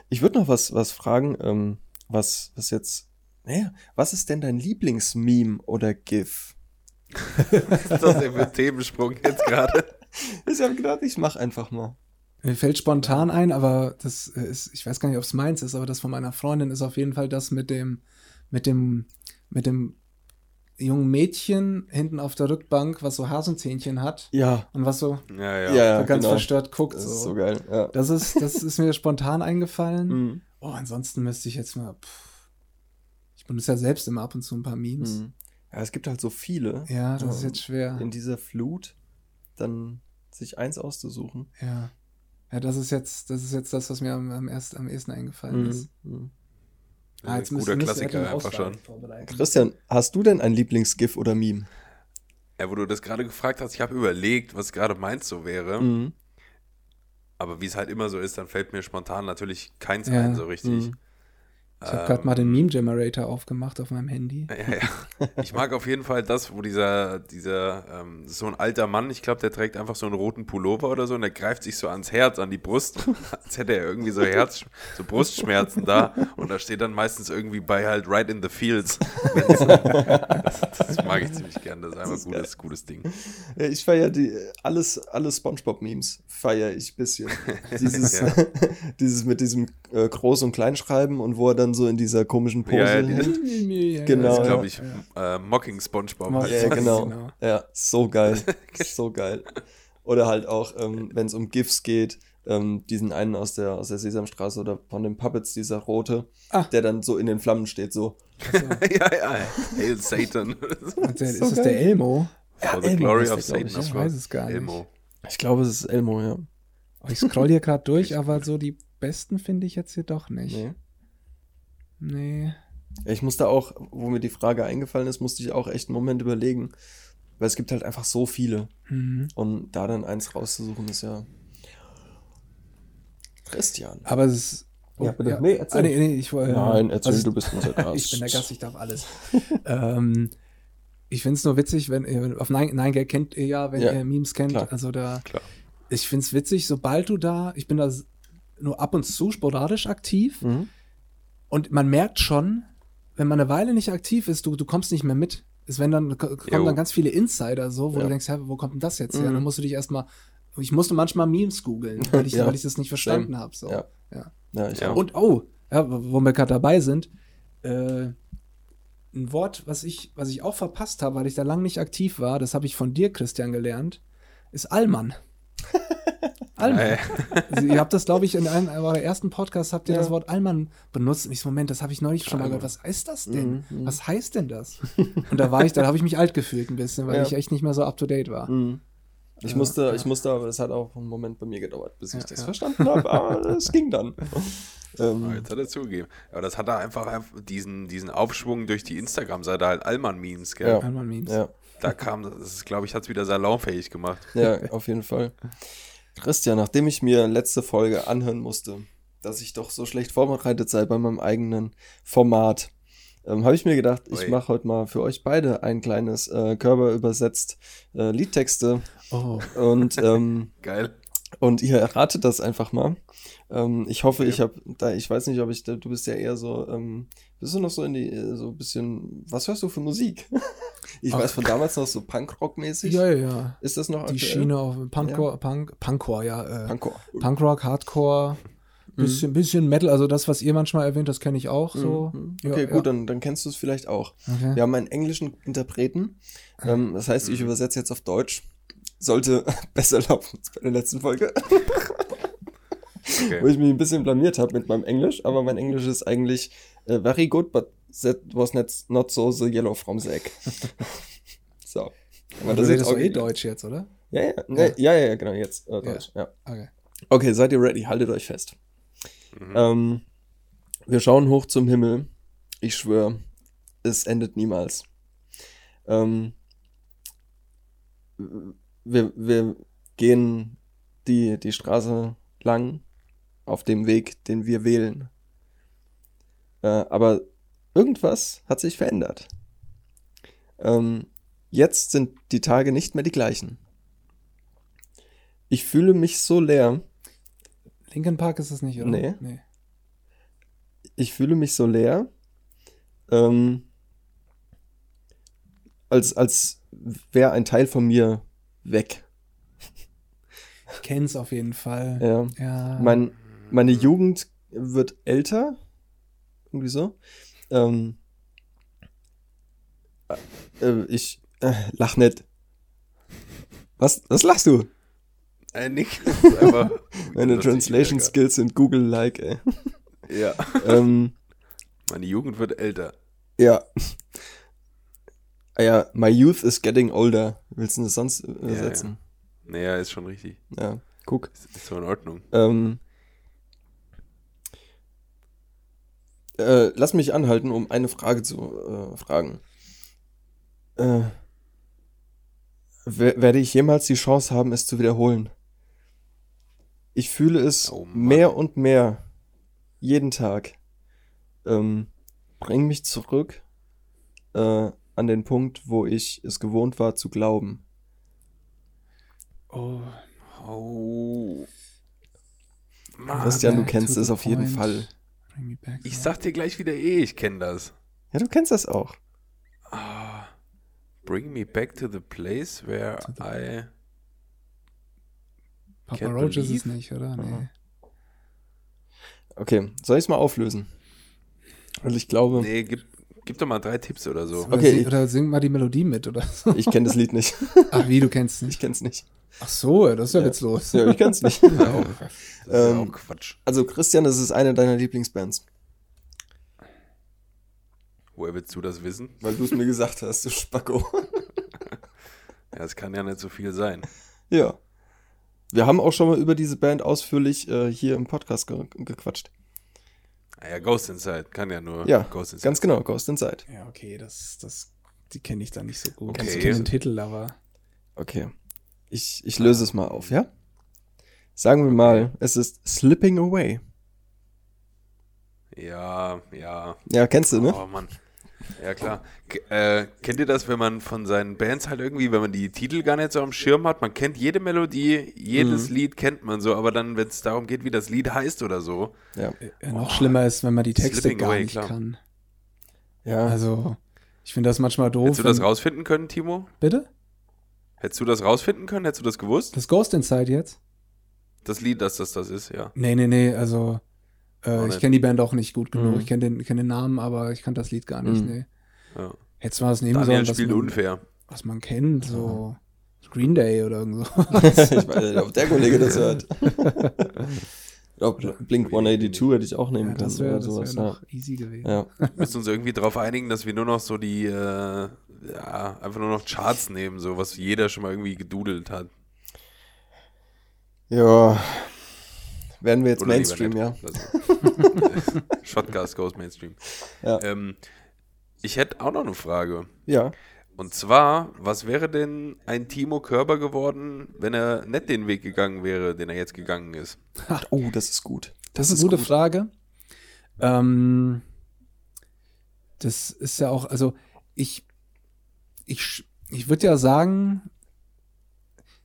S3: ich würde noch was, was fragen, ähm, was, was jetzt, naja, was ist denn dein Lieblingsmeme oder GIF?
S2: Was ist das denn für ein Themensprung jetzt gerade?
S3: Ich habe gedacht, ich mach einfach mal.
S4: Mir fällt spontan ein, aber das äh, ist, ich weiß gar nicht, ob es meins ist, aber das von meiner Freundin ist auf jeden Fall das mit dem, mit dem, mit dem jungen Mädchen hinten auf der Rückbank, was so Hasenzähnchen hat
S3: Ja,
S4: und was so
S2: Ja, ja.
S3: ja, ja
S4: so ganz
S3: genau.
S4: verstört guckt.
S3: Das
S4: so.
S3: ist so geil. Ja.
S4: Das ist, das ist mir spontan eingefallen.
S3: Mhm.
S4: Oh, ansonsten müsste ich jetzt mal. Pff, ich benutze ja selbst immer ab und zu ein paar Memes.
S3: Mhm. Ja, es gibt halt so viele.
S4: Ja, das ist
S3: Ähm,
S4: jetzt schwer.
S3: In dieser Flut dann sich eins auszusuchen.
S4: Ja. Ja, das ist jetzt, das ist jetzt das, was mir am, am, erst, am ehesten eingefallen ist.
S3: Mhm.
S4: Ah, jetzt
S2: guter
S4: müsst ihr
S2: Klassiker einfach schon.
S3: Christian, hast du denn ein Lieblingsgif oder Meme?
S2: Ja, wo du das gerade gefragt hast, ich habe überlegt, was gerade meins so wäre.
S3: Mhm.
S2: Aber wie es halt immer so ist, dann fällt mir spontan natürlich keins
S4: Ja.
S2: ein so richtig.
S3: Mhm.
S4: Ich habe gerade mal den Meme-Generator aufgemacht auf meinem Handy.
S2: Ja, ja. Ich mag auf jeden Fall das, wo dieser, dieser, ähm, so ein alter Mann, ich glaube, der trägt einfach so einen roten Pullover oder so und der greift sich so ans Herz, an die Brust, als hätte er irgendwie so Herz, so Brustschmerzen da und da steht dann meistens irgendwie bei halt right in the fields. Das, das mag ich ziemlich gern, das ist einfach ein gutes, gutes Ding.
S3: Ja, ich feiere die alles, alle SpongeBob-Memes feiere ich ein bisschen. Dieses,
S2: Ja.
S3: dieses mit diesem äh, Groß- und Kleinschreiben und wo er dann so in dieser komischen Pose
S2: Ja, ja.
S4: Genau.
S3: Genau,
S2: Das ist,
S3: ja.
S2: glaube ich, äh, Mocking SpongeBob. Heißt
S3: Ja, genau.
S4: Genau.
S3: Ja, so geil. so geil. Oder halt auch, ähm, wenn es um GIFs geht, ähm, diesen einen aus der, aus der Sesamstraße oder von den Puppets, dieser rote,
S4: Ah.
S3: der dann so in den Flammen steht, so.
S2: ja, ja. Hail Satan.
S3: So
S4: ist das
S3: geil.
S4: der Elmo?
S2: For the
S3: Elmo
S2: glory of Satan.
S3: ich.
S4: Ich weiß es gar nicht.
S2: Elmo.
S3: Ich glaube, es ist Elmo, ja.
S4: Oh, Ich scroll hier gerade durch, aber so die besten finde ich jetzt hier doch nicht.
S3: Nee.
S4: Nee.
S3: Ja, Ich musste auch, wo mir die Frage eingefallen ist, musste ich auch echt einen Moment überlegen. Weil es gibt halt einfach so viele.
S4: Mhm.
S3: Und da dann eins rauszusuchen, ist ja. Christian.
S4: Aber es ist.
S3: Ja, bitte. Nee, erzähl.
S4: Ah, nee, nee, ich, äh,
S3: Nein, erzähl,
S4: also-
S3: du bist unser Gast.
S4: ich bin der Gast, ich darf alles. ähm, ich finde es nur witzig, wenn ihr auf Nine, Nine Gag kennt ihr ja, wenn
S3: Ja,
S4: ihr Memes kennt.
S3: klar.
S4: Also da,
S2: Klar.
S4: ich finde es witzig, sobald du da, ich bin da nur ab und zu sporadisch aktiv
S3: Mhm.
S4: Und man merkt schon, wenn man eine Weile nicht aktiv ist, du, du kommst nicht mehr mit. Es wenn dann ko- kommen
S2: Jo.
S4: dann ganz viele Insider so, wo
S3: Ja.
S4: du denkst, hä, wo kommt denn das jetzt her?
S3: Mhm.
S4: Dann musst du dich erstmal, ich musste manchmal Memes googeln, weil ich,
S3: Ja.
S4: weil ich das nicht verstanden habe. So.
S3: Ja.
S4: ja. Und oh, ja, wo wir gerade dabei sind, äh, ein Wort, was ich, was ich auch verpasst habe, weil ich da lang nicht aktiv war, das habe ich von dir, Christian, gelernt, ist Allmann. Allmann.
S2: Äh,
S4: Also, ihr habt das, glaube ich, in einem eurer ersten Podcasts habt ihr
S3: Ja.
S4: das Wort Allmann benutzt. Und ich so, Moment, das habe ich neulich schon mal gehört. Was heißt das denn?
S3: Mhm, mhm.
S4: Was heißt denn das? Und da war ich, da habe ich mich alt gefühlt ein bisschen, weil
S3: Ja.
S4: ich echt nicht mehr so up to date war.
S3: Mhm. Ich musste,
S4: ja.
S3: ich musste, aber das hat auch einen Moment bei mir gedauert, bis ich
S4: Ja,
S3: das
S4: ja.
S3: verstanden habe, aber es ging dann.
S2: Oh,
S3: ähm,
S2: Jetzt hat er zugegeben. Aber das hat er einfach, einfach diesen, diesen Aufschwung durch die Instagram-Seite halt Allmann-Memes, gell?
S3: Ja.
S4: Allmann-Memes.
S3: ja,
S2: Da kam, das ist, glaube ich, hat es wieder salonfähig gemacht.
S3: ja, auf jeden Fall. Christian, nachdem ich mir letzte Folge anhören musste, dass ich doch so schlecht vorbereitet sei bei meinem eigenen Format, ähm, habe ich mir gedacht, ich mache heute mal für euch beide ein kleines äh, Körper übersetzt äh, Liedtexte
S4: Oh.
S3: und ähm,
S2: Geil.
S3: Und ihr erratet das einfach mal. Ähm, ich hoffe, ich habe da, ich weiß nicht, ob ich, da, du bist ja eher so, ähm, bist du noch so in die, äh, so ein bisschen, was hörst du für Musik? ich
S4: Ach.
S3: weiß von damals noch so Punkrock-mäßig.
S4: Ja, ja, ja.
S3: Ist das noch
S4: Die
S3: aktuell?
S4: Schiene auf Punkcore, Punk, Punkcore, ja. Äh,
S3: Punkrock.
S4: Punkrock, Hardcore, bisschen, bisschen Metal, also das, was ihr manchmal erwähnt, das kenne ich auch so.
S3: Mhm.
S4: Ja,
S3: Okay,
S4: ja.
S3: gut, Dann, dann kennst du es vielleicht auch.
S4: Okay.
S3: Wir haben einen englischen Interpreten. Ähm, das heißt, ich
S2: Mhm.
S3: übersetze jetzt auf Deutsch. Sollte besser laufen als bei der letzten Folge. Wo
S2: Okay.
S3: ich mich ein bisschen blamiert habe mit meinem Englisch. Aber mein Englisch ist eigentlich äh, very good, but that was not, not so the yellow from the egg. so.
S4: Aber du redest doch eh Deutsch jetzt, oder?
S3: Ja, ja, ne, ja, ja, ja, genau, jetzt äh, Deutsch. Ja.
S4: Okay.
S3: Okay, seid ihr ready? Haltet euch fest.
S2: Mhm.
S3: Ähm, wir schauen hoch zum Himmel. Ich schwöre, es endet niemals. Ähm, wir, wir gehen die, die Straße lang auf dem Weg, den wir wählen. Äh, aber irgendwas hat sich verändert. Ähm, jetzt sind die Tage nicht mehr die gleichen. Ich fühle mich so leer,
S4: Linkin Park ist es nicht, oder?
S3: Nee.
S4: nee.
S3: ich fühle mich so leer, ähm, als, als wäre ein Teil von mir weg.
S4: Ich kenn's auf jeden Fall.
S3: Ja.
S4: Ja.
S3: Mein, meine Jugend wird älter, irgendwie so. Ähm, äh, ich äh, lach nicht. Was, was lachst du?
S2: Äh, einfach
S3: Meine Translation Skills sind Google-like, ey.
S2: Ja.
S3: ähm,
S2: Meine Jugend wird älter.
S3: Ja. Ah ja, my youth is getting older. Willst du das sonst äh, übersetzen?
S2: Naja, ist schon richtig.
S3: Ja, guck.
S2: Ist, ist so in Ordnung.
S3: Ähm, äh, lass mich anhalten, um eine Frage zu äh, fragen. Äh, wer- werde ich jemals die Chance haben, es zu wiederholen? Ich fühle es
S2: Oh
S3: mehr und mehr jeden Tag. Ähm, bring mich zurück äh, an den Punkt, wo ich es gewohnt war zu glauben.
S4: oh,
S2: Oh. Mann.
S3: Christian, du kennst es auf jeden
S4: point.
S3: Fall.
S4: Bring me back
S2: Ich
S4: to-
S2: sag dir gleich wieder eh, ich kenne das.
S3: Ja, du kennst das auch.
S2: Ah, bring me back to the place where
S4: To the-
S2: I.
S4: Papa Roach ist es nicht, oder? Nee.
S3: Okay, soll ich es mal auflösen? Weil ich glaube,
S2: Nee, gib, gib doch mal drei Tipps oder so.
S4: Oder,
S3: Okay,
S4: sing,
S3: ich-
S4: oder sing mal die Melodie mit oder so.
S3: ich kenne das Lied nicht.
S4: Ach, wie, du kennst es
S3: Ich
S4: nicht?
S3: kenn's nicht.
S4: Ach so, das ist ja,
S3: Ja.
S4: witzlos.
S3: Ja, ich kenn's nicht.
S2: Das ist ja das ist ja
S3: Ähm,
S2: auch Quatsch.
S3: Also Christian, das ist eine deiner Lieblingsbands,
S2: Woher willst du das wissen?
S3: weil du es mir gesagt hast, du Spacko.
S2: Ja, es kann ja nicht so viel sein.
S3: ja. Wir haben auch schon mal über diese Band ausführlich äh, hier im Podcast ge gequatscht.
S2: Naja, Ghost Inside kann ja nur
S3: Ja,
S2: Ghost Inside.
S3: Ganz genau, Ghost Inside.
S4: Ja, okay, das, das, die kenne ich da nicht so gut.
S2: Okay.
S4: Ich kenne den Titel, aber
S3: Okay. Ich, ich löse es mal auf, ja? Sagen wir mal, es ist Slipping Away.
S2: Ja, ja.
S3: Ja, kennst du, ne?
S2: Oh Mann. Ja, klar. K äh, kennt ihr das, wenn man von seinen Bands halt irgendwie, wenn man die Titel gar nicht so am Schirm hat? Man kennt jede Melodie, jedes
S3: Mhm.
S2: Lied kennt man so, aber dann, wenn es darum geht, wie das Lied heißt oder so,
S3: Ja.
S4: äh, noch schlimmer ist, wenn man die Texte
S2: Slipping
S4: gar
S2: away,
S4: nicht
S2: klar.
S4: kann.
S3: Ja.
S4: Also, ich finde das manchmal doof.
S2: hättest du das rausfinden können, Timo?
S4: Bitte?
S2: Hättest du das rausfinden können? Hättest du das gewusst?
S4: Das Ghost Inside jetzt?
S2: Das Lied, dass das das ist, ja.
S4: Nee, nee, nee, also äh, ich kenne die Band auch nicht gut genug.
S3: Mhm.
S4: Ich kenne den, kenn den Namen, aber ich kannte das Lied gar nicht,
S3: Mhm.
S4: nee.
S2: ja.
S4: Hättest du mal was nehmen
S2: Daniel
S4: sollen, was
S2: spielt
S4: man,
S2: unfair.
S4: was man kennt, so Green Day oder irgend so.
S3: ich weiß nicht, ob der Kollege das hört. Ich glaube, Blink 182 hätte ich auch nehmen
S4: Ja,
S3: können.
S4: das wäre
S3: oder
S4: das
S3: sowas.
S4: wär noch easy gewesen.
S3: ja.
S2: Wir müssen uns irgendwie darauf einigen, dass wir nur noch so die, äh, ja, einfach nur noch Charts nehmen, so was jeder schon mal irgendwie gedudelt hat.
S3: ja. Werden wir jetzt
S2: Oder
S3: Mainstream, ja?
S2: Also, Shotcast goes Mainstream.
S3: Ja.
S2: Ähm, ich hätte auch noch eine Frage.
S3: Ja.
S2: Und zwar, was wäre denn ein Timo Körber geworden, wenn er nicht den Weg gegangen wäre, den er jetzt gegangen ist?
S3: Oh, das ist gut.
S4: Das ist eine gute Frage. Ähm, das ist ja auch, also ich, ich, ich würde ja sagen,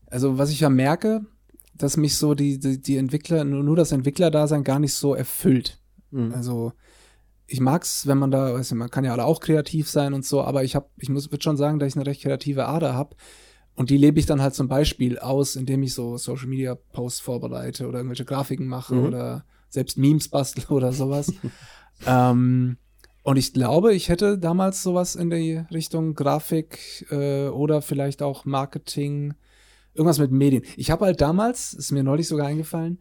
S4: also was ich ja merke, dass mich so die, die, die Entwickler, nur, das Entwicklerdasein gar nicht so erfüllt.
S3: Mhm.
S4: Also ich mag's, wenn man da, weiß nicht, man kann ja alle auch kreativ sein und so, aber ich habe, ich muss würde schon sagen, dass ich eine recht kreative Ader habe. Und die lebe ich dann halt zum Beispiel aus, indem ich so Social Media Posts vorbereite oder irgendwelche Grafiken mache
S3: Mhm.
S4: oder selbst Memes bastle oder sowas. ähm, und ich glaube, ich hätte damals sowas in die Richtung Grafik äh, oder vielleicht auch Marketing, irgendwas mit Medien. Ich habe halt damals, ist mir neulich sogar eingefallen,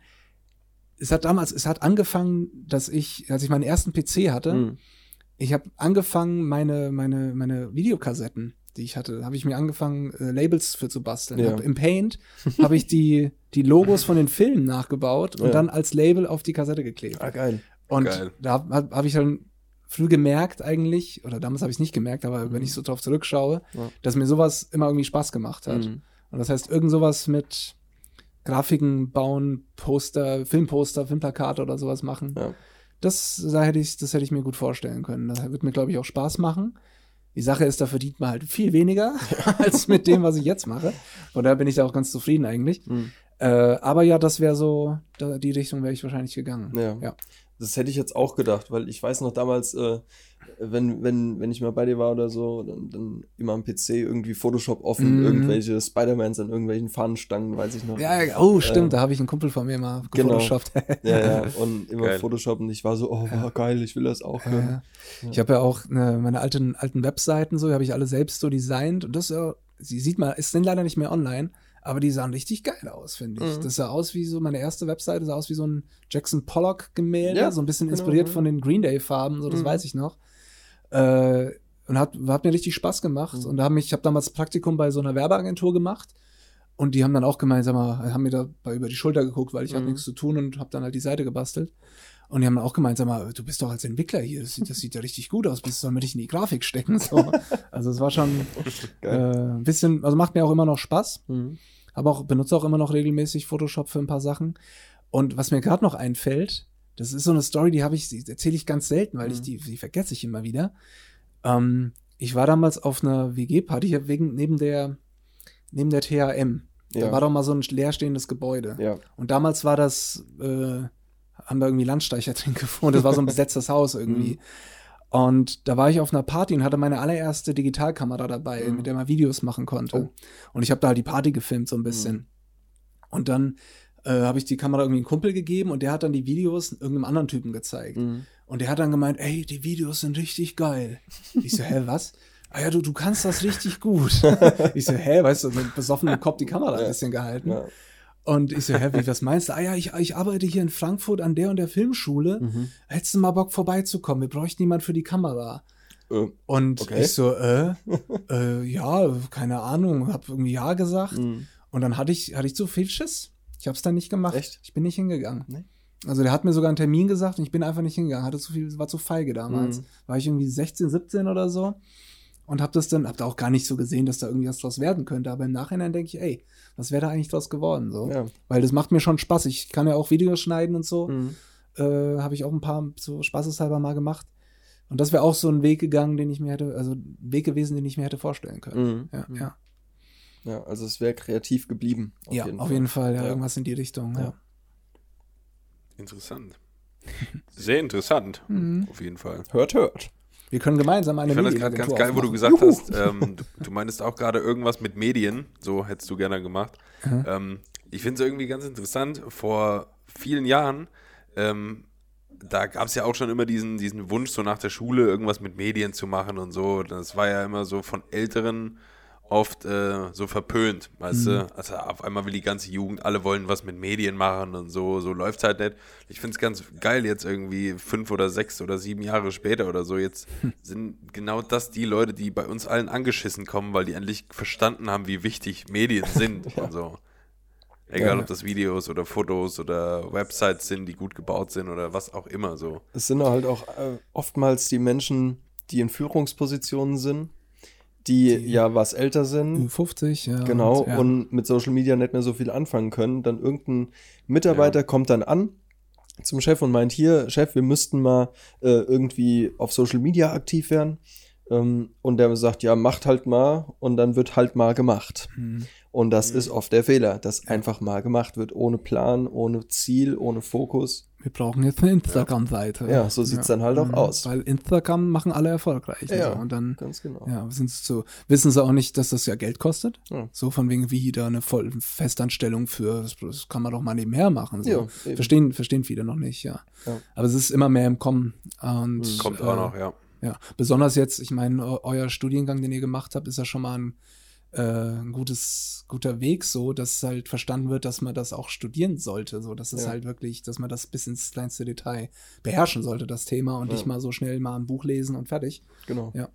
S4: es hat damals, es hat angefangen, dass ich, als ich meinen ersten PC hatte,
S3: Mhm.
S4: ich habe angefangen, meine, meine, meine Videokassetten, die ich hatte, habe ich mir angefangen, äh, Labels für zu basteln.
S3: Ja.
S4: Hab Im Paint habe ich die, die Logos von den Filmen nachgebaut und
S3: Ja.
S4: dann als Label auf die Kassette geklebt.
S3: Ah, geil.
S4: Und
S2: Geil.
S4: da habe hab, ich dann früh gemerkt eigentlich, oder damals habe ich es nicht gemerkt, aber wenn ich so drauf zurückschaue,
S3: Ja.
S4: dass mir sowas immer irgendwie Spaß gemacht hat.
S3: Mhm.
S4: Und das heißt, irgend sowas mit Grafiken bauen, Poster, Filmposter, Filmplakate oder sowas machen.
S3: Ja.
S4: Das, da hätte ich, das hätte ich mir gut vorstellen können. Das wird mir, glaube ich, auch Spaß machen. Die Sache ist, da verdient man halt viel weniger als mit dem, was ich jetzt mache. Von daher bin ich da auch ganz zufrieden eigentlich.
S3: Mhm.
S4: Äh, aber ja, das wäre so, da, die Richtung wäre ich wahrscheinlich gegangen.
S3: Ja.
S4: ja.
S3: Das hätte ich jetzt auch gedacht, weil ich weiß noch damals, äh, wenn, wenn, wenn ich mal bei dir war oder so, dann, dann immer am PC irgendwie Photoshop offen,
S4: Mhm.
S3: irgendwelche Spider-Mans an irgendwelchen Fahnenstangen, weiß ich noch.
S4: Ja, ja, oh, stimmt,
S3: Äh,
S4: da habe ich einen Kumpel von mir mal
S3: genau.
S4: gefotoshoppt.
S3: ja, ja. Und immer
S2: Geil.
S3: Photoshop und ich war so, oh, wow, geil, ich will das auch
S4: Ja, ja. Ich habe ja auch eine, meine alten, alten Webseiten so, die habe ich alle selbst so designt und das ja, sie sieht man, es sind leider nicht mehr online, aber die sahen richtig geil aus, finde ich.
S3: Mhm.
S4: Das sah aus wie so, meine erste Webseite sah aus wie so ein Jackson Pollock Gemälde,
S3: Ja,
S4: so ein bisschen
S3: genau,
S4: inspiriert
S3: ja.
S4: von den Green Day Farben, so das
S3: Mhm.
S4: weiß ich noch. Äh, und hat, hat mir richtig Spaß gemacht
S3: Mhm.
S4: und da hab ich habe damals Praktikum bei so einer Werbeagentur gemacht und die haben dann auch mal, haben mir dabei über die Schulter geguckt, weil ich hatte
S3: Mhm.
S4: nichts zu tun und habe dann halt die Seite gebastelt. Und die haben dann auch gemeint, sag mal, du bist doch als Entwickler hier, das sieht, das sieht ja richtig gut aus, bist sollen wir dich in die Grafik stecken? So. Also es war schon äh, ein bisschen, also macht mir auch immer noch Spaß,
S3: Mhm.
S4: aber auch benutze auch immer noch regelmäßig Photoshop für ein paar Sachen. Und was mir gerade noch einfällt, das ist so eine Story, die habe ich, die erzähle ich ganz selten, weil ich
S3: Mhm.
S4: die, die vergesse ich immer wieder. Ähm, ich war damals auf einer WG-Party hier wegen neben der neben der THM. Da
S3: Ja.
S4: war doch mal so ein leerstehendes Gebäude.
S3: Ja.
S4: Und damals war das, äh, haben wir irgendwie Landstreicher drin gefunden. Das war so ein besetztes Haus irgendwie.
S3: Mhm.
S4: Und da war ich auf einer Party und hatte meine allererste Digitalkamera dabei,
S3: Mhm.
S4: mit der man Videos machen konnte.
S3: Oh.
S4: Und ich habe da halt die Party gefilmt so ein bisschen. Und dann äh, habe ich die Kamera irgendwie einen Kumpel gegeben und der hat dann die Videos irgendeinem anderen Typen gezeigt.
S3: Mhm.
S4: Und der hat dann gemeint, ey, die Videos sind richtig geil. Ich so, hä, was? Ah ja, du, du kannst das richtig gut. Ich so, hä, weißt du, mit besoffenem Kopf die Kamera ein
S3: Ja.
S4: bisschen gehalten.
S3: Ja.
S4: Und ich so, hä, wie, was meinst du? Ah ja, ich, ich arbeite hier in Frankfurt an der und der Filmschule.
S3: Mhm.
S4: Hättest du mal Bock vorbeizukommen? Wir bräuchten jemand für die Kamera.
S3: Äh,
S4: Und
S3: Okay.
S4: ich so, äh, äh, ja, keine Ahnung, hab irgendwie ja gesagt.
S3: mhm.
S4: Und dann hatte ich, hatte ich zu viel Schiss. Ich hab's dann nicht gemacht.
S3: Echt?
S4: Ich bin nicht hingegangen.
S3: Nee?
S4: Also der hat mir sogar einen Termin gesagt und ich bin einfach nicht hingegangen. Hatte zu viel, war zu feige damals.
S3: Mhm.
S4: War ich irgendwie 16, 17 oder so. Und hab das dann, hab da auch gar nicht so gesehen, dass da irgendwie was draus werden könnte. Aber im Nachhinein denke ich, ey, was wäre da eigentlich draus geworden? So?
S3: Ja.
S4: Weil das macht mir schon Spaß. Ich kann ja auch Videos schneiden und so.
S3: Mhm.
S4: Äh, habe ich auch ein paar so spaßeshalber mal gemacht. Und das wäre auch so ein Weg gegangen, den ich mir hätte, also ein Weg gewesen, den ich mir hätte vorstellen können.
S3: Mhm.
S4: Ja,
S3: Mhm.
S4: ja.
S3: Ja, also es wäre kreativ geblieben.
S4: ja, auf jeden Fall, ja,
S3: Ja.
S4: irgendwas in die Richtung. Ja.
S3: Ja.
S2: Interessant. Sehr interessant,
S4: Mhm.
S2: auf jeden Fall.
S3: Hört, hört.
S4: Wir können gemeinsam eine
S2: Ich fand das gerade ganz
S4: Medienagentur
S2: geil, wo du gesagt hast, ähm, du, du meintest auch gerade irgendwas mit Medien, so hättest du gerne gemacht.
S4: Mhm.
S2: Ähm, ich finde es irgendwie ganz interessant, vor vielen Jahren, ähm, da gab es ja auch schon immer diesen, diesen Wunsch, so nach der Schule irgendwas mit Medien zu machen und so. Das war ja immer so von Älteren oft äh, so verpönt, weißt
S4: Mhm.
S2: du? Also auf einmal will die ganze Jugend, alle wollen was mit Medien machen und so, so läuft halt nicht. Ich finde es ganz geil jetzt irgendwie fünf oder sechs oder sieben Jahre später oder so, jetzt sind genau das die Leute, die bei uns allen angeschissen kommen, weil die endlich verstanden haben, wie wichtig Medien sind und so. Egal,
S4: Ja.
S2: ob das Videos oder Fotos oder Websites sind, die gut gebaut sind oder was auch immer so.
S3: Es sind halt auch äh, oftmals die Menschen, die in Führungspositionen sind, die,
S4: Die-
S3: ja was älter sind.
S4: 50, ja.
S3: Genau,
S4: ja.
S3: und mit Social Media nicht mehr so viel anfangen können. Dann irgendein Mitarbeiter kommt dann an zum Chef und meint, hier, Chef, wir müssten mal äh, irgendwie auf Social Media aktiv werden. Ähm, und der sagt, ja, macht halt mal und dann wird halt mal gemacht.
S4: Mhm.
S3: Und das ist oft der Fehler, dass einfach mal gemacht wird, ohne Plan, ohne Ziel, ohne Fokus.
S4: Wir brauchen jetzt eine Instagram-Seite.
S3: Ja, so sieht's dann halt auch
S4: Mhm.
S3: aus.
S4: Weil Instagram machen alle erfolgreich.
S3: Ja.
S4: so. Und dann
S3: Ganz genau.
S4: ja, sind so, wissen sie auch nicht, dass das ja Geld kostet.
S3: Ja.
S4: So von wegen wie da eine voll Festanstellung für, das, das kann man doch mal nebenher machen. So.
S3: Ja, eben.
S4: verstehen, verstehen viele noch nicht, ja.
S3: Ja.
S4: Aber es ist immer mehr im Kommen. Und,
S2: Kommt
S4: äh,
S2: auch noch, ja.
S4: Ja, besonders jetzt, ich meine, eu- euer Studiengang, den ihr gemacht habt, ist ja schon mal ein, äh, ein gutes, guter Weg, so, dass halt verstanden wird, dass man das auch studieren sollte, so, dass es
S3: Ja.
S4: halt wirklich, dass man das bis ins kleinste Detail beherrschen sollte, das Thema, und
S3: Ja.
S4: nicht mal so schnell mal ein Buch lesen und fertig.
S3: Genau.
S4: Ja.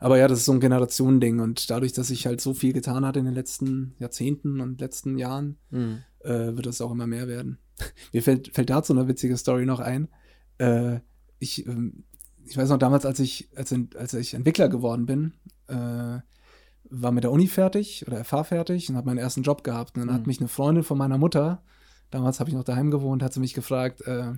S4: Aber ja, das ist so ein Generationending und dadurch, dass sich halt so viel getan hat in den letzten Jahrzehnten und letzten Jahren,
S3: Mhm.
S4: äh, wird das auch immer mehr werden. Mir fällt, fällt dazu eine witzige Story noch ein. Äh, ich, ähm, ich weiß noch damals, als ich, als, als ich Entwickler geworden bin, äh, war mit der Uni fertig oder FH fertig und habe meinen ersten Job gehabt. Und dann hat
S3: Mhm.
S4: mich eine Freundin von meiner Mutter, damals habe ich noch daheim gewohnt, hat sie mich gefragt, äh,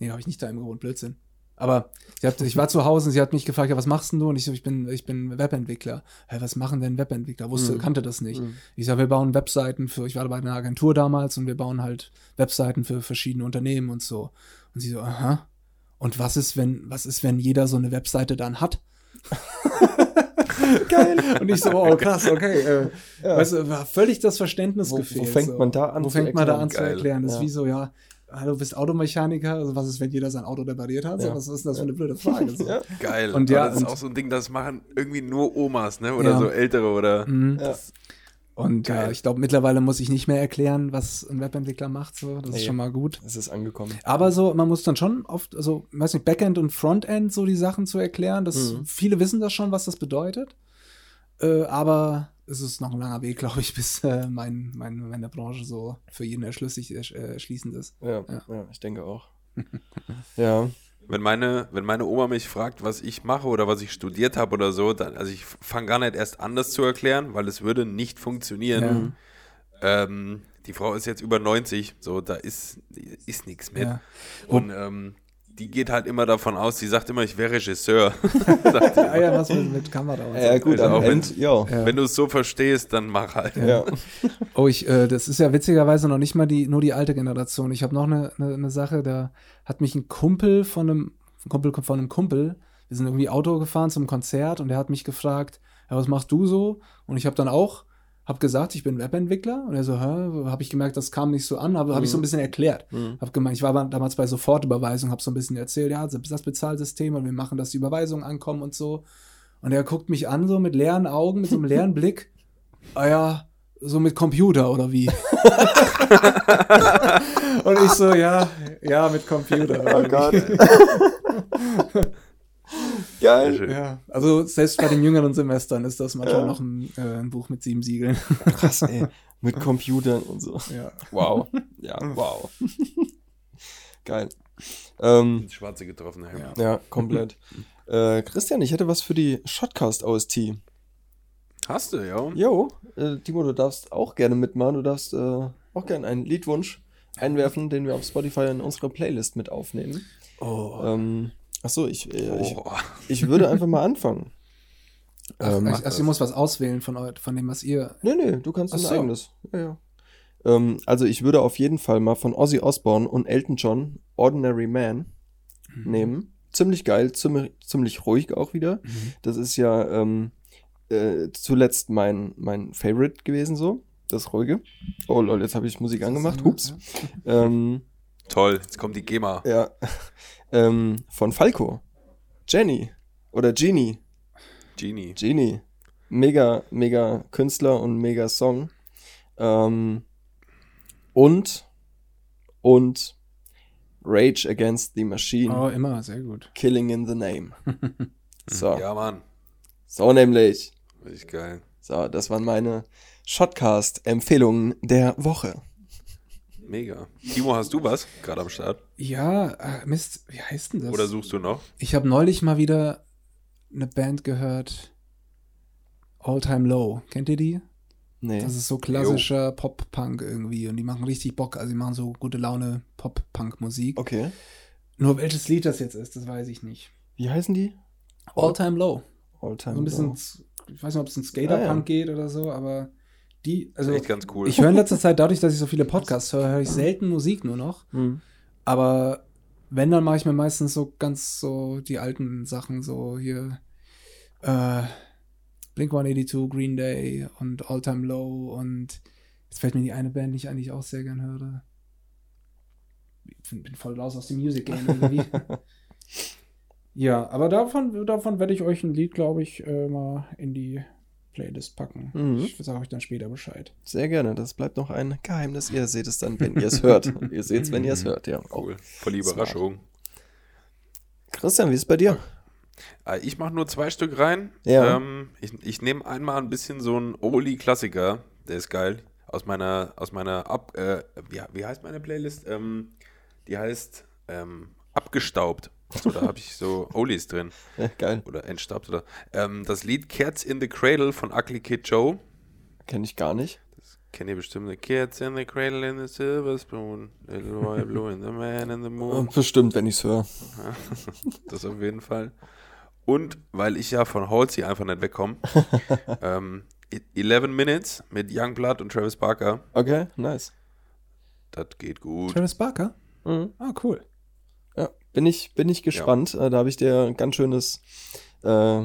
S4: nee, habe ich nicht daheim gewohnt, Blödsinn. Aber sie hat, ich war zu Hause und sie hat mich gefragt, ja, was machst denn du? Und ich so, ich bin, ich bin Webentwickler. Hä, was machen denn Webentwickler? Wusste,
S3: Mhm.
S4: kannte das nicht.
S3: Mhm.
S4: Ich sage, wir bauen Webseiten für, ich war bei einer Agentur damals und wir bauen halt Webseiten für verschiedene Unternehmen und so. Und sie so, aha. Und was ist, wenn, was ist, wenn jeder so eine Webseite dann hat? Geil. Und ich so, oh krass, okay. Äh,
S3: Ja.
S4: Weißt du, war völlig das Verständnis
S3: Wo- wo
S4: gefehlt.
S3: fängt
S4: so.
S3: man da an
S4: Wo
S3: zu
S4: fängt man da
S3: erklären?
S4: an zu erklären? Das ist wie so, ja, hallo, du bist Automechaniker, also was ist, wenn jeder sein Auto repariert hat? So,
S3: Ja.
S4: was ist denn das für eine blöde Frage? So.
S3: Ja.
S2: Geil.
S4: Und ja,
S2: das ist
S4: und-
S2: auch so ein Ding, das machen irgendwie nur Omas, ne? Oder
S4: Ja.
S2: so ältere oder.
S4: Mhm.
S3: Ja.
S4: Und ja,
S2: Geil.
S4: ich glaube, mittlerweile muss ich nicht mehr erklären, was ein Webentwickler macht. So. Das ist
S3: Nee.
S4: schon mal gut.
S3: Es ist angekommen.
S4: Aber so, man muss dann schon oft, also, weiß nicht, Backend und Frontend so die Sachen zu erklären. Das,
S3: Mhm.
S4: Viele wissen das schon, was das bedeutet. Äh, aber es ist noch ein langer Weg, glaube ich, bis äh, mein, mein, meine Branche so für jeden erschlüssig, ersch- äh, erschließend ist.
S3: Ja,
S4: Ja.
S3: ja. ich denke auch. ja.
S2: Wenn meine, wenn meine Oma mich fragt, was ich mache oder was ich studiert habe oder so, dann, also ich fange gar nicht erst an, das zu erklären, weil es würde nicht funktionieren. Ähm, die Frau ist jetzt über 90, so da ist, ist nichts mit.
S4: Ja.
S2: Und ähm, die geht halt immer davon aus, die sagt immer, ich wäre Regisseur.
S4: Ah ja, was mit, mit Kamera und so.
S3: Ja, gut,
S2: Also
S3: am
S2: auch wenn-
S3: Ende, ja.
S4: Ja.
S2: Wenn du es so verstehst, dann mach halt.
S3: Ja.
S4: Oh, ich, äh, das ist ja witzigerweise noch nicht mal die, nur die alte Generation. Ich habe noch eine, eine, eine Sache, da hat mich ein Kumpel von einem ein Kumpel von einem Kumpel, wir sind irgendwie Auto gefahren zum Konzert und der hat mich gefragt, ja, was machst du so? Und ich habe dann auch, habe gesagt, ich bin Webentwickler und er so, habe ich gemerkt, das kam nicht so an, aber habe ich so ein bisschen erklärt.
S3: Mhm.
S4: Hab gemeint, ich war damals bei Sofortüberweisung, habe so ein bisschen erzählt, ja, das ist das Bezahlsystem und wir machen, dass die Überweisungen ankommen und so. Und er guckt mich an, so mit leeren Augen, mit so einem leeren Blick. Ah ja, so mit Computer oder wie? und ich so, ja, ja, mit Computer.
S3: Oh Gott. Geil.
S4: Ja, also selbst bei den jüngeren Semestern ist das manchmal
S3: Ja.
S4: noch ein, äh, ein Buch mit sieben Siegeln.
S3: Krass, ey. Mit Computern und so.
S4: ja.
S3: Wow. Ja, wow. Geil. Ähm,
S2: Ins Schwarze getroffen, ja.
S4: Ja.
S3: ja, komplett. äh, Christian, ich hätte was für die Shotcast OST.
S2: Hast du, ja.
S3: Jo, äh, Timo, du darfst auch gerne mitmachen. Du darfst äh, auch gerne einen Liedwunsch einwerfen, den wir auf Spotify in unsere Playlist mit aufnehmen.
S4: Oh.
S3: Ähm, achso, ich, äh, ich,
S2: Oh.
S3: ich würde einfach mal anfangen.
S4: Ach,
S3: Ähm,
S4: also, also ihr muss was auswählen von, von dem, was ihr.
S3: Nee, nee, du kannst
S4: Ach
S3: ein
S4: so.
S3: eigenes. Ja, ja. Ähm, also ich würde auf jeden Fall mal von Ozzy Osbourne und Elton John Ordinary Man
S4: Mhm.
S3: nehmen. Ziemlich geil, ziemlich, ziemlich ruhig auch wieder.
S4: Mhm.
S3: Das ist ja ähm, äh, zuletzt mein, mein Favorite gewesen so. Das ruhige. Oh lol, jetzt habe ich Musik angemacht. Hups. Ähm,
S2: Toll, jetzt kommt die GEMA.
S3: ja. Ähm, von Falco. Jenny. Oder Genie.
S2: Genie.
S3: Genie. Mega, mega Künstler und mega Song. Ähm, und, und Rage Against the Machine.
S4: Oh, immer, sehr gut.
S3: Killing in the Name. So,
S2: Ja, Mann.
S3: so nämlich.
S2: Richtig geil.
S3: So, das waren meine Shotcast-Empfehlungen der Woche.
S2: Mega. Timo, hast du was gerade am Start?
S4: Ja, äh, Mist, wie heißt denn das?
S2: Oder suchst du noch?
S4: Ich habe neulich mal wieder eine Band gehört. All Time Low. Kennt ihr die?
S3: Nee.
S4: Das ist so klassischer Pop-Punk irgendwie. Und die machen richtig Bock. Also die machen so gute Laune Pop-Punk-Musik.
S3: Okay.
S4: Nur welches Lied das jetzt ist, das weiß ich nicht.
S3: Wie heißen die?
S4: All Time Low.
S3: All time
S4: So ein bisschen,
S3: low.
S4: ich weiß nicht, ob es in Skaterpunk
S3: Ah, ja.
S4: geht oder so, aber die, also
S2: Echt ganz cool.
S4: ich höre in letzter Zeit, dadurch, dass ich so viele Podcasts höre, höre ich selten Musik nur noch.
S3: Mhm.
S4: Aber wenn, dann mache ich mir meistens so ganz so die alten Sachen, so hier äh, Blink 182, Green Day und All Time Low und jetzt fällt mir die eine Band, die ich eigentlich auch sehr gern höre. Ich bin, voll raus aus dem Music Game irgendwie. ja, aber davon, davon werde ich euch ein Lied, glaube ich, äh, mal in die Playlist packen.
S3: Mhm.
S4: Ich sage euch dann später Bescheid.
S3: Sehr gerne. Das bleibt noch ein Geheimnis. Ihr seht es dann, wenn ihr es hört. ihr seht es, wenn ihr es hört, ja.
S2: Cool. Voll. Überraschung.
S3: Christian, wie ist es bei dir?
S2: Äh, Ich mache nur zwei Stück rein.
S3: Ja.
S2: Ähm, ich ich nehme einmal ein bisschen so einen Oli-Klassiker, der ist geil. Aus meiner, aus meiner Ab, äh, wie, wie heißt meine Playlist? Ähm, die heißt ähm, Abgestaubt. So, da habe ich so Olis drin.
S3: Ja, geil.
S2: Oder entstaubt oder. Ähm, das Lied Cats in the Cradle von Ugly Kid Joe.
S3: Kenne ich gar nicht.
S2: Kennt ihr bestimmt. The Cats in the Cradle in the Silver Spoon. Little boy blue and the man in the moon.
S3: Bestimmt, wenn ich es höre.
S2: Das auf jeden Fall. Und weil ich ja von Halsey einfach nicht wegkomme, ähm, 11 Minutes mit Youngblood und Travis Barker,
S3: Okay, nice.
S2: das geht gut.
S4: Travis Barker?
S3: Mhm.
S4: Ah, cool.
S3: Ja, bin ich, bin ich gespannt. Äh, Da habe ich dir ein ganz schönes, äh,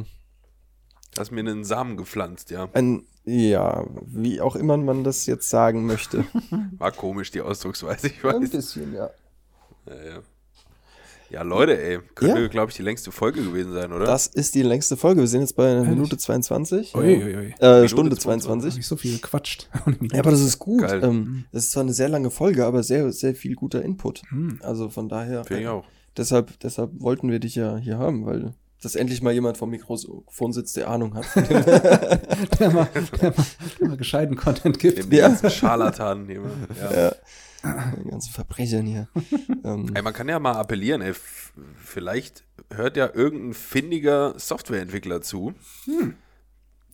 S2: Hast mir einen Samen gepflanzt, ja.
S3: ein, ja, wie auch immer man das jetzt sagen möchte.
S2: War komisch, die Ausdrucksweise, ich
S3: ein
S2: weiß.
S3: bisschen, ja.
S2: Ja, ja. ja Leute, ey, könnte,
S3: Ja.
S2: glaube ich, die längste Folge gewesen sein, oder?
S3: Das ist die längste Folge. Wir sind jetzt bei einer Minute 22.
S4: Uiuiui.
S3: Äh,
S2: Minute
S3: Stunde
S2: 22.
S3: 22.
S4: Nicht so viel gequatscht.
S3: Ja, aber das ist gut. Ähm, das ist zwar eine sehr lange Folge, aber sehr, sehr viel guter Input.
S4: Hm.
S3: Also von daher.
S2: Finde ich auch.
S3: Deshalb, deshalb wollten wir dich ja hier haben, weil dass endlich mal jemand vom Mikrofon sitzt, der Ahnung hat.
S4: der, mal, der, mal, der mal gescheiten Content gibt.
S2: Dem die
S3: Ja.
S2: ganzen Scharlatanen hier. Ja.
S3: Die ganzen Verbrechern hier. ähm,
S2: Ey, man kann ja mal appellieren, ey, vielleicht hört ja irgendein findiger Softwareentwickler zu,
S3: Hm.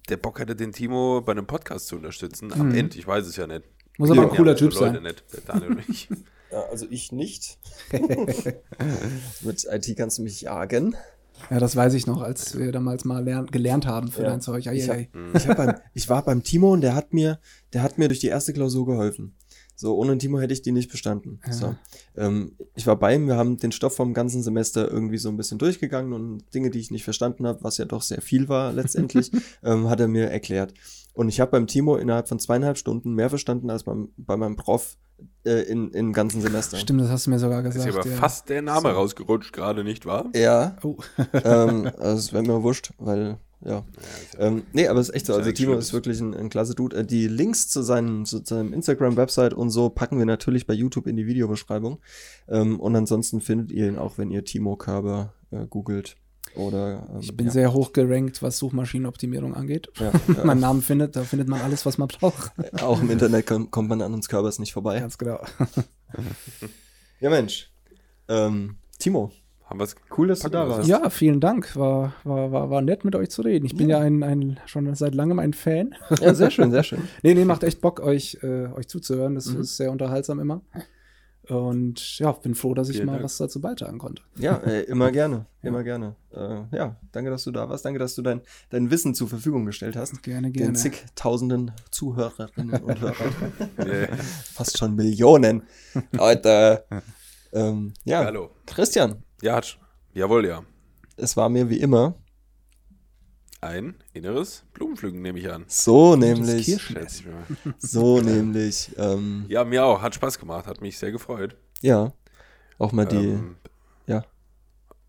S2: der Bock hätte, den Timo bei einem Podcast zu unterstützen. Am Ende, ich weiß es ja nicht.
S4: Muss aber ein
S2: Ja,
S4: cooler
S2: unsere
S4: Typ
S2: Leute
S4: sein.
S2: Nicht, der Daniel und ich.
S3: ja, also ich nicht. Mit IT kannst du mich jagen.
S4: Ja, das weiß ich noch, als wir damals mal lern, gelernt haben für
S3: Ja.
S4: dein Zeug. Eieiei.
S3: ich, hab ich war beim Timo und der hat mir, der hat mir durch die erste Klausur geholfen. So, ohne Timo hätte ich die nicht bestanden.
S4: Ja.
S3: So, ähm, ich war bei ihm, wir haben den Stoff vom ganzen Semester irgendwie so ein bisschen durchgegangen und Dinge, die ich nicht verstanden habe, was ja doch sehr viel war letztendlich, ähm, hat er mir erklärt. Und ich habe beim Timo innerhalb von zweieinhalb Stunden mehr verstanden als beim, bei meinem Prof äh, in, im ganzen Semester.
S4: Stimmt, das hast du mir sogar
S2: Ist
S4: gesagt.
S2: hier aber
S4: ja.
S2: fast der Name rausgerutscht, gerade nicht wahr?
S3: Ja,
S4: Oh.
S3: ähm, also es wäre mir wurscht, weil, ja. Ähm, nee, aber es ist echt so.
S2: Ja
S3: Also Timo ist wirklich ein, ein klasse Dude. Äh, Die Links zu seinem, zu seinem Instagram-Website und so packen wir natürlich bei YouTube in die Videobeschreibung. Ähm, und ansonsten findet ihr ihn auch, wenn ihr Timo Körber äh, googelt. Oder ähm,
S4: Ich bin
S3: ja,
S4: sehr hoch gerankt, was Suchmaschinenoptimierung angeht.
S3: ja,
S4: Mein Name findet, da findet man alles, was man braucht.
S3: ja, auch im Internet kommt, kommt man an uns Körbers nicht vorbei.
S4: Ganz genau.
S3: Ja, Mensch. Ähm, Timo,
S2: Haben wir's?
S3: cool, dass du da
S2: wir
S3: warst.
S4: Ja, vielen Dank. War, war, war, war nett mit euch zu reden. Ich bin ja, ein, ein schon seit langem ein Fan.
S3: Ja, sehr schön, sehr schön.
S4: Nee, nee, macht echt Bock, euch, äh, euch zuzuhören. Das
S3: Mhm.
S4: ist sehr unterhaltsam immer. Und ja, bin froh, dass ich
S2: Vielen
S4: mal
S2: Dank.
S4: was dazu beitragen konnte.
S3: Ja, äh, immer gerne, immer gerne. Äh, ja, danke, dass du da warst. Danke, dass du dein, dein Wissen zur Verfügung gestellt hast.
S4: Gerne,
S3: Den
S4: gerne.
S3: zigtausenden Zuhörerinnen und Hörern.
S2: Yeah.
S3: Fast schon Millionen. Leute. ähm, ja,
S2: Hallo.
S3: Christian,
S2: Ja, hat- jawohl, ja.
S3: es war mir wie immer
S2: Ein inneres Blumenpflücken nehme ich an.
S3: so
S4: Das
S3: nämlich, so nämlich, ähm,
S2: Ja, mir auch. Hat Spaß gemacht. Hat mich sehr gefreut.
S3: ja, auch mal die,
S2: Ähm,
S3: ja.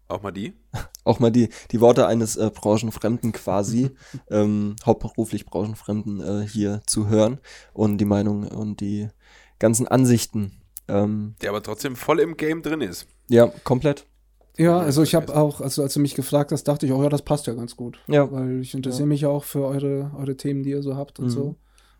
S2: Auch mal die?
S3: auch mal die, die Worte eines äh, Branchenfremden quasi, ähm, hauptberuflich Branchenfremden äh, hier zu hören und die Meinung und die ganzen Ansichten. Ähm,
S2: Der aber trotzdem voll im Game drin ist.
S3: ja, komplett.
S4: Ja, also ich habe auch, also als du mich gefragt hast, dachte ich, oh ja, das passt ja ganz gut.
S3: Ja.
S4: Weil ich interessiere
S3: Ja.
S4: mich ja auch für eure, eure Themen, die ihr so habt und
S3: Mhm.
S4: so.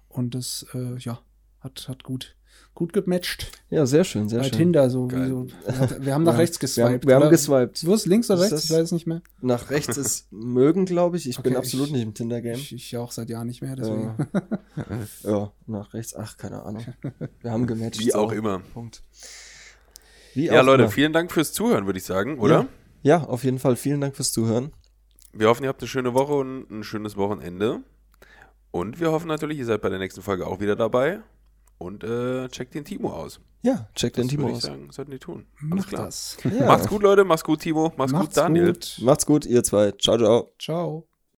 S4: Und das, äh, ja, hat, hat gut, gut gematcht.
S3: Ja, sehr schön, sehr
S4: Bei
S3: schön.
S4: Tinder so. Wie so. Wir haben nach
S3: Ja.
S4: rechts
S3: Wir haben,
S4: geswiped.
S3: wir haben
S4: oder?
S3: geswiped.
S4: Wo ist links oder
S3: Ist
S4: rechts? Ich weiß es nicht mehr.
S3: Nach rechts ist mögen, glaube ich. Ich bin
S4: Okay,
S3: absolut
S4: ich-
S3: nicht im Tinder-Game.
S4: Ich, ich auch seit Jahren nicht mehr, deswegen.
S3: Ja, nach rechts. Ach, keine Ahnung. Wir haben gematcht.
S2: Wie
S3: so.
S2: auch immer.
S3: Punkt. Wie
S2: Ja, Leute,
S3: immer.
S2: vielen Dank fürs Zuhören, würde ich sagen, oder?
S3: Ja, auf jeden Fall. Vielen Dank fürs Zuhören.
S2: wir hoffen, ihr habt eine schöne Woche und ein schönes Wochenende. Und wir hoffen natürlich, ihr seid bei der nächsten Folge auch wieder dabei. Und äh, checkt den Timo aus.
S3: Ja, check den
S2: Das
S3: Timo
S2: würde ich
S3: aus.
S2: sagen, sollten die tun. Alles
S4: Macht
S2: klar.
S4: das.
S3: Ja.
S2: Macht's gut, Leute. Macht's gut, Timo. Macht's,
S4: Macht's
S2: gut, Daniel.
S4: gut.
S3: Macht's gut, ihr zwei. Ciao, ciao.
S4: Ciao.